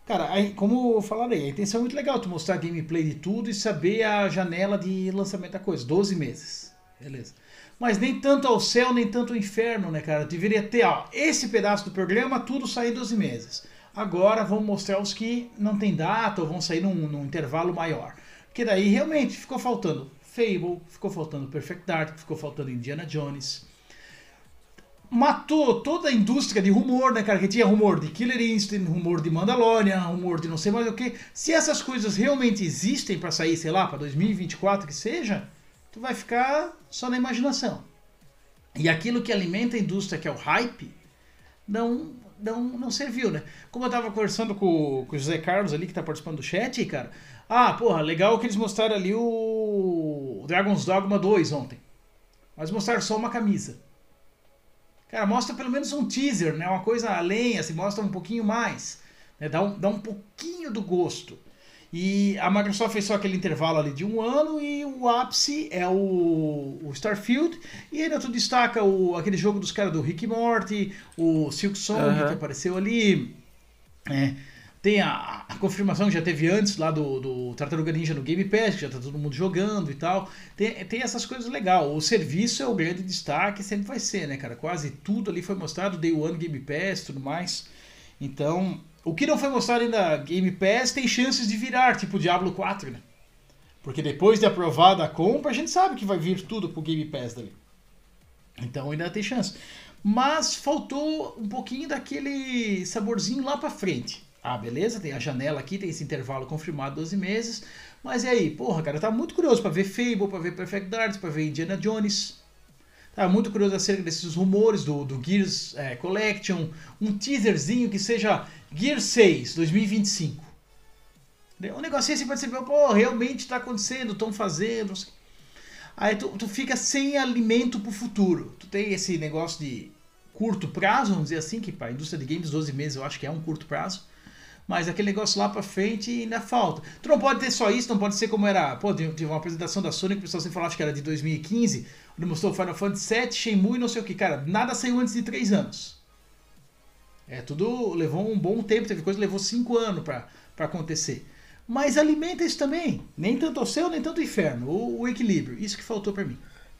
S3: Cara, aí, como eu falarei, a intenção é muito legal tu mostrar gameplay de tudo e saber a janela de lançamento da coisa, 12 meses. Beleza. Mas nem tanto ao céu, nem tanto ao inferno, né, cara? Deveria ter, ó, esse pedaço do programa, tudo sai em 12 meses. Agora vamos mostrar os que não tem data ou vão sair num, num intervalo maior. Porque daí realmente ficou faltando Fable, ficou faltando Perfect Dark, ficou faltando Indiana Jones matou toda a indústria de rumor, né, cara? Que tinha rumor de Killer Instinct, rumor de Mandalorian, rumor de não sei mais o que. Se essas coisas realmente existem para sair, sei lá, para 2024 que seja, tu vai ficar só na imaginação. E aquilo que alimenta a indústria, que é o hype, não não, não serviu, né? Como eu tava conversando com, com o José Carlos ali, que tá participando do chat, cara. Ah, porra, legal que eles mostraram ali o Dragon's Dogma 2 ontem. Mas mostraram só uma camisa. Cara, mostra pelo menos um teaser, né? Uma coisa além, assim, mostra um pouquinho mais. Né? Dá, um, dá um pouquinho do gosto. E a Microsoft fez só aquele intervalo ali de um ano e o ápice é o, o Starfield. E ainda tu destaca o, aquele jogo dos caras do Rick Morty, o Silk Song
S2: Aham.
S3: que apareceu ali. É, tem a, a confirmação que já teve antes lá do, do Tartaruga Ninja no Game Pass, que já tá todo mundo jogando e tal. Tem, tem essas coisas legais. O serviço é o grande destaque, sempre vai ser, né, cara? Quase tudo ali foi mostrado, Day One Game Pass tudo mais. Então, o que não foi mostrado ainda Game Pass tem chances de virar, tipo Diablo 4, né? Porque depois de aprovada a compra, a gente sabe que vai vir tudo pro Game Pass dali. Então ainda tem chance. Mas faltou um pouquinho daquele saborzinho lá pra frente. Ah, beleza, tem a janela aqui, tem esse intervalo confirmado 12 meses. Mas e aí, porra, cara, tá muito curioso pra ver Fable, pra ver Perfect Dark, pra ver Indiana Jones. Tá muito curioso acerca desses rumores do, do Gears é, Collection. Um teaserzinho que seja Gear 6 2025. Um negocinho assim pra você ver, pô, realmente tá acontecendo, estão fazendo. Aí tu, tu fica sem alimento pro futuro. Tu tem esse negócio de curto prazo, vamos dizer assim, que para indústria de games 12 meses eu acho que é um curto prazo. Mas aquele negócio lá pra frente ainda falta. Tu não pode ter só isso, não pode ser como era. Pô, teve uma apresentação da Sony que o pessoal sempre falava acho que era de 2015, onde mostrou Final Fantasy VII, Shenmue e não sei o que. Cara, nada saiu antes de 3 anos. É, tudo levou um bom tempo, teve coisa que levou 5 anos pra, pra acontecer. Mas alimenta isso também. Nem tanto ao céu, nem tanto ao inferno. O, o equilíbrio. Isso que faltou pra mim.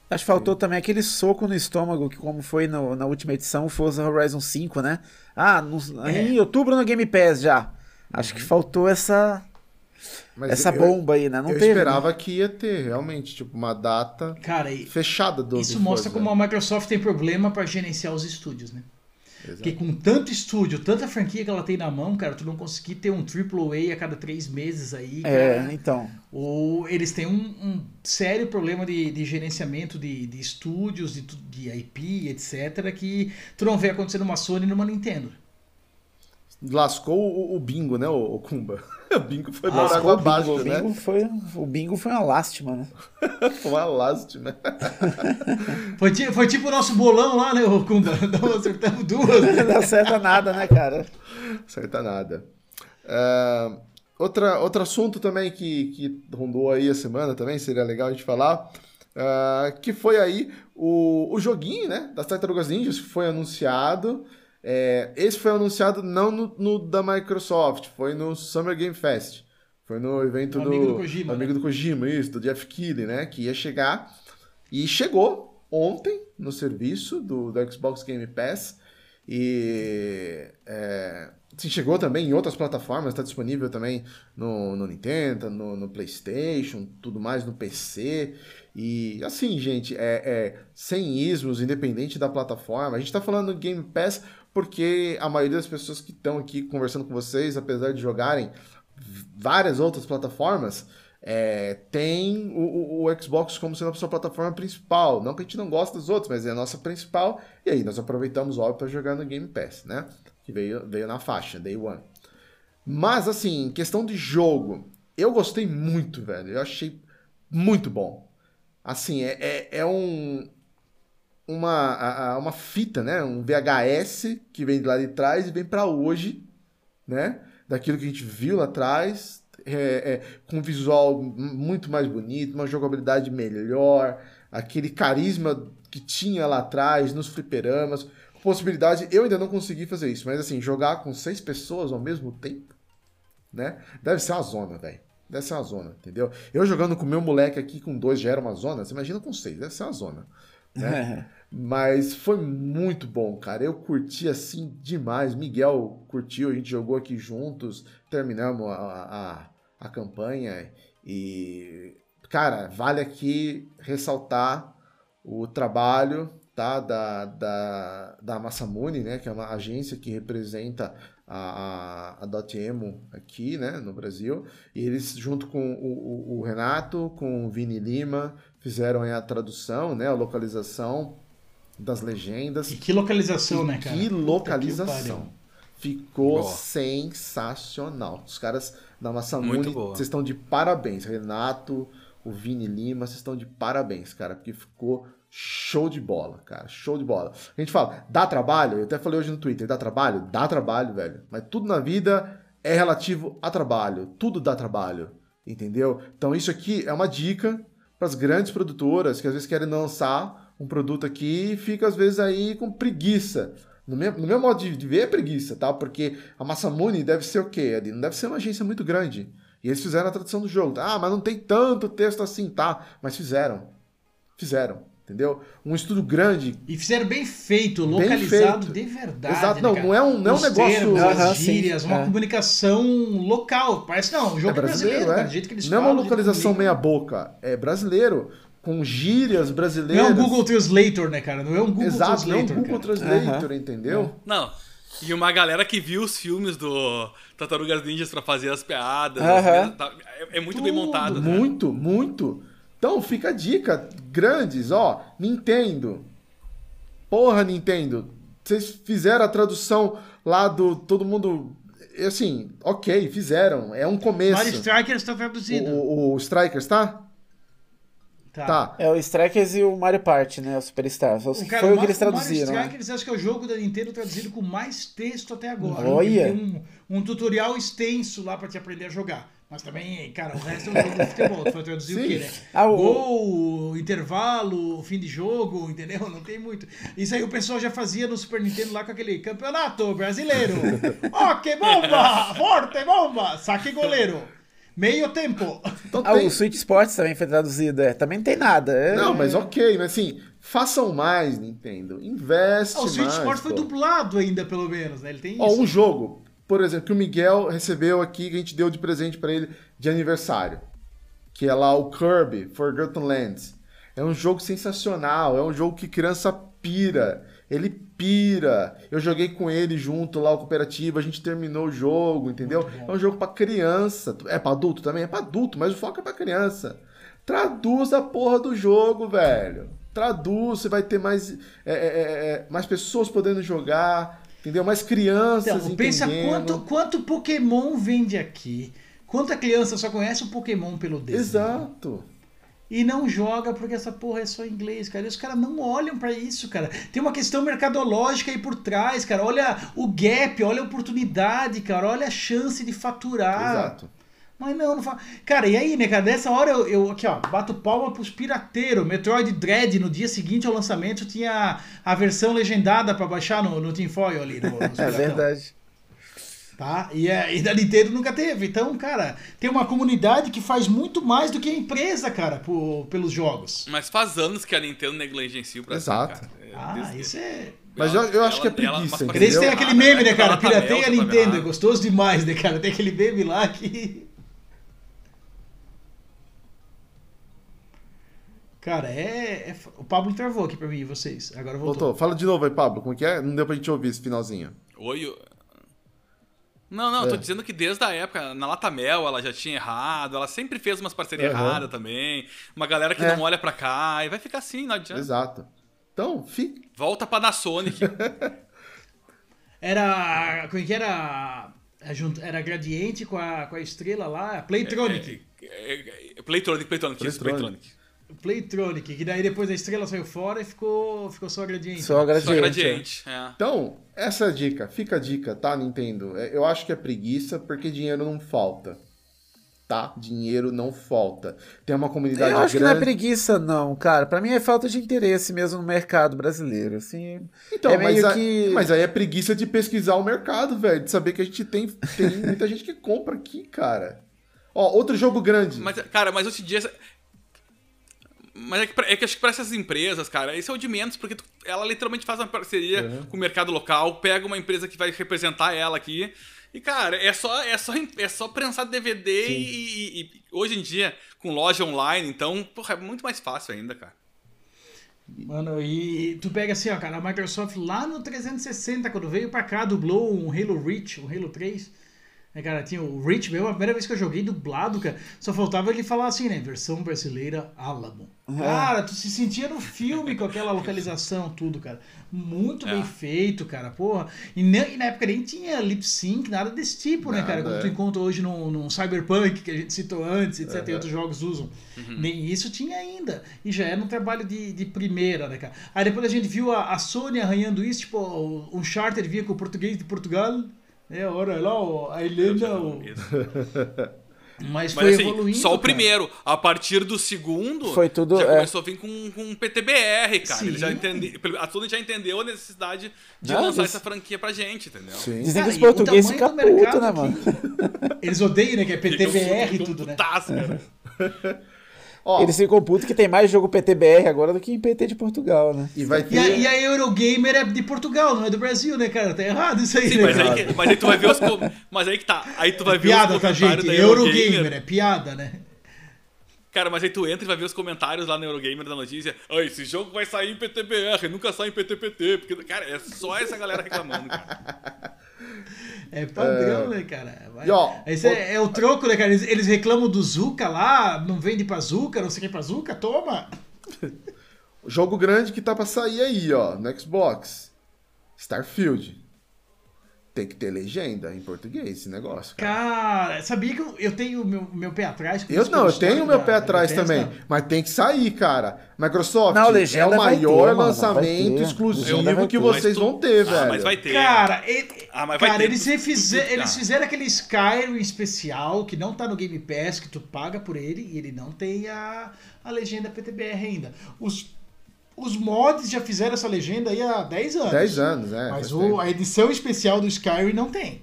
S2: Acho que faltou também aquele soco no estômago, que como foi no- na última edição, Forza Horizon 5, né? Ah, no-
S3: É.
S2: em outubro no Game Pass já. Acho que faltou essa.
S1: Mas
S2: essa
S1: eu-
S2: bomba aí, né? Não
S1: eu
S2: teve.
S1: esperava que ia ter, realmente, tipo, uma data
S3: Cara,
S1: fechada do
S3: isso
S1: do
S3: mostra
S1: Forza.
S3: como a Microsoft tem problema pra gerenciar os estúdios, né? Porque com tanto estúdio, tanta franquia que ela tem na mão, cara, tu não conseguir ter um AAA a cada três meses aí,
S2: É,
S3: cara.
S2: então.
S3: Ou eles têm um, um sério problema de, de gerenciamento de, de estúdios, de, de IP, etc., que tu não vê acontecer numa Sony e numa Nintendo.
S1: Lascou o, o bingo, né, o, o Kumba? O bingo foi
S2: Lascou
S1: por água
S2: o bingo,
S1: abaixo,
S2: o
S1: né?
S2: bingo foi, o bingo foi uma lástima, né?
S1: Foi uma lástima.
S3: Foi, ti- foi tipo o nosso bolão lá, né, ô Kumba? Nós acertamos duas. né?
S2: Não dá certo nada, né, cara?
S1: Acerta nada. É, outra, outro assunto também que, que rondou aí a semana também, seria legal a gente falar, é, que foi aí o, o joguinho, né, das Tartarugas Ninjas, que foi anunciado. É, esse foi anunciado não no, no da Microsoft, foi no Summer Game Fest. Foi no evento do,
S3: amigo do Kojima,
S1: amigo do Kojima, isso, do Jeff Keighley, né, que ia chegar. E chegou ontem no serviço do, do Xbox Game Pass. E é, assim, chegou também em outras plataformas, está disponível também no, no Nintendo, no, no PlayStation, tudo mais no PC. E assim, gente, é, é sem ismos, independente da plataforma. A gente está falando do Game Pass porque a maioria das pessoas que estão aqui conversando com vocês, apesar de jogarem várias outras plataformas, é, tem o, o- o Xbox como sendo a sua plataforma principal. Não que a gente não gosta dos outros, mas é a nossa principal. E aí nós aproveitamos, óbvio, para jogar no Game Pass, né? Que veio, veio na faixa, Day One. Mas, assim, questão de jogo, eu gostei muito, velho. Eu achei muito bom. Assim, é, é, é um. Uma, a- a- uma fita, né? Um VHS que vem de lá de trás e vem para hoje, né? Daquilo que a gente viu lá atrás, é, é, com um visual muito mais bonito, uma jogabilidade melhor, aquele carisma que tinha lá atrás nos fliperamas, possibilidade. Eu ainda não consegui fazer isso, mas assim, jogar com seis pessoas ao mesmo tempo, né? Deve ser uma zona, velho. Deve ser uma zona, entendeu? Eu jogando com meu moleque aqui com dois já era uma zona, você imagina com seis, deve ser uma zona. Né? Mas foi muito bom, cara. Eu curti assim demais. Miguel curtiu, a gente jogou aqui juntos, terminamos a, a, a campanha e, cara, vale aqui ressaltar o trabalho tá, da, da, da Massamune, né, que é uma agência que representa a, a, a Dotemu aqui, né, no Brasil, e eles, junto com o, o, o Renato, com o Vini Lima, fizeram a tradução, né, a localização das legendas.
S3: E que localização,
S1: E
S3: né, cara?
S1: Que localização. Ficou
S4: Boa.
S1: sensacional. Os caras da Massamune, vocês estão de parabéns. Renato, o Vini Lima, vocês estão de parabéns, cara, porque ficou show de bola, cara. Show de bola. A gente fala, dá trabalho? Eu até falei hoje no Twitter, dá trabalho? Dá trabalho, velho. Mas tudo na vida é relativo a trabalho. Tudo dá trabalho. Entendeu? Então isso aqui é uma dica para as grandes produtoras que às vezes querem lançar um produto aqui e fica às vezes aí com preguiça. No meu, no meu modo de, de ver é preguiça, tá? Porque a Massamune deve ser o quê? Não deve ser uma agência muito grande. E eles fizeram a tradução do jogo. Ah, mas não tem tanto texto assim, tá? Mas fizeram. Fizeram, entendeu? Um estudo grande.
S3: E fizeram bem feito,
S1: Bem
S3: localizado
S1: feito.
S3: de verdade.
S1: Exato,
S3: né,
S1: não,
S3: cara?
S1: não é um, não é um negócio.
S3: termos, as
S2: sim,
S3: gírias, uma
S2: é.
S3: comunicação local. Parece não, o
S1: É
S3: jogo é
S1: brasileiro,
S3: brasileiro,
S1: é.
S3: cara, do jeito que eles
S1: Não é
S3: falam.
S1: uma
S3: jeito que
S1: localização meia-boca. É brasileiro. Com gírias
S3: Não é
S1: brasileiras.
S3: um Google Translator, né, cara? Não é um Google
S1: Exato, não é um
S3: Translator.
S1: Google
S3: cara.
S1: Translator, entendeu?
S4: Não. E uma galera que viu os filmes do Tartarugas Ninjas pra fazer as piadas.
S2: Aham.
S4: as piadas, tá- é, é muito bem
S3: Tudo,
S4: montado. né?
S1: Muito, muito. Então fica a dica. Grandes, ó. Nintendo. Porra, Nintendo. Vocês fizeram a tradução lá do. Todo mundo. Assim, ok, fizeram. É um começo.
S3: Mario Strikers está traduzido.
S1: O, o, o Strikers, tá?
S3: Tá.
S1: Tá.
S2: É o Strikers e o Mario Party, né? O Superstar. Foi,
S3: O cara,
S2: foi o que eles traduziram.
S3: Mario
S2: né?
S3: Strikers acho que é o jogo da Nintendo traduzido com mais texto até agora.
S2: Olha.
S3: Tem um, um tutorial extenso lá pra te aprender a jogar. Mas também, cara, o resto é um jogo de futebol. Tu vai traduzir o
S1: Sim.
S3: quê, né?
S2: Ah, o-
S3: Gol, intervalo, fim de jogo, entendeu? Não tem muito. Isso aí o pessoal já fazia no Super Nintendo lá com aquele campeonato brasileiro. Ó, que bomba! Forte bomba! Saque goleiro. Meio tempo.
S1: Então
S2: Ah,
S1: tem.
S2: o Switch Sports também foi traduzido, é. Também não tem nada. é-
S1: Não, mas ok, mas assim, façam mais, Nintendo. Investe
S3: Ah, o Switch
S1: mais.
S3: Sport foi
S1: pô.
S3: dublado ainda, pelo menos, né? Ele tem
S1: Ó,
S3: isso.
S1: um jogo. por exemplo, que o Miguel recebeu aqui, que a gente deu de presente para ele de aniversário. Que é lá o Kirby Forgotten Lands. É um jogo sensacional, é um jogo que criança pira. Ele pira. Eu joguei com ele junto lá, o cooperativo, a gente terminou o jogo, entendeu? É um jogo para criança. É para adulto também? É para adulto, mas o foco é para criança. Traduz a porra do jogo, velho. Traduz, você vai ter mais, é, é, é, mais pessoas podendo jogar, entendeu? Mais crianças
S3: então, Pensa quanto, quanto Pokémon vende aqui. Quanta criança só conhece o Pokémon pelo desenho.
S1: Exato
S3: e não joga porque essa porra é só inglês, cara. E os caras não olham para isso, cara. Tem uma questão mercadológica aí por trás, cara. Olha o gap, olha a oportunidade, cara. Olha a chance de faturar. Exato. Mas não, não fala. Cara, e aí, né, cara? Nessa hora eu, eu aqui, ó, bato palma pros pirateiros. Metroid Dread, no dia seguinte ao lançamento, tinha a versão legendada para baixar no, no Tinfoil ali. No,
S2: é verdade.
S3: Tá? E, é, e da Nintendo nunca teve. Então, cara, tem uma comunidade que faz muito mais do que a empresa, cara, por, pelos jogos.
S4: Mas faz anos que a Nintendo negligencia o
S1: Brasil, Exato.
S3: Cara. É, ah, desde... isso é...
S1: Mas eu, eu acho ela, que é preguiça. Ela,
S3: Eles têm aquele meme, né, cara? Pirateia a Nintendo, é gostoso demais, né, cara? Tem aquele meme lá que... Cara, é, é, O Pablo travou aqui pra mim e vocês. Agora voltou. voltou.
S1: Fala de novo aí, Pablo. Como é que é? Não deu pra gente ouvir esse finalzinho.
S4: Oi. Não, não, é. tô dizendo que desde a época, na Latamel, ela já tinha errado, ela sempre fez umas parcerias uhum. erradas também. Uma galera que é. não olha pra cá, e vai ficar assim, não adianta.
S1: Exato. Então, fica.
S4: Volta pra Sonic.
S3: era. Como é que era? Era Gradiente com a, com a estrela lá, Playtronic.
S4: É, é, é, Playtronic, Playtronic, Playtronic. Playtronic.
S3: Playtronic, que daí depois a estrela saiu fora e ficou, ficou só a gradiente.
S2: Só a gradiente. Só
S4: a gradiente
S1: é. Então, essa é a dica. Fica a dica, tá, Nintendo? É, eu acho que é preguiça porque dinheiro não falta. Tá? Dinheiro não falta. Tem uma comunidade
S2: Eu acho
S1: grande...
S2: que não é preguiça, não, cara. Para mim é falta de interesse mesmo no mercado brasileiro. Assim,
S1: então, é mas, a... que... mas aí é preguiça de pesquisar o mercado, velho. De saber que a gente tem, tem muita gente que compra aqui, cara. Ó, outro jogo grande.
S4: Mas, cara, mas hoje em dia mas é que, é que acho que para essas empresas, cara, isso é o de menos, porque tu, ela literalmente faz uma parceria uhum. com o mercado local, pega uma empresa que vai representar ela aqui. E, cara, é só, é só, é só prensar DVD e, e, e, hoje em dia, com loja online, então, porra, é muito mais fácil ainda, cara.
S3: Mano, e tu pega assim, ó, cara, a Microsoft lá no 360, quando veio pra cá, dublou um Halo Reach, um Halo 3 né, cara, tinha o Rich mesmo, a primeira vez que eu joguei dublado, cara, só faltava ele falar assim, né? Versão brasileira Alamo. Uhum. Cara, tu se sentia no filme com aquela localização, tudo, cara. Muito é. bem feito, cara, porra. E, nem, e, na época nem tinha lip sync, nada desse tipo, nada, né, cara? Como é. tu encontra hoje num, num Cyberpunk, que a gente citou antes, etc. Uhum. E outros jogos usam. Uhum. Nem isso tinha ainda. E já era um trabalho de, de primeira, né, cara? Aí depois a gente viu a, a Sony arranhando isso, tipo, um charter via com o português de Portugal. É, olha lá, a Irlanda. O... Mas, foi Mas, assim, evoluindo.
S4: Só o primeiro. A partir do segundo,
S2: foi tudo,
S4: já é. começou a vir com, com PTBR, cara. Ele já entende, a Sony já entendeu a necessidade de Não, lançar essa franquia pra gente, entendeu?
S2: Sim. Dizem que os portugueses ficam putos, né, mano?
S3: Eles odeiam, né? Que é PTBR e tudo, né? Putaço, cara.
S2: Ó, Eles ficam putos que tem mais jogo PTBR agora do que em PT de Portugal, né?
S3: E, vai ter... e, a, e a Eurogamer é de Portugal, não é do Brasil, né, cara? Tá errado isso aí,
S4: Sim,
S3: né?
S4: Mas aí, que, mas aí tu vai ver os. Mas aí que tá. Aí tu vai
S3: é
S4: ver
S3: piada, os tá, gente? Eurogamer. Eurogamer é piada, né?
S4: Cara, mas aí tu entra e vai ver os comentários lá no Eurogamer da notícia. Ah, esse jogo vai sair em PTBR, nunca sai em PTPT. Porque, cara, é só essa galera reclamando, cara.
S3: É padrão, é... né, cara? Ó, Esse é, é, o troco, né, cara? Eles, eles, reclamam do Zuka lá, não vende pra Zuka, não sei quem pra Zuka, toma!
S1: Jogo grande que tá pra sair aí, ó, no Xbox. Starfield tem que ter legenda em português esse negócio.
S3: Cara, cara sabia que eu, eu tenho meu, meu pé atrás?
S1: Eu não, eu tenho meu pé atrás também. Mas tem que sair, cara. Microsoft não, é o maior ter, lançamento exclusivo que vocês vão ter, ah, velho.
S4: Mas vai ter.
S3: Cara, ele, ah, mas cara ter. Eles, refizer, eles fizeram aquele Skyrim especial que não tá no Game Pass, que tu paga por ele e ele não tem a, a legenda PTBR ainda. Os os mods já fizeram essa legenda aí há 10 anos.
S1: 10 anos, é.
S3: Mas o, a edição especial do Skyrim não tem.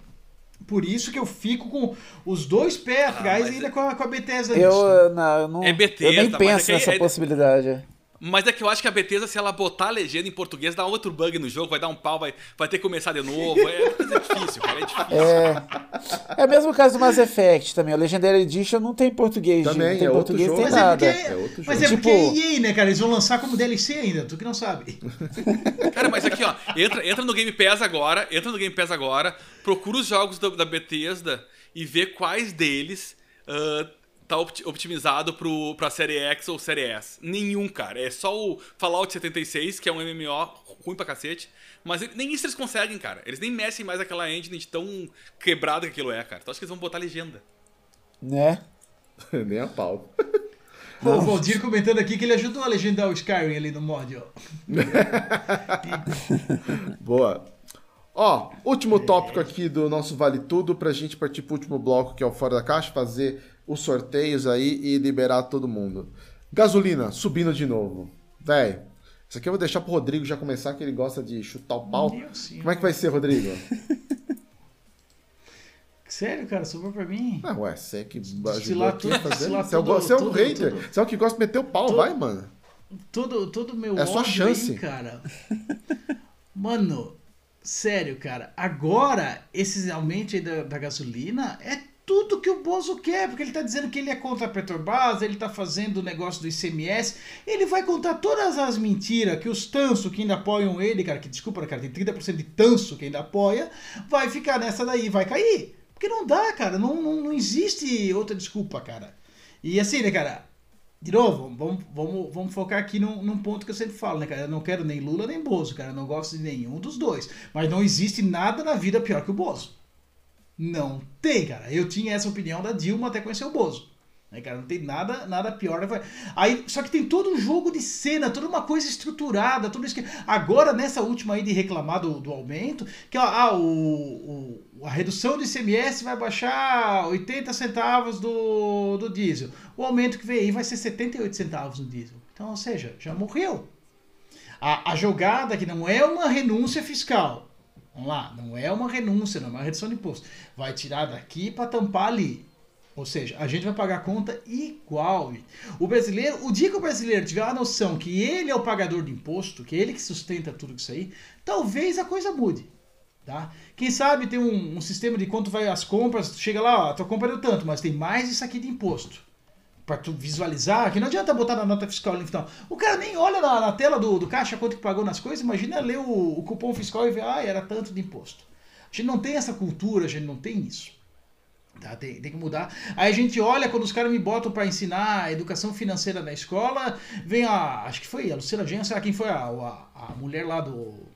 S3: Por isso que eu fico com os dois pés ah, atrás ainda é... com, a, com a Bethesda
S2: eu, não, eu não,
S4: É Bethesda,
S2: eu nem penso é nessa é... possibilidade.
S4: Mas é que eu acho que a Bethesda, se ela botar a legenda em português, dá outro bug no jogo, vai dar um pau, vai, vai ter que começar de novo. É, é difícil, cara, é difícil.
S2: É. É o mesmo caso do Mass Effect também. O Legendary Edition não tem português.
S1: Também,
S2: não tem
S1: é outro
S2: português,
S1: jogo.
S2: tem
S3: Mas é
S2: nada.
S3: porque,
S1: É outro
S3: mas
S1: jogo.
S3: é porque
S2: Tipo-
S3: é EA, né, cara? Eles vão lançar como DLC ainda, tu que não sabe.
S4: Cara, mas aqui, ó, entra, entra no Game Pass agora, entra no Game Pass agora, procura os jogos da, da Bethesda e vê quais deles ah, tá opti- otimizado pro, pra série X ou série S. Nenhum, cara. É só o Fallout 76, que é um MMO ruim pra cacete. Mas ele- nem isso eles conseguem, cara. Eles nem mexem mais aquela engine de tão quebrada que aquilo é, cara. Então acho que eles vão botar legenda.
S2: Né?
S1: Nem a pau.
S3: Pô, o Valdir comentando aqui que ele ajudou a legendar o Skyrim ali no mod, ó.
S1: Boa. Ó, último tópico aqui do nosso Vale Tudo pra gente partir pro último bloco que é o Fora da Caixa, fazer os sorteios aí e liberar todo mundo. Gasolina, subindo de novo. Véi, isso aqui eu vou deixar pro Rodrigo já começar, que ele gosta de chutar o pau.
S3: Senhor.
S1: Como é que vai ser, Rodrigo?
S3: Sério, cara, sobrou pra mim.
S1: Ah, ué, você é que ajudou aqui
S3: tudo,
S1: a fazer.
S3: destilar
S1: Você é o,
S3: tudo,
S1: você é o
S3: tudo,
S1: hater.
S3: tudo.
S1: Você é o que gosta de meter o pau,
S3: Tudo.
S1: vai, mano.
S3: Todo, todo meu
S1: É sua chance.
S3: aí, cara. Mano, sério, cara. Agora, esses aumentos aí da, da gasolina é tudo que o Bozo quer, porque ele tá dizendo que ele é contra a Petrobras, ele tá fazendo o negócio do ICMS, ele vai contar todas as mentiras que os tanso que ainda apoiam ele, cara, que desculpa, cara, tem 30% de tanso que ainda apoia, vai ficar nessa daí, vai cair. Porque não dá, cara, não, não, não existe outra desculpa, cara. E assim, né, cara, de novo, vamos, vamos, vamos focar aqui num, num ponto que eu sempre falo, né, cara? Eu não quero nem Lula nem Bozo, cara. Eu não gosto de nenhum dos dois. Mas não existe nada na vida pior que o Bozo. Não tem, cara. Eu tinha essa opinião da Dilma até conhecer o Bozo. Né, cara? Não tem nada, nada pior. Aí, só que tem todo um jogo de cena, toda uma coisa estruturada, tudo isso que. Agora, nessa última aí de reclamar do, do aumento, que ah, o, o- a redução do ICMS vai baixar 80 centavos do, do diesel. O aumento que vem aí vai ser 78 centavos no diesel. Então, ou seja, já morreu. A, a jogada que não é uma renúncia fiscal. Vamos lá, não é uma renúncia, não é uma redução de imposto. Vai tirar daqui para tampar ali. Ou seja, a gente vai pagar a conta igual. O brasileiro, o dia que o brasileiro tiver a noção que ele é o pagador de imposto, que é ele que sustenta tudo isso aí, talvez a coisa mude. Tá? Quem sabe tem um, um sistema de quanto vai as compras, chega lá, ó, tua compra deu tanto, mas tem mais isso aqui de imposto. Tu visualizar, que não adianta botar na nota fiscal ali final. O cara nem olha na, na tela do, do caixa quanto que pagou nas coisas, imagina ler o, o cupom fiscal e ver, ah, era tanto de imposto. A gente não tem essa cultura, a gente não tem isso. Tá? Tem, tem que mudar. Aí a gente olha quando os caras me botam para ensinar educação financeira na escola, vem a. Acho que foi a Luciana lá quem foi a, a, a mulher lá do.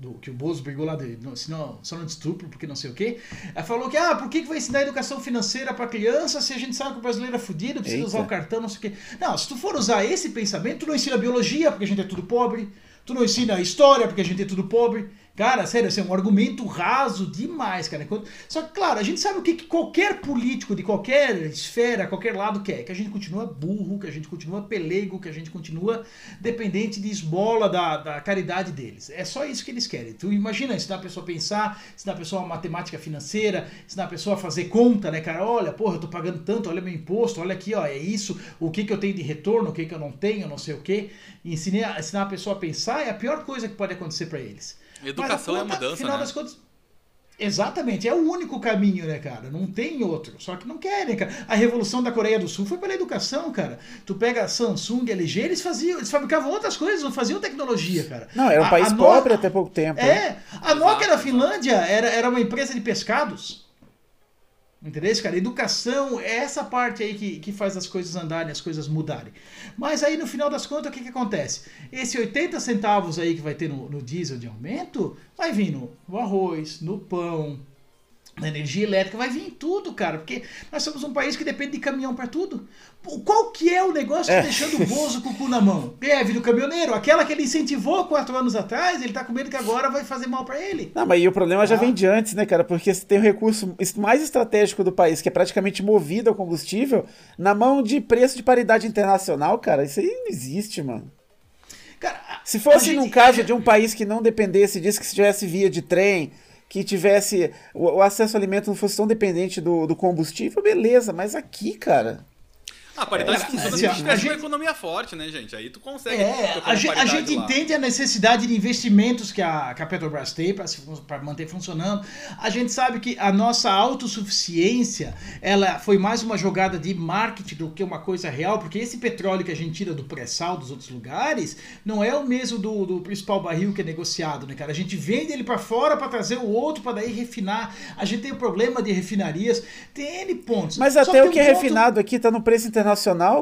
S3: Do, que o Bozo brigou lá, de, não, senão, só não de estupro, porque não sei o quê. Ela falou que, ah, por que, que vai ensinar educação financeira para criança se a gente sabe que o brasileiro é fudido, precisa
S2: Eita.
S3: usar o cartão, não sei o quê. Não, se tu for usar esse pensamento, tu não ensina biologia, porque a gente é tudo pobre. Tu não ensina história, porque a gente é tudo pobre. Cara, sério, é um argumento raso demais, cara. Só que, claro, a gente sabe o que, que qualquer político de qualquer esfera, qualquer lado quer. Que a gente continua burro, que a gente continua pelego, que a gente continua dependente de esmola da, da caridade deles. É só isso que eles querem. Tu imagina ensinar a pessoa a pensar, ensinar a pessoa a matemática financeira, ensinar a pessoa a fazer conta, né, cara? Olha, porra, eu tô pagando tanto, olha meu imposto, olha aqui, ó, é isso, o que, que eu tenho de retorno, o que, que eu não tenho, não sei o quê. E ensinar, ensinar a pessoa a pensar é a pior coisa que pode acontecer para eles.
S4: Educação
S3: Mas
S4: é
S3: a conta,
S4: mudança,
S3: final
S4: né?
S3: das contas, Exatamente, é o único caminho, né, cara? Não tem outro. Só que não querem, cara. A revolução da Coreia do Sul foi pela educação, cara. Tu pega Samsung, LG, eles faziam, eles fabricavam outras coisas, não faziam tecnologia, cara.
S2: Não, era um
S3: A-
S2: país
S3: a No-
S2: pobre até pouco tempo. né?
S3: É, a Nokia da Finlândia era, era uma empresa de pescados. Entendeu, cara? Educação é essa parte aí que, que faz as coisas andarem, as coisas mudarem. Mas aí, no final das contas, o que, que acontece? Esse 80 centavos aí que vai ter no, no diesel de aumento, vai vir no, no arroz, no pão, na energia elétrica, vai vir em tudo, cara. Porque nós somos um país que depende de caminhão para tudo. Qual que é o negócio que tá
S2: É.
S3: deixando o Bozo com o cu na mão? Greve do caminhoneiro, aquela que ele incentivou quatro anos atrás, ele tá com medo que agora vai fazer mal para ele.
S2: Não, mas e o problema já
S3: Ah.
S2: vem de antes, né, cara? Porque você tem o recurso mais estratégico do país, que é praticamente movido ao combustível, na mão de preço de paridade internacional, cara. Isso aí não existe, mano.
S3: Cara,
S2: Se fosse
S3: a
S2: num
S3: gente-
S2: caso de um país que não dependesse disso, que se tivesse via de trem, que tivesse. O, acesso ao alimento não fosse tão dependente do, do combustível, beleza, mas aqui, cara.
S4: Ah, a paridade
S3: É,
S4: funciona
S3: assim,
S4: se
S3: ó,
S4: tiver
S3: a
S4: uma economia forte, né, gente? Aí tu consegue.
S3: É, a gente, a gente
S4: lá.
S3: entende a necessidade de investimentos que a, que a Petrobras tem para manter funcionando. A gente sabe que a nossa autossuficiência ela foi mais uma jogada de marketing do que uma coisa real, porque esse petróleo que a gente tira do pré-sal dos outros lugares não é o mesmo do, do principal barril que é negociado, né, cara? A gente vende ele para fora para trazer o outro para daí refinar. A gente tem o problema de refinarias, tem N pontos.
S2: Mas até o que
S3: um
S2: é
S3: ponto-
S2: refinado aqui tá no preço internacional,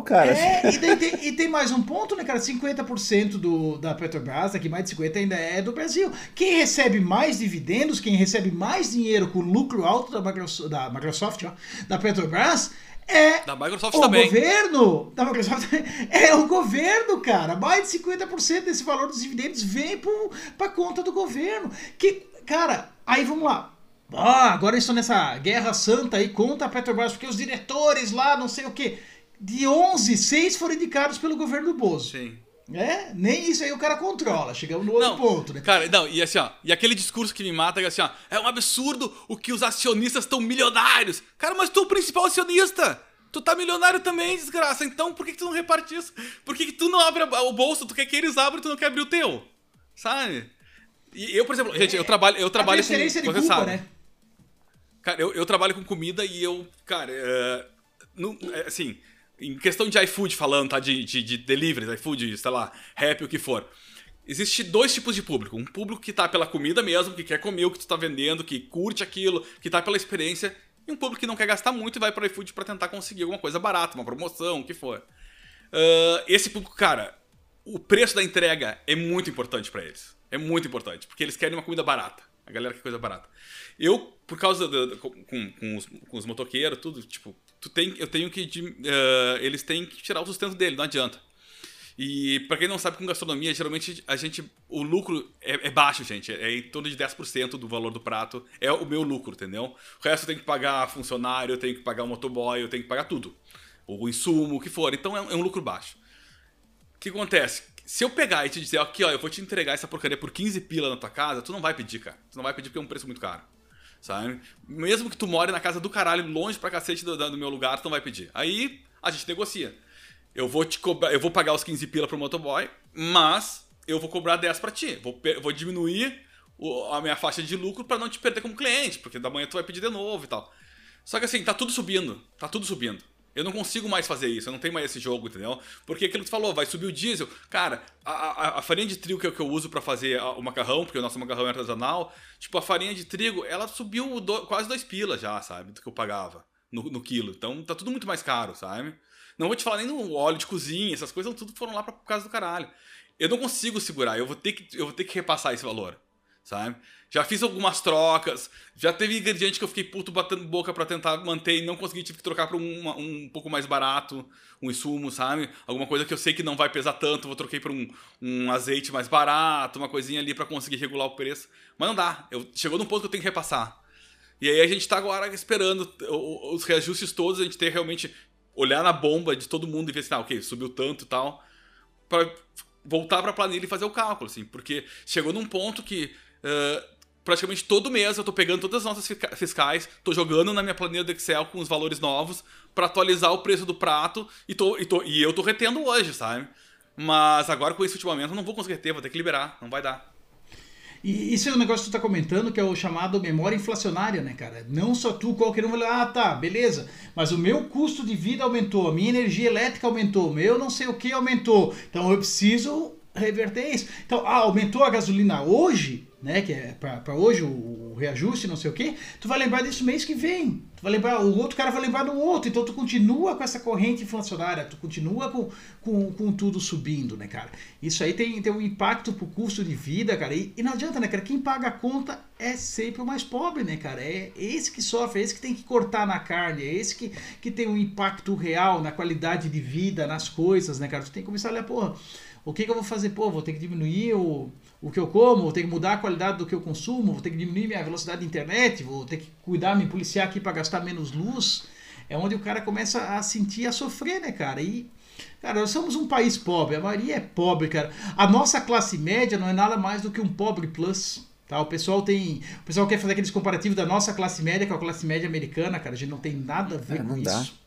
S2: cara.
S3: é, e, daí tem, e tem mais um ponto, né, cara? 50% do, da Petrobras, aqui mais de 50% ainda é do Brasil. Quem recebe mais dividendos, quem recebe mais dinheiro com lucro alto da Microsoft, da, Microsoft, ó, da Petrobras, é
S4: Da Microsoft
S3: o
S4: também.
S3: governo. Da Microsoft é o governo, cara. Mais de 50% desse valor dos dividendos vem pro, pra conta do governo. Que, cara, aí vamos lá. Ah, agora estou nessa guerra santa aí contra a Petrobras, porque os diretores lá, não sei o quê. De 11, 6 foram indicados pelo governo do Bozo.
S4: Sim.
S3: É, nem isso aí o cara controla. Chegamos no outro
S4: Não,
S3: ponto, né?
S4: Cara, não, e assim, ó, e aquele discurso que me mata é assim, ó, é um absurdo o que os acionistas estão milionários. Cara, mas tu é o principal acionista. Tu tá milionário também, desgraça. Então por que, que tu não reparte isso? Por que, que tu não abre o bolso? Tu quer que eles abram e tu não quer abrir o teu? Sabe? E eu, por exemplo, gente, eu trabalho, eu trabalho
S3: a
S4: com.
S3: de culpa,
S4: sabe.
S3: né?
S4: Cara, eu, eu trabalho com comida e eu, cara, é, não- é, assim, em questão de iFood falando, tá? De, de, de deliveries, iFood, sei lá, rap, o que for. Existe dois tipos de público. Um público que tá pela comida mesmo, que quer comer o que tu tá vendendo, que curte aquilo, que tá pela experiência. E um público que não quer gastar muito e vai pro iFood pra tentar conseguir alguma coisa barata, uma promoção, o que for. Ah, esse público, cara, o preço da entrega é muito importante pra eles. É muito importante, porque eles querem uma comida barata. A galera quer coisa barata. Eu, por causa do, do- com, com os, com os motoqueiros, tudo, tipo, tu tem, eu tenho que. ah, eles têm que tirar o sustento dele, não adianta. E pra quem não sabe, com gastronomia, geralmente a gente. O lucro é, é baixo, gente. É em torno de 10% do valor do prato. É o meu lucro, entendeu? O resto eu tenho que pagar funcionário, eu tenho que pagar o motoboy, eu tenho que pagar tudo. O insumo, o que for. Então é é um lucro baixo. O que acontece? Se eu pegar e te dizer, aqui, ó, eu vou te entregar essa porcaria por 15 pila na tua casa, tu não vai pedir, cara. Tu não vai pedir porque é um preço muito caro. Sabe? Mesmo que tu more na casa do caralho, longe pra cacete do, do meu lugar, tu não vai pedir. Aí a gente negocia. Eu vou te cobrar, eu vou pagar os 15 pila pro motoboy, mas eu vou cobrar 10 pra ti. Vou, vou diminuir o- a minha faixa de lucro pra não te perder como cliente, porque da manhã tu vai pedir de novo e tal. Só que assim, tá tudo subindo. Tá tudo subindo. Eu não consigo mais fazer isso, eu não tenho mais esse jogo, entendeu? Porque aquilo que tu falou, vai subir o diesel. Cara, a, a, a farinha de trigo que eu, que eu uso pra fazer a- o macarrão, porque o nosso macarrão é artesanal, tipo, a farinha de trigo, ela subiu do- quase dois pilas já, sabe? Do que eu pagava no, no quilo. Então tá tudo muito mais caro, sabe? Não vou te falar nem no óleo de cozinha, essas coisas tudo foram lá pra casa do caralho. Eu não consigo segurar, eu vou ter que, eu vou ter que repassar esse valor sabe? Já fiz algumas trocas, já teve ingrediente que eu fiquei puto batendo boca pra tentar manter e não consegui, tive que trocar pra um, um pouco mais barato, um insumo, sabe? Alguma coisa que eu sei que não vai pesar tanto, eu troquei pra um, um azeite mais barato, uma coisinha ali pra conseguir regular o preço. Mas não dá, eu, chegou num ponto que eu tenho que repassar. E aí a gente tá agora esperando os reajustes todos, a gente ter realmente olhar na bomba de todo mundo e ver assim, ah, ok, subiu tanto e tal, pra voltar pra planilha e fazer o cálculo, assim, porque chegou num ponto que eh, praticamente todo mês eu tô pegando todas as notas fisca- fiscais, tô jogando na minha planilha do Excel com os valores novos pra atualizar o preço do prato e, tô, e, tô- e eu tô retendo hoje, sabe? Mas agora com esse ultimamento eu não vou conseguir reter, vou ter que liberar, não vai dar.
S3: E isso é um negócio que tu tá comentando, que é o chamado memória inflacionária, né, cara? Não só tu, qualquer um vai lá, ah, tá, beleza, mas o meu custo de vida aumentou, a minha energia elétrica aumentou, o meu não sei o que aumentou, então eu preciso reverter isso. Então, ah, aumentou a gasolina hoje, né, que é pra hoje o, o reajuste, não sei o que, tu vai lembrar disso mês que vem. Tu vai lembrar, o outro cara vai lembrar do outro, então tu continua com essa corrente inflacionária, tu continua com, com, com tudo subindo, né, cara? Isso aí tem, tem um impacto pro custo de vida, cara, e, e não adianta, né, cara? Quem paga a conta é sempre o mais pobre, né, cara? É esse que sofre, é esse que tem que cortar na carne, é esse que, que tem um impacto real na qualidade de vida, nas coisas, né, cara? Tu tem que começar a olhar, porra, o que, que eu vou fazer? Pô, vou ter que diminuir o, o que eu como, vou ter que mudar a qualidade do que eu consumo, vou ter que diminuir minha velocidade de internet, vou ter que cuidar, me policiar aqui para gastar menos luz. É onde o cara começa a sentir, a sofrer, né, cara? E, cara, nós somos um país pobre, a maioria é pobre, cara. A nossa classe média não é nada mais do que um pobre plus. Tá, o pessoal tem. O pessoal quer fazer aqueles comparativos da nossa classe média com a classe média americana, cara. A gente não tem nada a ver
S2: É,
S3: com
S2: dá.
S3: isso.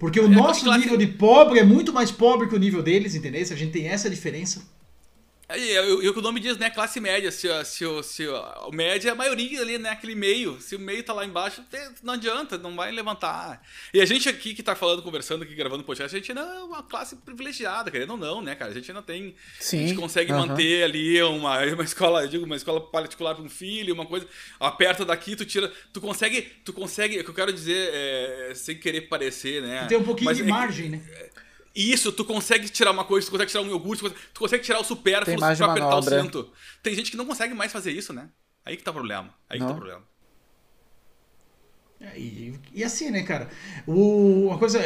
S3: Porque o nosso nível de pobre é muito mais pobre que o nível deles, entendeu? A gente tem essa diferença.
S4: E o que o nome diz, né? Classe média. Se, se, se, o média é a maioria ali, né? Aquele meio. Se o meio tá lá embaixo, não adianta, não vai levantar. E a gente aqui que tá falando, conversando aqui, gravando podcast, a gente ainda é uma classe privilegiada, querendo ou não, né, cara? A gente ainda tem. Sim. A gente consegue manter ali uma, uma escola, digo, uma escola particular para um filho, uma coisa. Aperta daqui, tu tira. Tu consegue. Tu consegue. O que eu quero dizer, é, sem querer parecer, né?
S3: Tem um pouquinho de é, margem,
S4: Isso, tu consegue tirar uma coisa, tu consegue tirar um iogurte, tu consegue, tirar o supérfluo pra apertar o cinto. Tem gente que não consegue mais fazer isso, né? Aí que tá o problema. Aí não. que tá o problema.
S3: É, e, e, assim, né, cara? O, uma coisa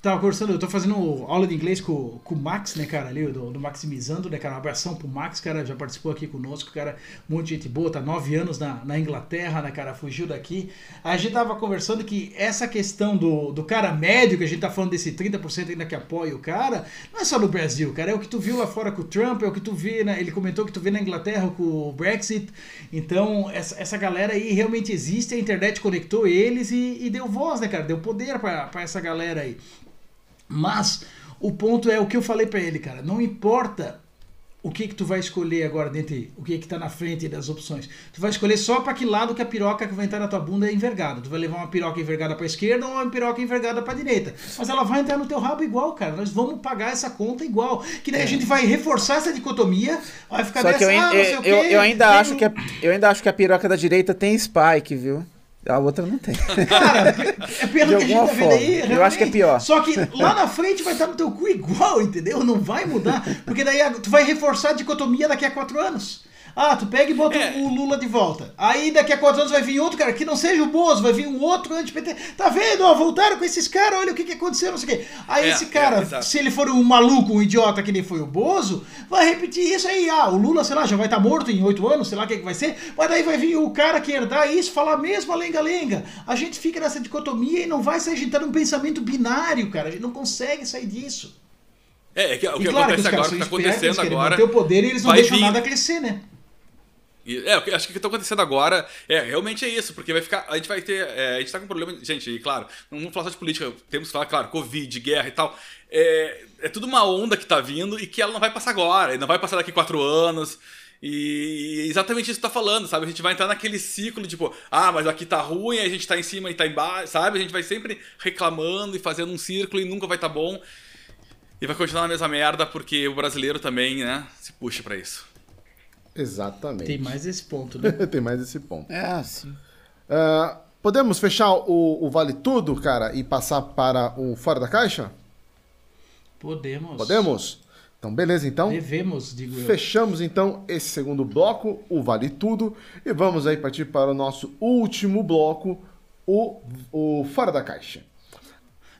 S3: Tava conversando, eu tô fazendo aula de inglês com, com o Max, né, cara, ali, do, do Maximizando, né, cara, um abração pro Max, cara, já participou aqui conosco, cara, um monte de gente boa, tá nove anos na, na Inglaterra, né, cara, fugiu daqui. A gente tava conversando que essa questão do, do cara médio, que a gente tá falando desse 30% ainda que apoia o cara, não é só no Brasil, cara, é o que tu viu lá fora com o Trump, é o que tu vê, né, ele comentou que tu vê na Inglaterra com o Brexit, então essa, essa galera aí realmente existe, a internet conectou eles e, e deu voz, né, cara, deu poder para essa galera aí. Mas o ponto é o que eu falei para ele, cara. Não importa o que que tu vai escolher agora dentre o que que tá na frente das opções. Tu vai escolher só para que lado que a piroca que vai entrar na tua bunda é envergada. Tu vai levar uma piroca envergada para esquerda ou uma piroca envergada para direita. Mas ela vai entrar no teu rabo igual, cara. Nós vamos pagar essa conta igual. Que daí a gente vai reforçar essa dicotomia, vai ficar
S2: só dessa, eu, ah, eu, eu, eu, ainda acho que a, eu ainda acho que a piroca da direita tem spike, viu? A outra não tem.
S3: Cara, é pelo que a gente tá vendo aí.
S2: Eu acho que é pior.
S3: Só que lá na frente vai estar no teu cu igual, entendeu? Não vai mudar. Porque daí tu vai reforçar a dicotomia daqui a quatro anos. Ah, tu pega e bota é. o Lula de volta. Aí daqui a quatro anos vai vir outro cara que não seja o Bozo, vai vir um outro anti-PT. Tá vendo? Ó, voltaram com esses caras, olha o que, que aconteceu, não sei o quê. Aí é, esse cara, é, se ele for um maluco, um idiota que nem foi o Bozo, vai repetir isso aí. Ah, o Lula, sei lá, já vai estar tá morto em oito anos, sei lá o que, que vai ser. Mas daí vai vir o cara que herdar isso, falar a lenga-lenga. A gente fica nessa dicotomia e não vai sair, a gente tá num pensamento binário, cara. A gente não consegue sair disso.
S4: É, é que, o que claro, acontece que agora, o que tá acontecendo agora.
S3: O poder e eles não deixam vir... nada crescer, né?
S4: É, acho que o que está acontecendo agora é realmente é isso, porque vai ficar. A gente vai ter. É, a gente está com um problema. Gente, e claro, não vamos falar só de política, temos que falar, claro, Covid, guerra e tal. É, é tudo uma onda que está vindo e que ela não vai passar agora, não vai passar daqui quatro anos. E exatamente isso que tá falando, sabe? A gente vai entrar naquele ciclo, tipo, ah, mas aqui tá ruim, a gente tá em cima e tá embaixo, sabe? A gente vai sempre reclamando e fazendo um círculo e nunca vai tá bom. E vai continuar na mesma merda porque o brasileiro também, né, se puxa para isso.
S1: Exatamente.
S3: Tem mais esse ponto, né?
S1: Tem mais esse ponto.
S2: É, sim.
S1: Uh, podemos fechar o, o, Vale Tudo, cara, e passar para o Fora da Caixa?
S3: Podemos.
S1: Podemos? Então, beleza, então.
S3: Devemos, digo eu.
S1: Fechamos, então, esse segundo bloco, o Vale Tudo, e vamos aí partir para o nosso último bloco, o, o Fora da Caixa.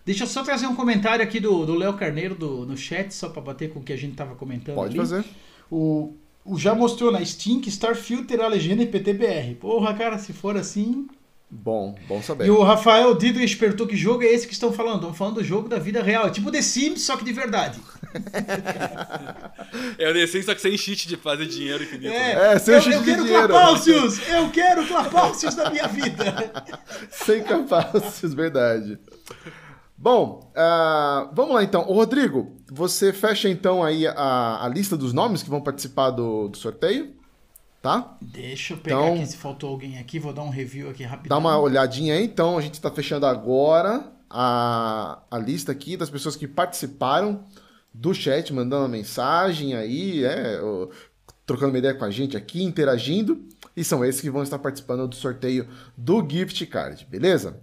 S3: Deixa eu só trazer um comentário aqui do Léo Carneiro do, no chat, só para bater com o que a gente estava comentando
S1: Pode
S3: ali.
S1: fazer.
S3: O já mostrou na Steam que Starfilter a legenda em PTBR. Porra, cara, se for assim.
S1: Bom, bom saber.
S3: E o Rafael Dido espertou que jogo é esse que estão falando? Estão falando do jogo da vida real. É tipo The Sims, só que de verdade.
S4: é o The Sims, só que sem cheat de fazer dinheiro infinito.
S3: É, né? é sem eu, cheat eu quero dinheiro. Clapalcios! Eu quero Clapalcios na minha vida!
S1: sem Clapalcios, verdade. Bom, uh, vamos lá então. Ô, Rodrigo, você fecha então aí a, a lista dos nomes que vão participar do, do sorteio, tá?
S3: Deixa eu pegar então, aqui se faltou alguém aqui, vou dar um review aqui rapidinho.
S1: Dá uma olhadinha aí, então a gente está fechando agora a, a lista aqui das pessoas que participaram do chat, mandando uma mensagem aí, é, trocando uma ideia com a gente aqui, interagindo. E são esses que vão estar participando do sorteio do gift card, beleza?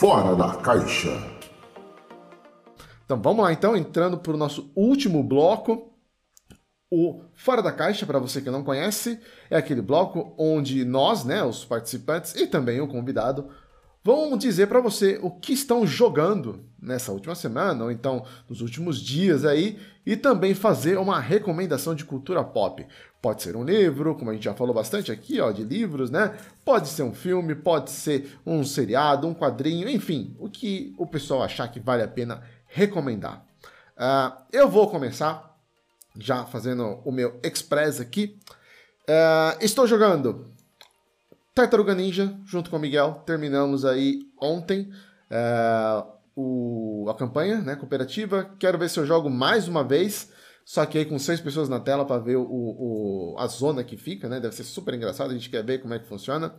S5: Fora da Caixa.
S1: Então vamos lá, então, entrando para o nosso último bloco. O Fora da Caixa, para você que não conhece, é aquele bloco onde nós, né, os participantes e também o convidado, vão dizer para você o que estão jogando nessa última semana ou então nos últimos dias aí e também fazer uma recomendação de cultura pop. Pode ser um livro, como a gente já falou bastante aqui, ó, de livros, né? Pode ser um filme, pode ser um seriado, um quadrinho, enfim, o que o pessoal achar que vale a pena recomendar. Uh, eu vou começar já fazendo o meu express aqui. Uh, estou jogando Tartaruga Ninja, junto com o Miguel, terminamos aí ontem é, o, a campanha né, cooperativa. Quero ver se eu jogo mais uma vez, só que aí com seis pessoas na tela para ver o, o, a zona que fica, né? Deve ser super engraçado, a gente quer ver como é que funciona.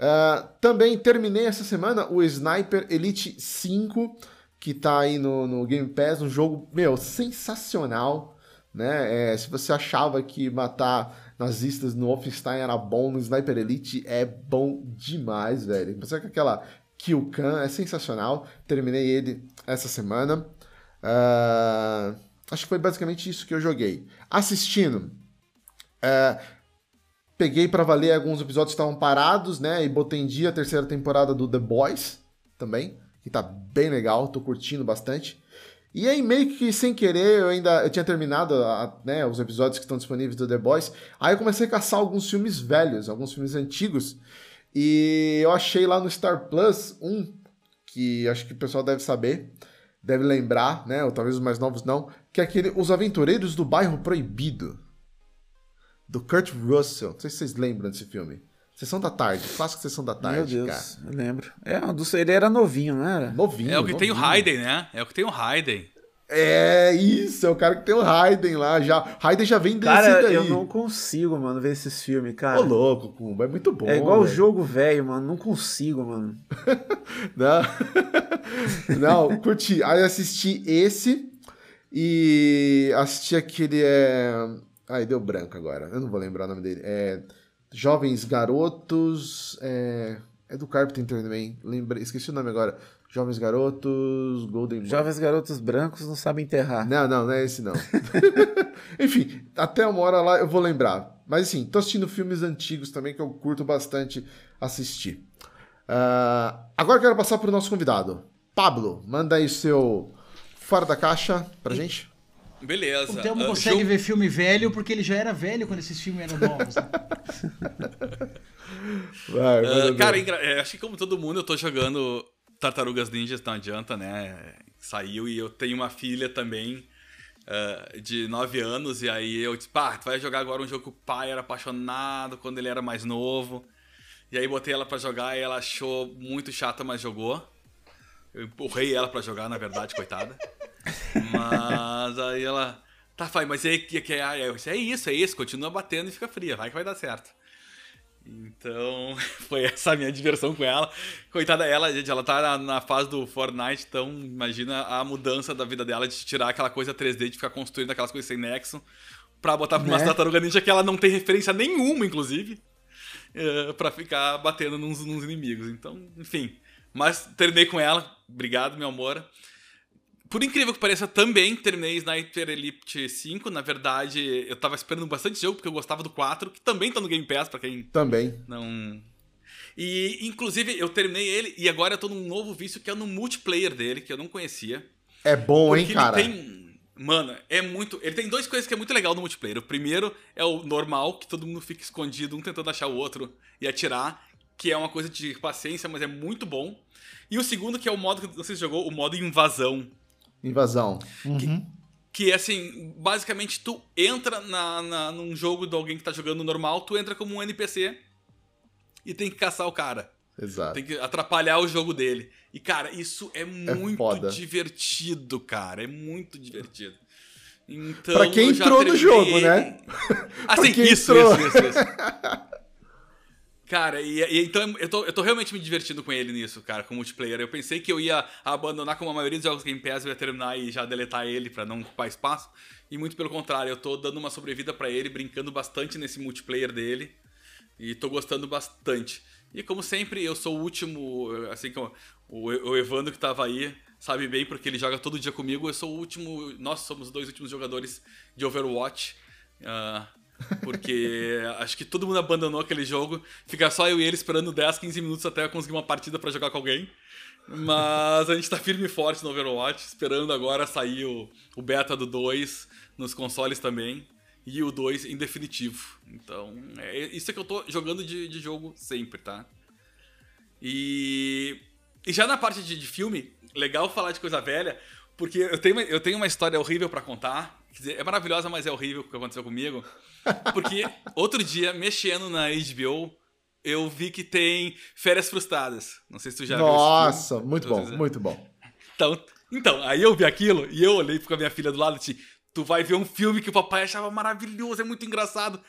S1: Uh, também terminei essa semana o Sniper Elite 5, que tá aí no, no Game Pass, um jogo, meu, sensacional, né? É, se você achava que matar nazistas no Wolfenstein era bom, no Sniper Elite é bom demais, velho. Você com aquela Kill Khan é sensacional, terminei ele essa semana. Uh, acho que foi basicamente isso que eu joguei. Assistindo, uh, Peguei para valer alguns episódios que estavam parados, né? E botei em dia a terceira temporada do The Boys também, que tá bem legal, tô curtindo bastante. E aí, meio que sem querer, eu ainda eu tinha terminado a, né, os episódios que estão disponíveis do The Boys. Aí eu comecei a caçar alguns filmes velhos, alguns filmes antigos. E eu achei lá no Star Plus um que acho que o pessoal deve saber, deve lembrar, né? Ou talvez os mais novos não, que é aquele Os Aventureiros do Bairro Proibido do Kurt Russell. Não sei se vocês lembram desse filme. Sessão da Tarde, clássico Sessão da Tarde,
S2: Meu Deus, cara. eu lembro. É, ele era novinho, não era?
S1: Novinho.
S4: É o que
S1: novinho.
S4: tem o Hayden, né? É o que tem o Hayden.
S1: É, isso, é o cara que tem o Hayden lá. Já, Hayden já vem desse
S2: cara,
S1: daí.
S2: eu não consigo, mano, ver esses filmes, cara.
S1: Ô, louco, Kumba, é muito bom.
S2: É igual
S1: o
S2: jogo velho, mano. Não consigo, mano.
S1: não, não, curti. Aí assisti esse e assisti aquele. É... Ai, deu branco agora. Eu não vou lembrar o nome dele. É Jovens Garotos. É, é do Carpenter também. Lembrei, esqueci o nome agora. Jovens Garotos, Golden
S2: Jovens Garotos Brancos não sabem enterrar.
S1: Não, não, não é esse não. Enfim, até uma hora lá eu vou lembrar. Mas assim, tô assistindo filmes antigos também que eu curto bastante assistir. Uh, agora eu quero passar para o nosso convidado. Pablo, manda aí seu fora da caixa pra gente.
S4: Beleza.
S3: O Thelmo uh, consegue ver filme velho porque ele já era velho quando esses filmes eram novos. Né?
S1: Vai,
S4: uh, cara, é, acho que como todo mundo, eu tô jogando Tartarugas Ninjas, não adianta, né? Saiu e eu tenho uma filha também uh, de 9 anos, e aí eu disse, pá, tu vai jogar agora um jogo que o pai era apaixonado quando ele era mais novo. E aí botei ela para jogar e ela achou muito chata, mas jogou. Eu empurrei ela para jogar, na verdade, coitada. Mas aí ela. Tá, pai, mas é, é, é, é isso, é isso, continua batendo e fica fria, vai que vai dar certo. Então, foi essa a minha diversão com ela. Coitada ela, gente, ela tá na, na, fase do Fortnite, então imagina a mudança da vida dela de tirar aquela coisa 3D, de ficar construindo aquelas coisas sem nexo, pra botar pra uma né? tartaruga ninja que ela não tem referência nenhuma, inclusive, uh, pra ficar batendo nos, nos inimigos. Então, enfim. Mas terminei com ela, obrigado, meu amor por incrível que pareça, também terminei Sniper Elite 5. Na verdade, eu tava esperando bastante jogo, porque eu gostava do 4, que também tá no Game Pass, pra quem.
S1: Também.
S4: Não. E, inclusive, eu terminei ele e agora eu tô num novo vício que é no multiplayer dele, que eu não conhecia.
S1: É bom, hein, cara?
S4: Tem. Mano, é muito. Ele tem duas coisas que é muito legal no multiplayer. O primeiro é o normal, que todo mundo fica escondido, um tentando achar o outro e atirar, que é uma coisa de paciência, mas é muito bom. E o segundo, que é o modo que você jogou, o modo invasão
S1: Invasão.
S2: Uhum.
S4: Que, que assim, basicamente tu entra na, na, num jogo de alguém que tá jogando normal, tu entra como um NPC e tem que caçar o cara.
S1: Exato.
S4: Tem que atrapalhar o jogo dele. E, cara, isso é muito é divertido, cara. É muito divertido. Então,
S1: pra quem entrou no jogo, né?
S4: Assim, isso, isso, isso, isso. Cara, e, e, então eu tô, eu tô realmente me divertindo com ele nisso, cara, com multiplayer. Eu pensei que eu ia abandonar como a maioria dos jogos Game Pass, eu ia terminar e já deletar ele para não ocupar espaço. E muito pelo contrário, eu tô dando uma sobrevida para ele, brincando bastante nesse multiplayer dele. E tô gostando bastante. E como sempre, eu sou o último, assim como o, o Evandro que tava aí, sabe bem, porque ele joga todo dia comigo. Eu sou o último, nós somos os dois últimos jogadores de Overwatch. Uh, porque acho que todo mundo abandonou aquele jogo. Fica só eu e ele esperando 10, 15 minutos até eu conseguir uma partida para jogar com alguém. Mas a gente tá firme e forte no Overwatch, esperando agora sair o, o beta do 2 nos consoles também. E o 2 em definitivo. Então, é isso é que eu tô jogando de, de jogo sempre, tá? E, e já na parte de, de filme, legal falar de coisa velha, porque eu tenho, eu tenho uma história horrível para contar. Quer dizer, é maravilhosa, mas é horrível o que aconteceu comigo. Porque outro dia, mexendo na HBO, eu vi que tem Férias Frustradas. Não sei se tu já viu
S1: Nossa, muito bom, muito bom.
S4: Então, então, aí eu vi aquilo e eu olhei com a minha filha do lado e Tu vai ver um filme que o papai achava maravilhoso, é muito engraçado.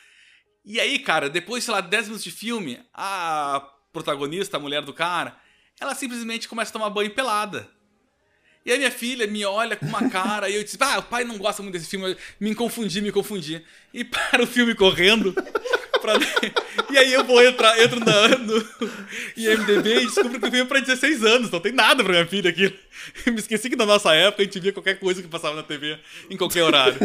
S4: E aí, cara, depois, sei lá, 10 minutos de filme, a protagonista, a mulher do cara, ela simplesmente começa a tomar banho pelada. E aí minha filha me olha com uma cara e eu disse, ah, o pai não gosta muito desse filme, me confundi, me confundi. E para o filme correndo. Pra... E aí eu vou entrar, entro na, no IMDB e descubro que o filme é pra 16 anos, não tem nada pra minha filha aqui. Me esqueci que na nossa época a gente via qualquer coisa que passava na TV em qualquer horário.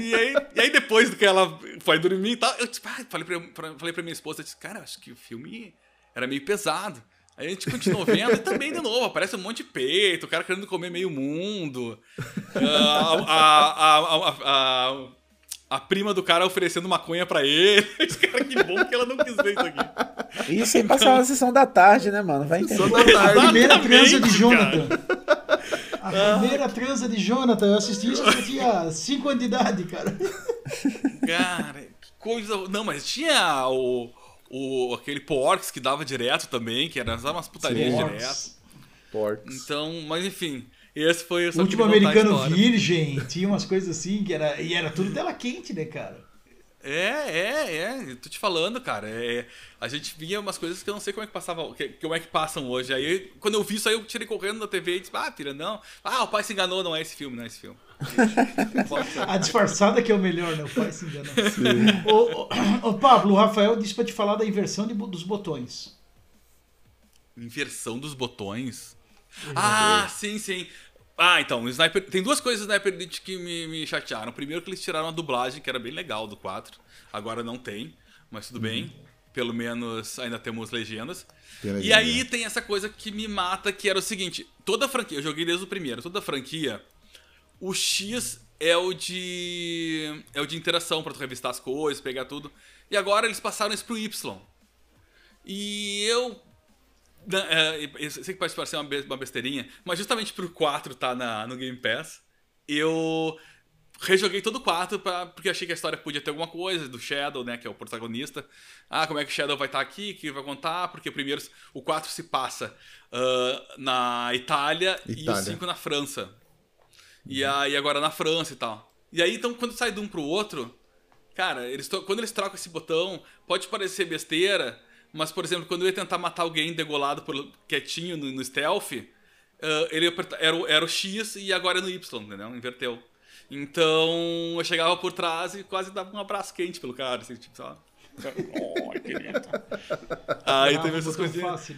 S4: E aí, e aí depois que ela foi dormir e tal, eu disse, ah, falei, pra, pra, falei pra minha esposa, disse, cara, acho que o filme era meio pesado. Aí a gente continuou vendo e também, de novo, aparece um monte de peito, o cara querendo comer meio mundo. a, a, a, a, a, prima do cara oferecendo maconha pra ele. cara, que bom que ela não quis ver isso aqui.
S2: Isso aí passava na sessão da tarde, né, mano? Vai entender.
S3: Sessão da tarde. A primeira transa de Jonathan. A primeira transa de Jonathan, eu assisti isso quando eu tinha 5 anos de idade, cara.
S4: Cara, que coisa. Não, mas tinha o o, aquele Porks que dava direto também, que era umas putarias Sim. direto.
S1: Porks.
S4: Então, mas enfim. Esse foi
S3: o último americano virgem, tinha umas coisas assim, que era. E era tudo tela quente, né, cara?
S4: É, é, é. Tô te falando, cara. É, a gente via umas coisas que eu não sei como é que passava, que, como é que passam hoje. Aí, quando eu vi isso aí, eu tirei correndo da TV e disse, ah, filha, não. Ah, o pai se enganou, não é esse filme, não é esse filme.
S3: a disfarçada que é o melhor, né? O pai se enganou. Ô, ô, ô, Pablo, o Rafael disse pra te falar da inversão de, dos botões.
S4: Inversão dos botões? Ah, sim, sim. Ah, então, o Sniper. Tem duas coisas do Sniper Elite que me, me, chatearam. Primeiro que eles tiraram a dublagem, que era bem legal do 4. Agora não tem, mas tudo uhum. bem. Pelo menos ainda temos legendas. Legenda. E aí tem essa coisa que me mata, que era o seguinte: toda franquia, eu joguei desde o primeiro, toda franquia, o X é o de. é o de interação para tu revistar as coisas, pegar tudo. E agora eles passaram isso pro Y. E eu é, eu sei que pode parecer uma besteirinha, mas justamente pro 4 tá na, no Game Pass, eu rejoguei todo o 4 pra, porque achei que a história podia ter alguma coisa do Shadow, né, que é o protagonista. Ah, como é que o Shadow vai estar tá aqui, o que vai contar, porque primeiro o 4 se passa uh, na Itália, Itália, e o 5 na França. E aí agora na França e tal. E aí então quando sai de um pro outro, cara, eles quando eles trocam esse botão, pode parecer besteira, mas, por exemplo, quando eu ia tentar matar alguém degolado por, quietinho no, no stealth, uh, ele era, o, era o X e agora é no Y, entendeu? Inverteu. Então eu chegava por trás e quase dava um abraço quente pelo cara, assim, tipo, só. Oh, querido. Aí teve essas coisinhas.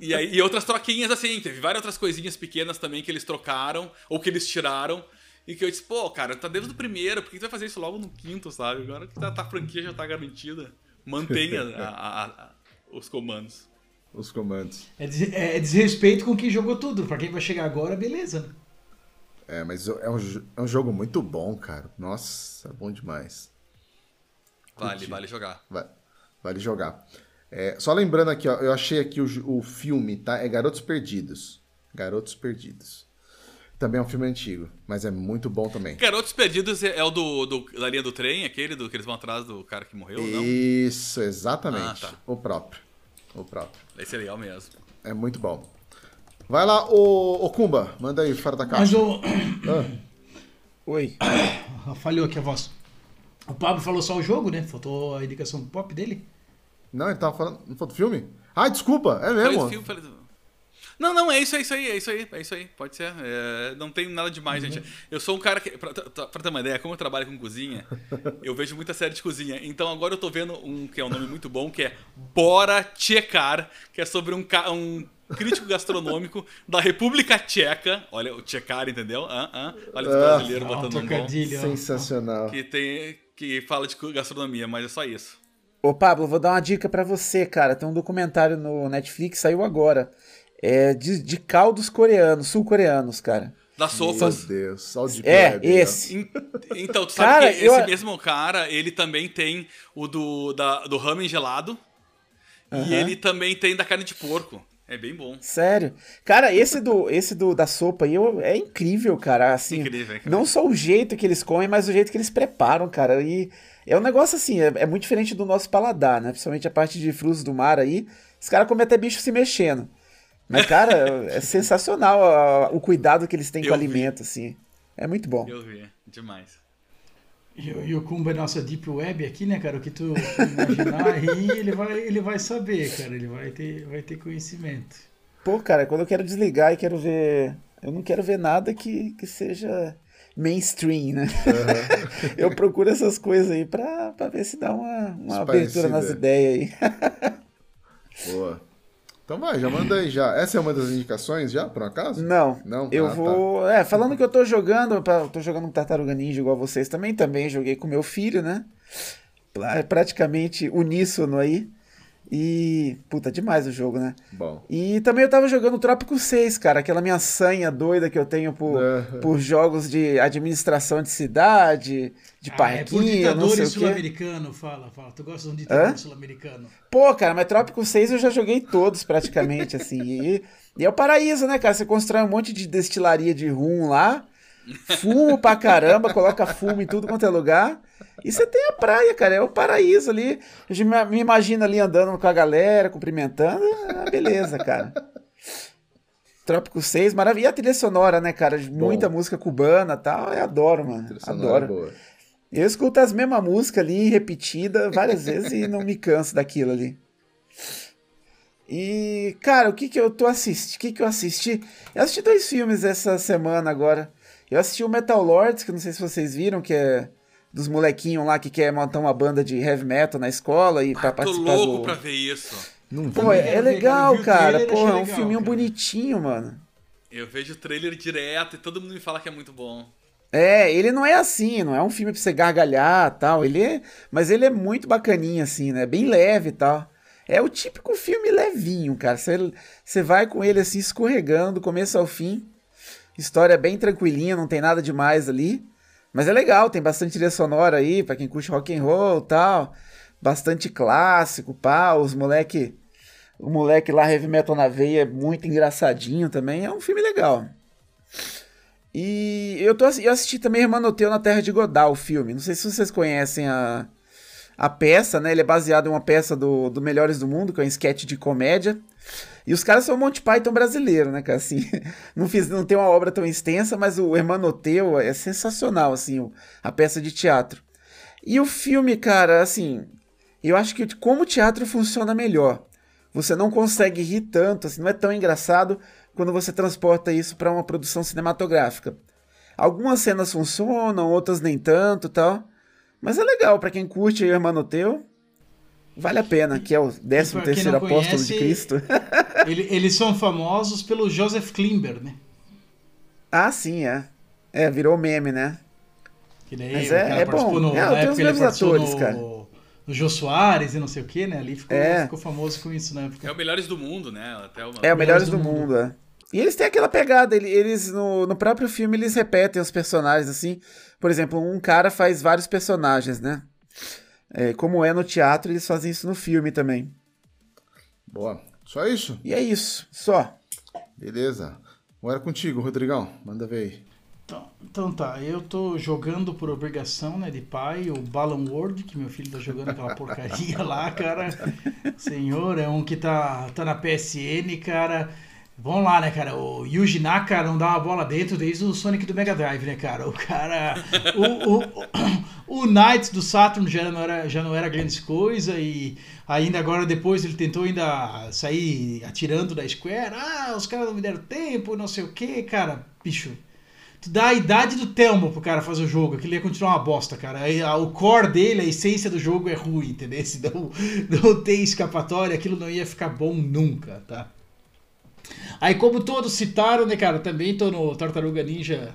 S4: E, aí, e outras troquinhas assim, teve várias outras coisinhas pequenas também que eles trocaram, ou que eles tiraram. E que eu disse, pô, cara, tá desde o primeiro, por que tu vai fazer isso logo no quinto, sabe? Agora que tá, tá a franquia já tá garantida mantenha a, a, os comandos.
S1: Os comandos.
S3: É, des, é, desrespeito com quem jogou tudo. Pra quem vai chegar agora, beleza, né?
S1: É, mas é um, é um jogo muito bom, cara. Nossa, é bom demais.
S4: Vale, Curti. vale jogar.
S1: Vale, vale jogar. É, só lembrando aqui, ó, eu achei aqui o, o filme, tá? É Garotos Perdidos. Garotos Perdidos. Também é um filme antigo, mas é muito bom também.
S4: Garotos Perdidos é, é o do, do, da linha do trem, aquele do que eles vão atrás do cara que morreu, não?
S1: Isso, exatamente. Ah, tá. O próprio. O próprio.
S4: Esse é legal mesmo.
S1: É muito bom. Vai lá, o, o Kumba, manda aí, fora da caixa. Mas o.
S3: Ah. Oi. Ah, falhou aqui a voz. O Pablo falou só o jogo, né? Faltou a indicação do pop dele.
S1: Não, ele tava falando. Não falou do filme? Ah, desculpa, é mesmo. Falei do filme, falei do...
S4: Não, não, é isso, é isso aí, é isso aí, é isso aí, pode ser. É, não tem nada demais, uhum. gente. Eu sou um cara que, pra, pra, ter uma ideia, como eu trabalho com cozinha, eu vejo muita série de cozinha. Então agora eu tô vendo um que é um nome muito bom, que é Bora Checar, que é sobre um, um crítico gastronômico da República Tcheca. Olha, o Tchecar, entendeu? Ah, ah, olha os brasileiros ah, botando um bom.
S1: Sensacional.
S4: Que, tem, que fala de gastronomia, mas é só isso.
S2: Ô Pablo, vou dar uma dica para você, cara. Tem um documentário no Netflix, saiu agora é, de, de caldos coreanos, sul-coreanos, cara.
S4: Das sopas.
S1: Meu Deus, sal de
S2: É, esse.
S4: Então, tu sabe cara, que esse eu... mesmo cara, ele também tem o do, da, do ramen gelado. E ele também tem da carne de porco. É bem bom.
S2: Sério. Cara, esse do esse do da sopa aí é incrível, cara. Assim, incrível, incrível. Não só o jeito que eles comem, mas o jeito que eles preparam, cara. E É um negócio assim, é, é, muito diferente do nosso paladar, né? Principalmente a parte de frutos do mar aí. Os caras comem até bicho se mexendo. Mas, cara, é sensacional a, o cuidado que eles têm Eu com o alimento, assim. É muito bom.
S4: Eu vi, demais.
S3: E, e o Kumba é nossa Deep Web aqui, né, cara? O que tu imaginar aí, ele vai, ele vai saber, cara. Ele vai ter, vai ter conhecimento.
S2: Pô, cara, quando eu quero desligar e quero ver. Eu não quero ver nada que, que seja mainstream, né? Uhum. eu procuro essas coisas aí pra, pra ver se dá uma, uma abertura nas ideias aí.
S1: Boa. Então vai, já manda aí já. Essa é uma das indicações já, por acaso?
S2: Não. Não? Eu ah, tá. vou. Tá. É, falando que eu tô jogando, eu tô jogando um Tartaruga Ninja igual vocês também, também joguei com meu filho, né? Praticamente uníssono aí. E. Puta, demais o jogo, né?
S1: Bom.
S2: E também eu tava jogando Trópico 6, cara, aquela minha sanha doida que eu tenho por, por jogos de administração de cidade, de ah, parquinho, é por não sei o quê.
S3: sul-americano, fala, fala. Tu gosta de um ditador sul-americano?
S2: Pô, cara, mas Trópico 6 eu já joguei todos praticamente, assim. E, e é o paraíso, né, cara? Você constrói um monte de destilaria de rum lá, fumo pra caramba, coloca fumo em tudo quanto é lugar. E você tem a praia, cara, é o paraíso ali. Eu me imagino ali andando com a galera, cumprimentando. Ah, beleza, cara. Trópico 6, maravilha. E a trilha sonora, né, cara? Muita Bom. música cubana e tal. Eu adoro, mano. Adoro. É eu escuto as mesmas músicas ali, repetida várias vezes e não me canso daquilo ali. E, cara, o que que eu tô assistindo? O que que eu assisti? Eu assisti dois filmes essa semana agora. Eu assisti o Metal Lords, que não sei se vocês viram, que é dos molequinhos lá que quer montar uma banda de heavy metal na escola e para participar
S4: tô louco
S2: do...
S4: pra ver isso.
S2: Não Pô, é, é legal, cara. Pô, é um legal, filminho cara. bonitinho, mano.
S4: Eu vejo o trailer direto e todo mundo me fala que é muito bom.
S2: É, ele não é assim, não é um filme pra você gargalhar tal. Ele é, mas ele é muito bacaninho, assim, né? Bem leve e tal. É o típico filme levinho, cara. Você, você vai com ele assim, escorregando, do começo ao fim. História bem tranquilinha, não tem nada demais ali. Mas é legal, tem bastante trilha sonora aí, para quem curte rock and roll tal. Bastante clássico, pá, os moleque. O moleque lá, Heavy Metal na Veia, é muito engraçadinho também. É um filme legal. E eu, tô, eu assisti também Hermanoteu na Terra de Godal, o filme. Não sei se vocês conhecem a, a peça, né? Ele é baseado em uma peça do, do Melhores do Mundo, que é um sketch de comédia. E os caras são o Monty Python brasileiro, né, cara? Assim, não, fiz, não tem uma obra tão extensa, mas o Hermanoteu é sensacional, assim, a peça de teatro. E o filme, cara, assim, eu acho que como o teatro funciona melhor. Você não consegue rir tanto, assim, não é tão engraçado quando você transporta isso para uma produção cinematográfica. Algumas cenas funcionam, outras nem tanto, tal. Mas é legal para quem curte o Hermanoteu. Vale a pena, que é o 13 terceiro apóstolo conhece, de Cristo.
S3: ele, eles são famosos pelo Joseph Klimber, né?
S2: Ah, sim, é. É, virou meme, né?
S3: Que daí Mas é, é bom. No, é, tem os mesmos atores, no, cara. No Jô Soares e não sei o que, né? Ali ficou, é. ficou famoso com isso na época.
S4: É o Melhores do Mundo, né? Até
S2: uma... É o Melhores, do, do, Mundo, mundo é. E eles têm aquela pegada, eles no, no próprio filme eles repetem os personagens assim. Por exemplo, um cara faz vários personagens, né? É, como é no teatro, eles fazem isso no filme também.
S1: Boa. Só isso?
S2: E é isso, só.
S1: Beleza. Agora contigo, Rodrigão. Manda ver aí.
S3: Então, então, tá, eu tô jogando por obrigação, né, de pai, o Balan World, que meu filho tá jogando aquela porcaria lá, cara. Senhor, é um que tá, tá na PSN, cara. Vamos lá, né, cara? O Yuji Naka não dá uma bola dentro desde o Sonic do Mega Drive, né, cara? O cara. O, o, o, do Saturn já não, era, já não era grande coisa e ainda agora depois ele tentou ainda sair atirando da Square. Ah, os caras não me deram tempo, não sei o que, cara. Bicho. Tu dá a idade do Telmo pro cara fazer o jogo, que ele ia continuar uma bosta, cara. O core dele, a essência do jogo é ruim, entendeu? Se não, não tem escapatória, aquilo não ia ficar bom nunca, tá? Aí, como todos citaram, né, cara, também tô no Tartaruga Ninja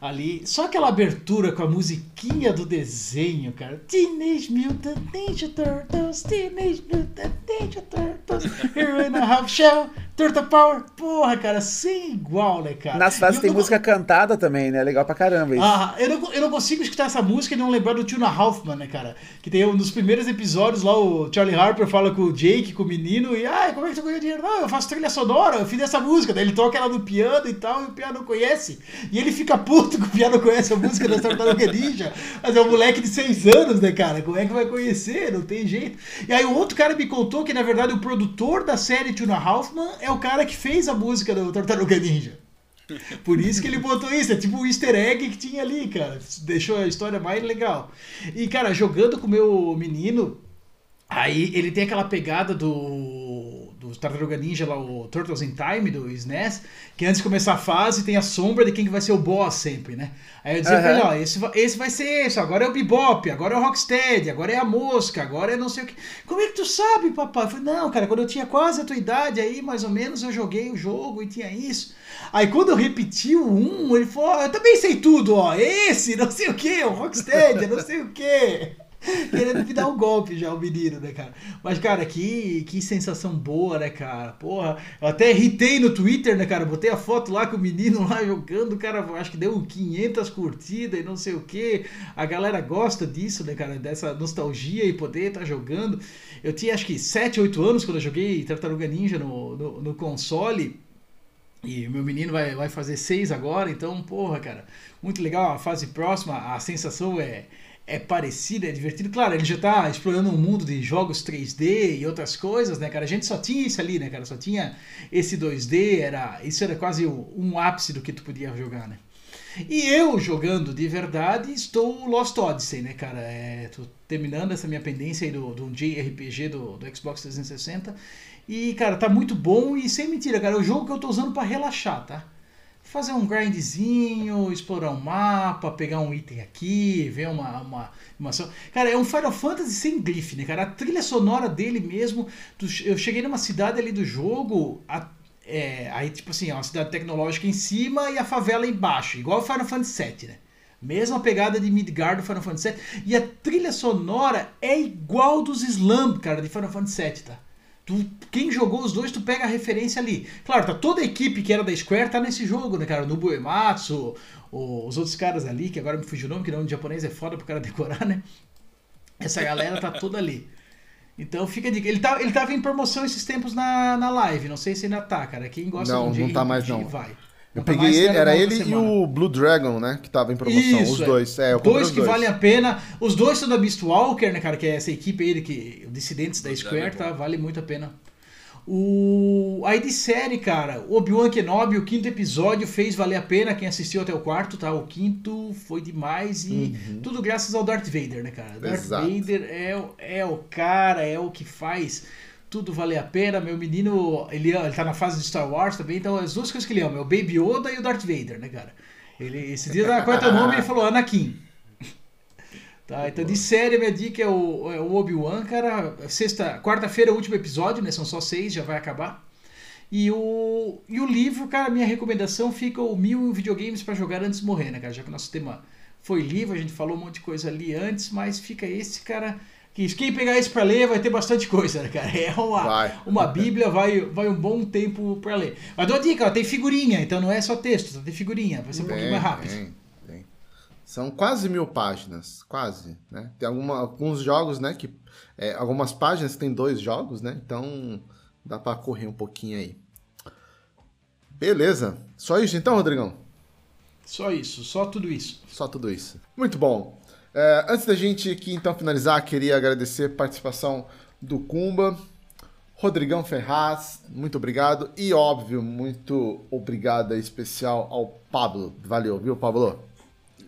S3: ali. Só aquela abertura com a musiquinha do desenho, cara. Teenage Mutant Ninja Turtles, Teenage Mutant Ninja Turtles, Here in a Half Shell. Turtle Power, porra, cara, sem igual, né, cara?
S2: Nas fases tem
S3: não-
S2: música cantada também, né? Legal pra caramba isso.
S3: Ah, eu não, eu não consigo escutar essa música e não lembrar do Tuna Hoffman, né, cara? Que tem um dos primeiros episódios lá, o Charlie Harper fala com o Jake, com o menino, e ai, como é que tu ganhou dinheiro? Não, eu faço trilha sonora, eu fiz essa música. Daí ele toca ela no piano e tal, e o piano não conhece. E ele fica puto que o piano conhece a música da Tartaruga Ninja. Mas é um moleque de 6 anos, né, cara? Como é que vai conhecer? Não tem jeito. E aí o outro cara me contou que, na verdade, o produtor da série Tuna Hoffman é o cara que fez a música do Tartaruga Ninja. Por isso que ele botou isso, é tipo o easter egg que tinha ali, cara. Deixou a história mais legal. E, cara, jogando com o meu menino, aí ele tem aquela pegada do, do Tartaruga Ninja lá, o Turtles in Time, do SNES, que antes de começar a fase tem a sombra de quem que vai ser o boss sempre, né? Aí eu dizia pra ele, ó, esse, esse vai ser esse, agora é o Bebop, agora é o Rocksteady, agora é a Mosca, agora é não sei o que. Como é que tu sabe, papai? Eu falei, não, cara, quando eu tinha quase a tua idade aí, mais ou menos, eu joguei o jogo e tinha isso. Aí quando eu repeti o 1, ele falou, ó, eu também sei tudo, ó, esse, não sei o que, o Rocksteady, não sei o que. Querendo me dar um golpe já, o menino, né, cara? Mas, cara, que, que sensação boa, né, cara? Porra, eu até irritei no Twitter, né, cara? Botei a foto lá com o menino lá jogando, cara, acho que deu 500 curtidas e não sei o que. A galera gosta disso, né, cara? Dessa nostalgia e poder estar jogando. Eu tinha acho que 7, 8 anos quando eu joguei Tartaruga Ninja no, no, no console. E meu menino vai, vai fazer seis agora, então, porra, cara, muito legal. A fase próxima, a sensação é, é parecida, é divertido. Claro, ele já tá explorando um mundo de jogos 3D e outras coisas, né, cara? A gente só tinha isso ali, né, cara? Só tinha esse 2D, era, isso era quase um ápice do que tu podia jogar, né? E eu jogando de verdade estou Lost Odyssey, né, cara? É, tô terminando essa minha pendência aí do, do JRPG do, do Xbox 360. E, cara, tá muito bom e sem mentira, cara, é o jogo que eu tô usando pra relaxar, tá? Fazer um grindzinho, explorar um mapa, pegar um item aqui, ver uma, uma, uma. Cara, é um Final Fantasy sem grife, né, cara? A trilha sonora dele mesmo. Eu cheguei numa cidade ali do jogo, a- é, aí, tipo assim, é uma cidade tecnológica em cima e a favela embaixo, igual o Final Fantasy VII, né? Mesma pegada de Midgard do Final Fantasy VII. E a trilha sonora é igual dos Slam, cara, de Final Fantasy VII, tá? Tu, quem jogou os dois, tu pega a referência ali. Claro, tá toda a equipe que era da Square tá nesse jogo, né, cara? O Nobuo Ematsu, o- os outros caras ali, que agora me fugiu o nome, que nome de japonês é foda pro cara decorar, né? Essa galera tá toda ali. Então fica dica. Ele, tá, ele tava em promoção esses tempos na, na live, não sei se ainda tá, cara. Quem gosta
S1: Não,
S3: de um
S1: não tá mais, não.
S3: vai.
S1: Eu
S3: tá
S1: peguei ele,
S3: era
S1: ele
S3: outra
S1: e
S3: semana.
S1: o Blue Dragon, né? Que tava em promoção.
S3: Isso,
S1: os
S3: é.
S1: dois. É, eu
S3: dois
S1: os
S3: que
S1: dois.
S3: valem a pena. Os dois são da Beastwalker, né, cara? Que é essa equipe aí, que, o Dissidentes da Square,
S4: Dragon.
S3: tá? Vale muito a pena. O... Aí de série, cara, o Obi-Wan Kenobi, o quinto episódio fez valer a pena quem assistiu até o quarto, tá? O quinto foi demais e tudo graças ao Darth Vader, né, cara? Darth
S1: Exato.
S3: Vader é, é o cara, é o que faz tudo valer a pena. Meu menino, ele, ele tá na fase de Star Wars também, então as duas coisas que ele ama é o Baby Yoda e o Darth Vader, né, cara? Ele, esse dia, é teu nome? Ele falou Anakin. Tá, então de série, minha dica é o, é o Obi-Wan, cara. Sexta, quarta-feira é o último episódio, né? São só seis, já vai acabar. E o, e o livro, cara, minha recomendação fica o Mil Videogames para jogar antes de morrer, né, cara? Já que o nosso tema foi livro, a gente falou um monte de coisa ali antes, mas fica esse, cara. Que quem pegar esse para ler vai ter bastante coisa, né, cara? É uma,
S1: Vai.
S3: uma bíblia, vai, vai um bom tempo para ler. Mas dou dica, ó, tem figurinha, então não é só texto, só tem figurinha, vai ser um pouquinho mais rápido.
S1: Tem, tem. São quase mil páginas, quase, né? Tem alguma, alguns jogos, né, que... é, algumas páginas que tem dois jogos, né? Então dá pra correr um pouquinho aí. Beleza. Só isso então, Rodrigão?
S3: Só isso, só tudo isso.
S1: Só tudo isso. Muito bom. É, antes da gente aqui então finalizar, queria agradecer a participação do Kumba, Rodrigão Ferraz, muito obrigado. E óbvio, muito obrigado especial ao Pablo. Valeu, viu, Pablo?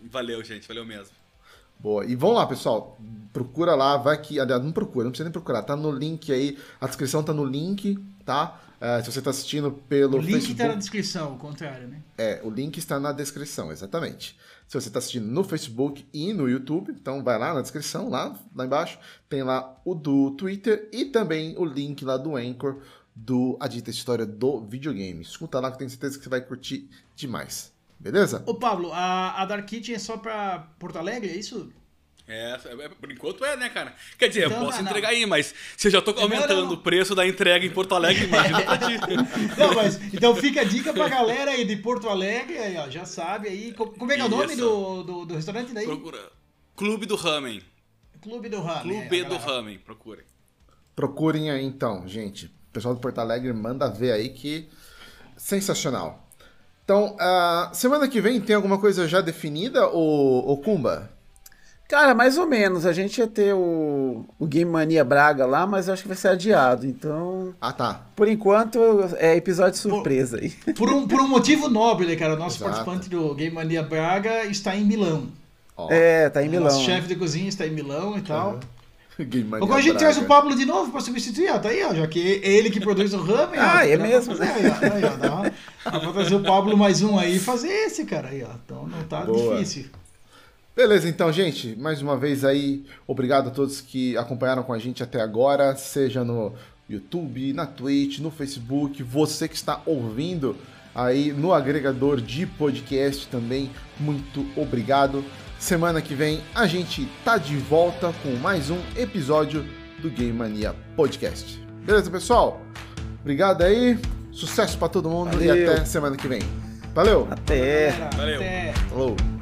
S4: Valeu, gente, valeu mesmo.
S1: Boa. E vamos lá, pessoal. Procura lá, vai que. Aliás, não procura, não precisa nem procurar. Tá no link aí. A descrição tá no link, tá? É, se você tá assistindo pelo
S3: O link
S1: Facebook.
S3: tá na descrição, o contrário, né?
S1: É, o link está na descrição, exatamente. Se você está assistindo no Facebook e no YouTube, então vai lá na descrição, lá, lá embaixo, tem lá o do Twitter e também o link lá do Anchor do A Dita História do Videogame. Escuta lá que eu tenho certeza que você vai curtir demais. Beleza?
S3: Ô Pablo, a, a Dark Kitchen é só pra Porto Alegre, é isso?
S4: É, é, por enquanto é, né, cara? Quer dizer,
S3: Então,
S4: eu posso
S3: não, não.
S4: entregar aí, mas se eu já tô
S3: Não,
S4: aumentando
S3: não.
S4: o preço da entrega em Porto Alegre, imagina pra ti.
S3: Não, mas então fica a dica pra galera aí de Porto Alegre, aí, ó, já sabe aí. Co- Como é que é o nome do, do, do restaurante daí?
S4: Procura. Clube do Ramen.
S3: Clube do Rame.
S4: Clube
S3: é,
S4: do
S3: galera.
S4: Ramen, procure.
S1: Procurem aí então, gente. O pessoal do Porto Alegre manda ver aí que sensacional. Então, ah, semana que vem tem alguma coisa já definida, ô, ô Kumba?
S2: Cara, mais ou menos. A gente ia ter o, o Game Mania Braga lá, mas eu acho que vai ser adiado. Então,
S1: Ah, tá.
S2: por enquanto, é episódio surpresa aí.
S3: Por um, por um motivo nobre, cara. O nosso
S1: Exato.
S3: participante do Game Mania Braga está em Milão.
S1: Ó,
S2: É, tá em Milão.
S3: Nosso
S2: né?
S3: chefe de cozinha está em Milão e tal.
S1: Game Mania
S3: Agora a gente
S1: Braga.
S3: traz o Pablo de novo pra substituir, ó. Tá aí, ó. Já que é ele que produz o ramen. ó,
S2: Ah, é
S3: dá pra
S2: mesmo,
S3: fazer,
S2: né?
S3: Aí, ó, aí, ó, dá, dá pra trazer o Pablo mais um aí e fazer esse, cara. Aí, ó. Então não tá
S1: Boa.
S3: difícil.
S1: Beleza, então, gente, mais uma vez aí, obrigado a todos que acompanharam com a gente até agora, seja no YouTube, na Twitch, no Facebook, você que está ouvindo aí no agregador de podcast também, muito obrigado. Semana que vem a gente tá de volta com mais um episódio do Game Mania Podcast. Beleza, pessoal? Obrigado aí, sucesso pra todo mundo e
S2: Valeu.
S1: até semana que vem. Valeu,
S2: Até.
S4: Valeu.
S3: Até.
S1: falou.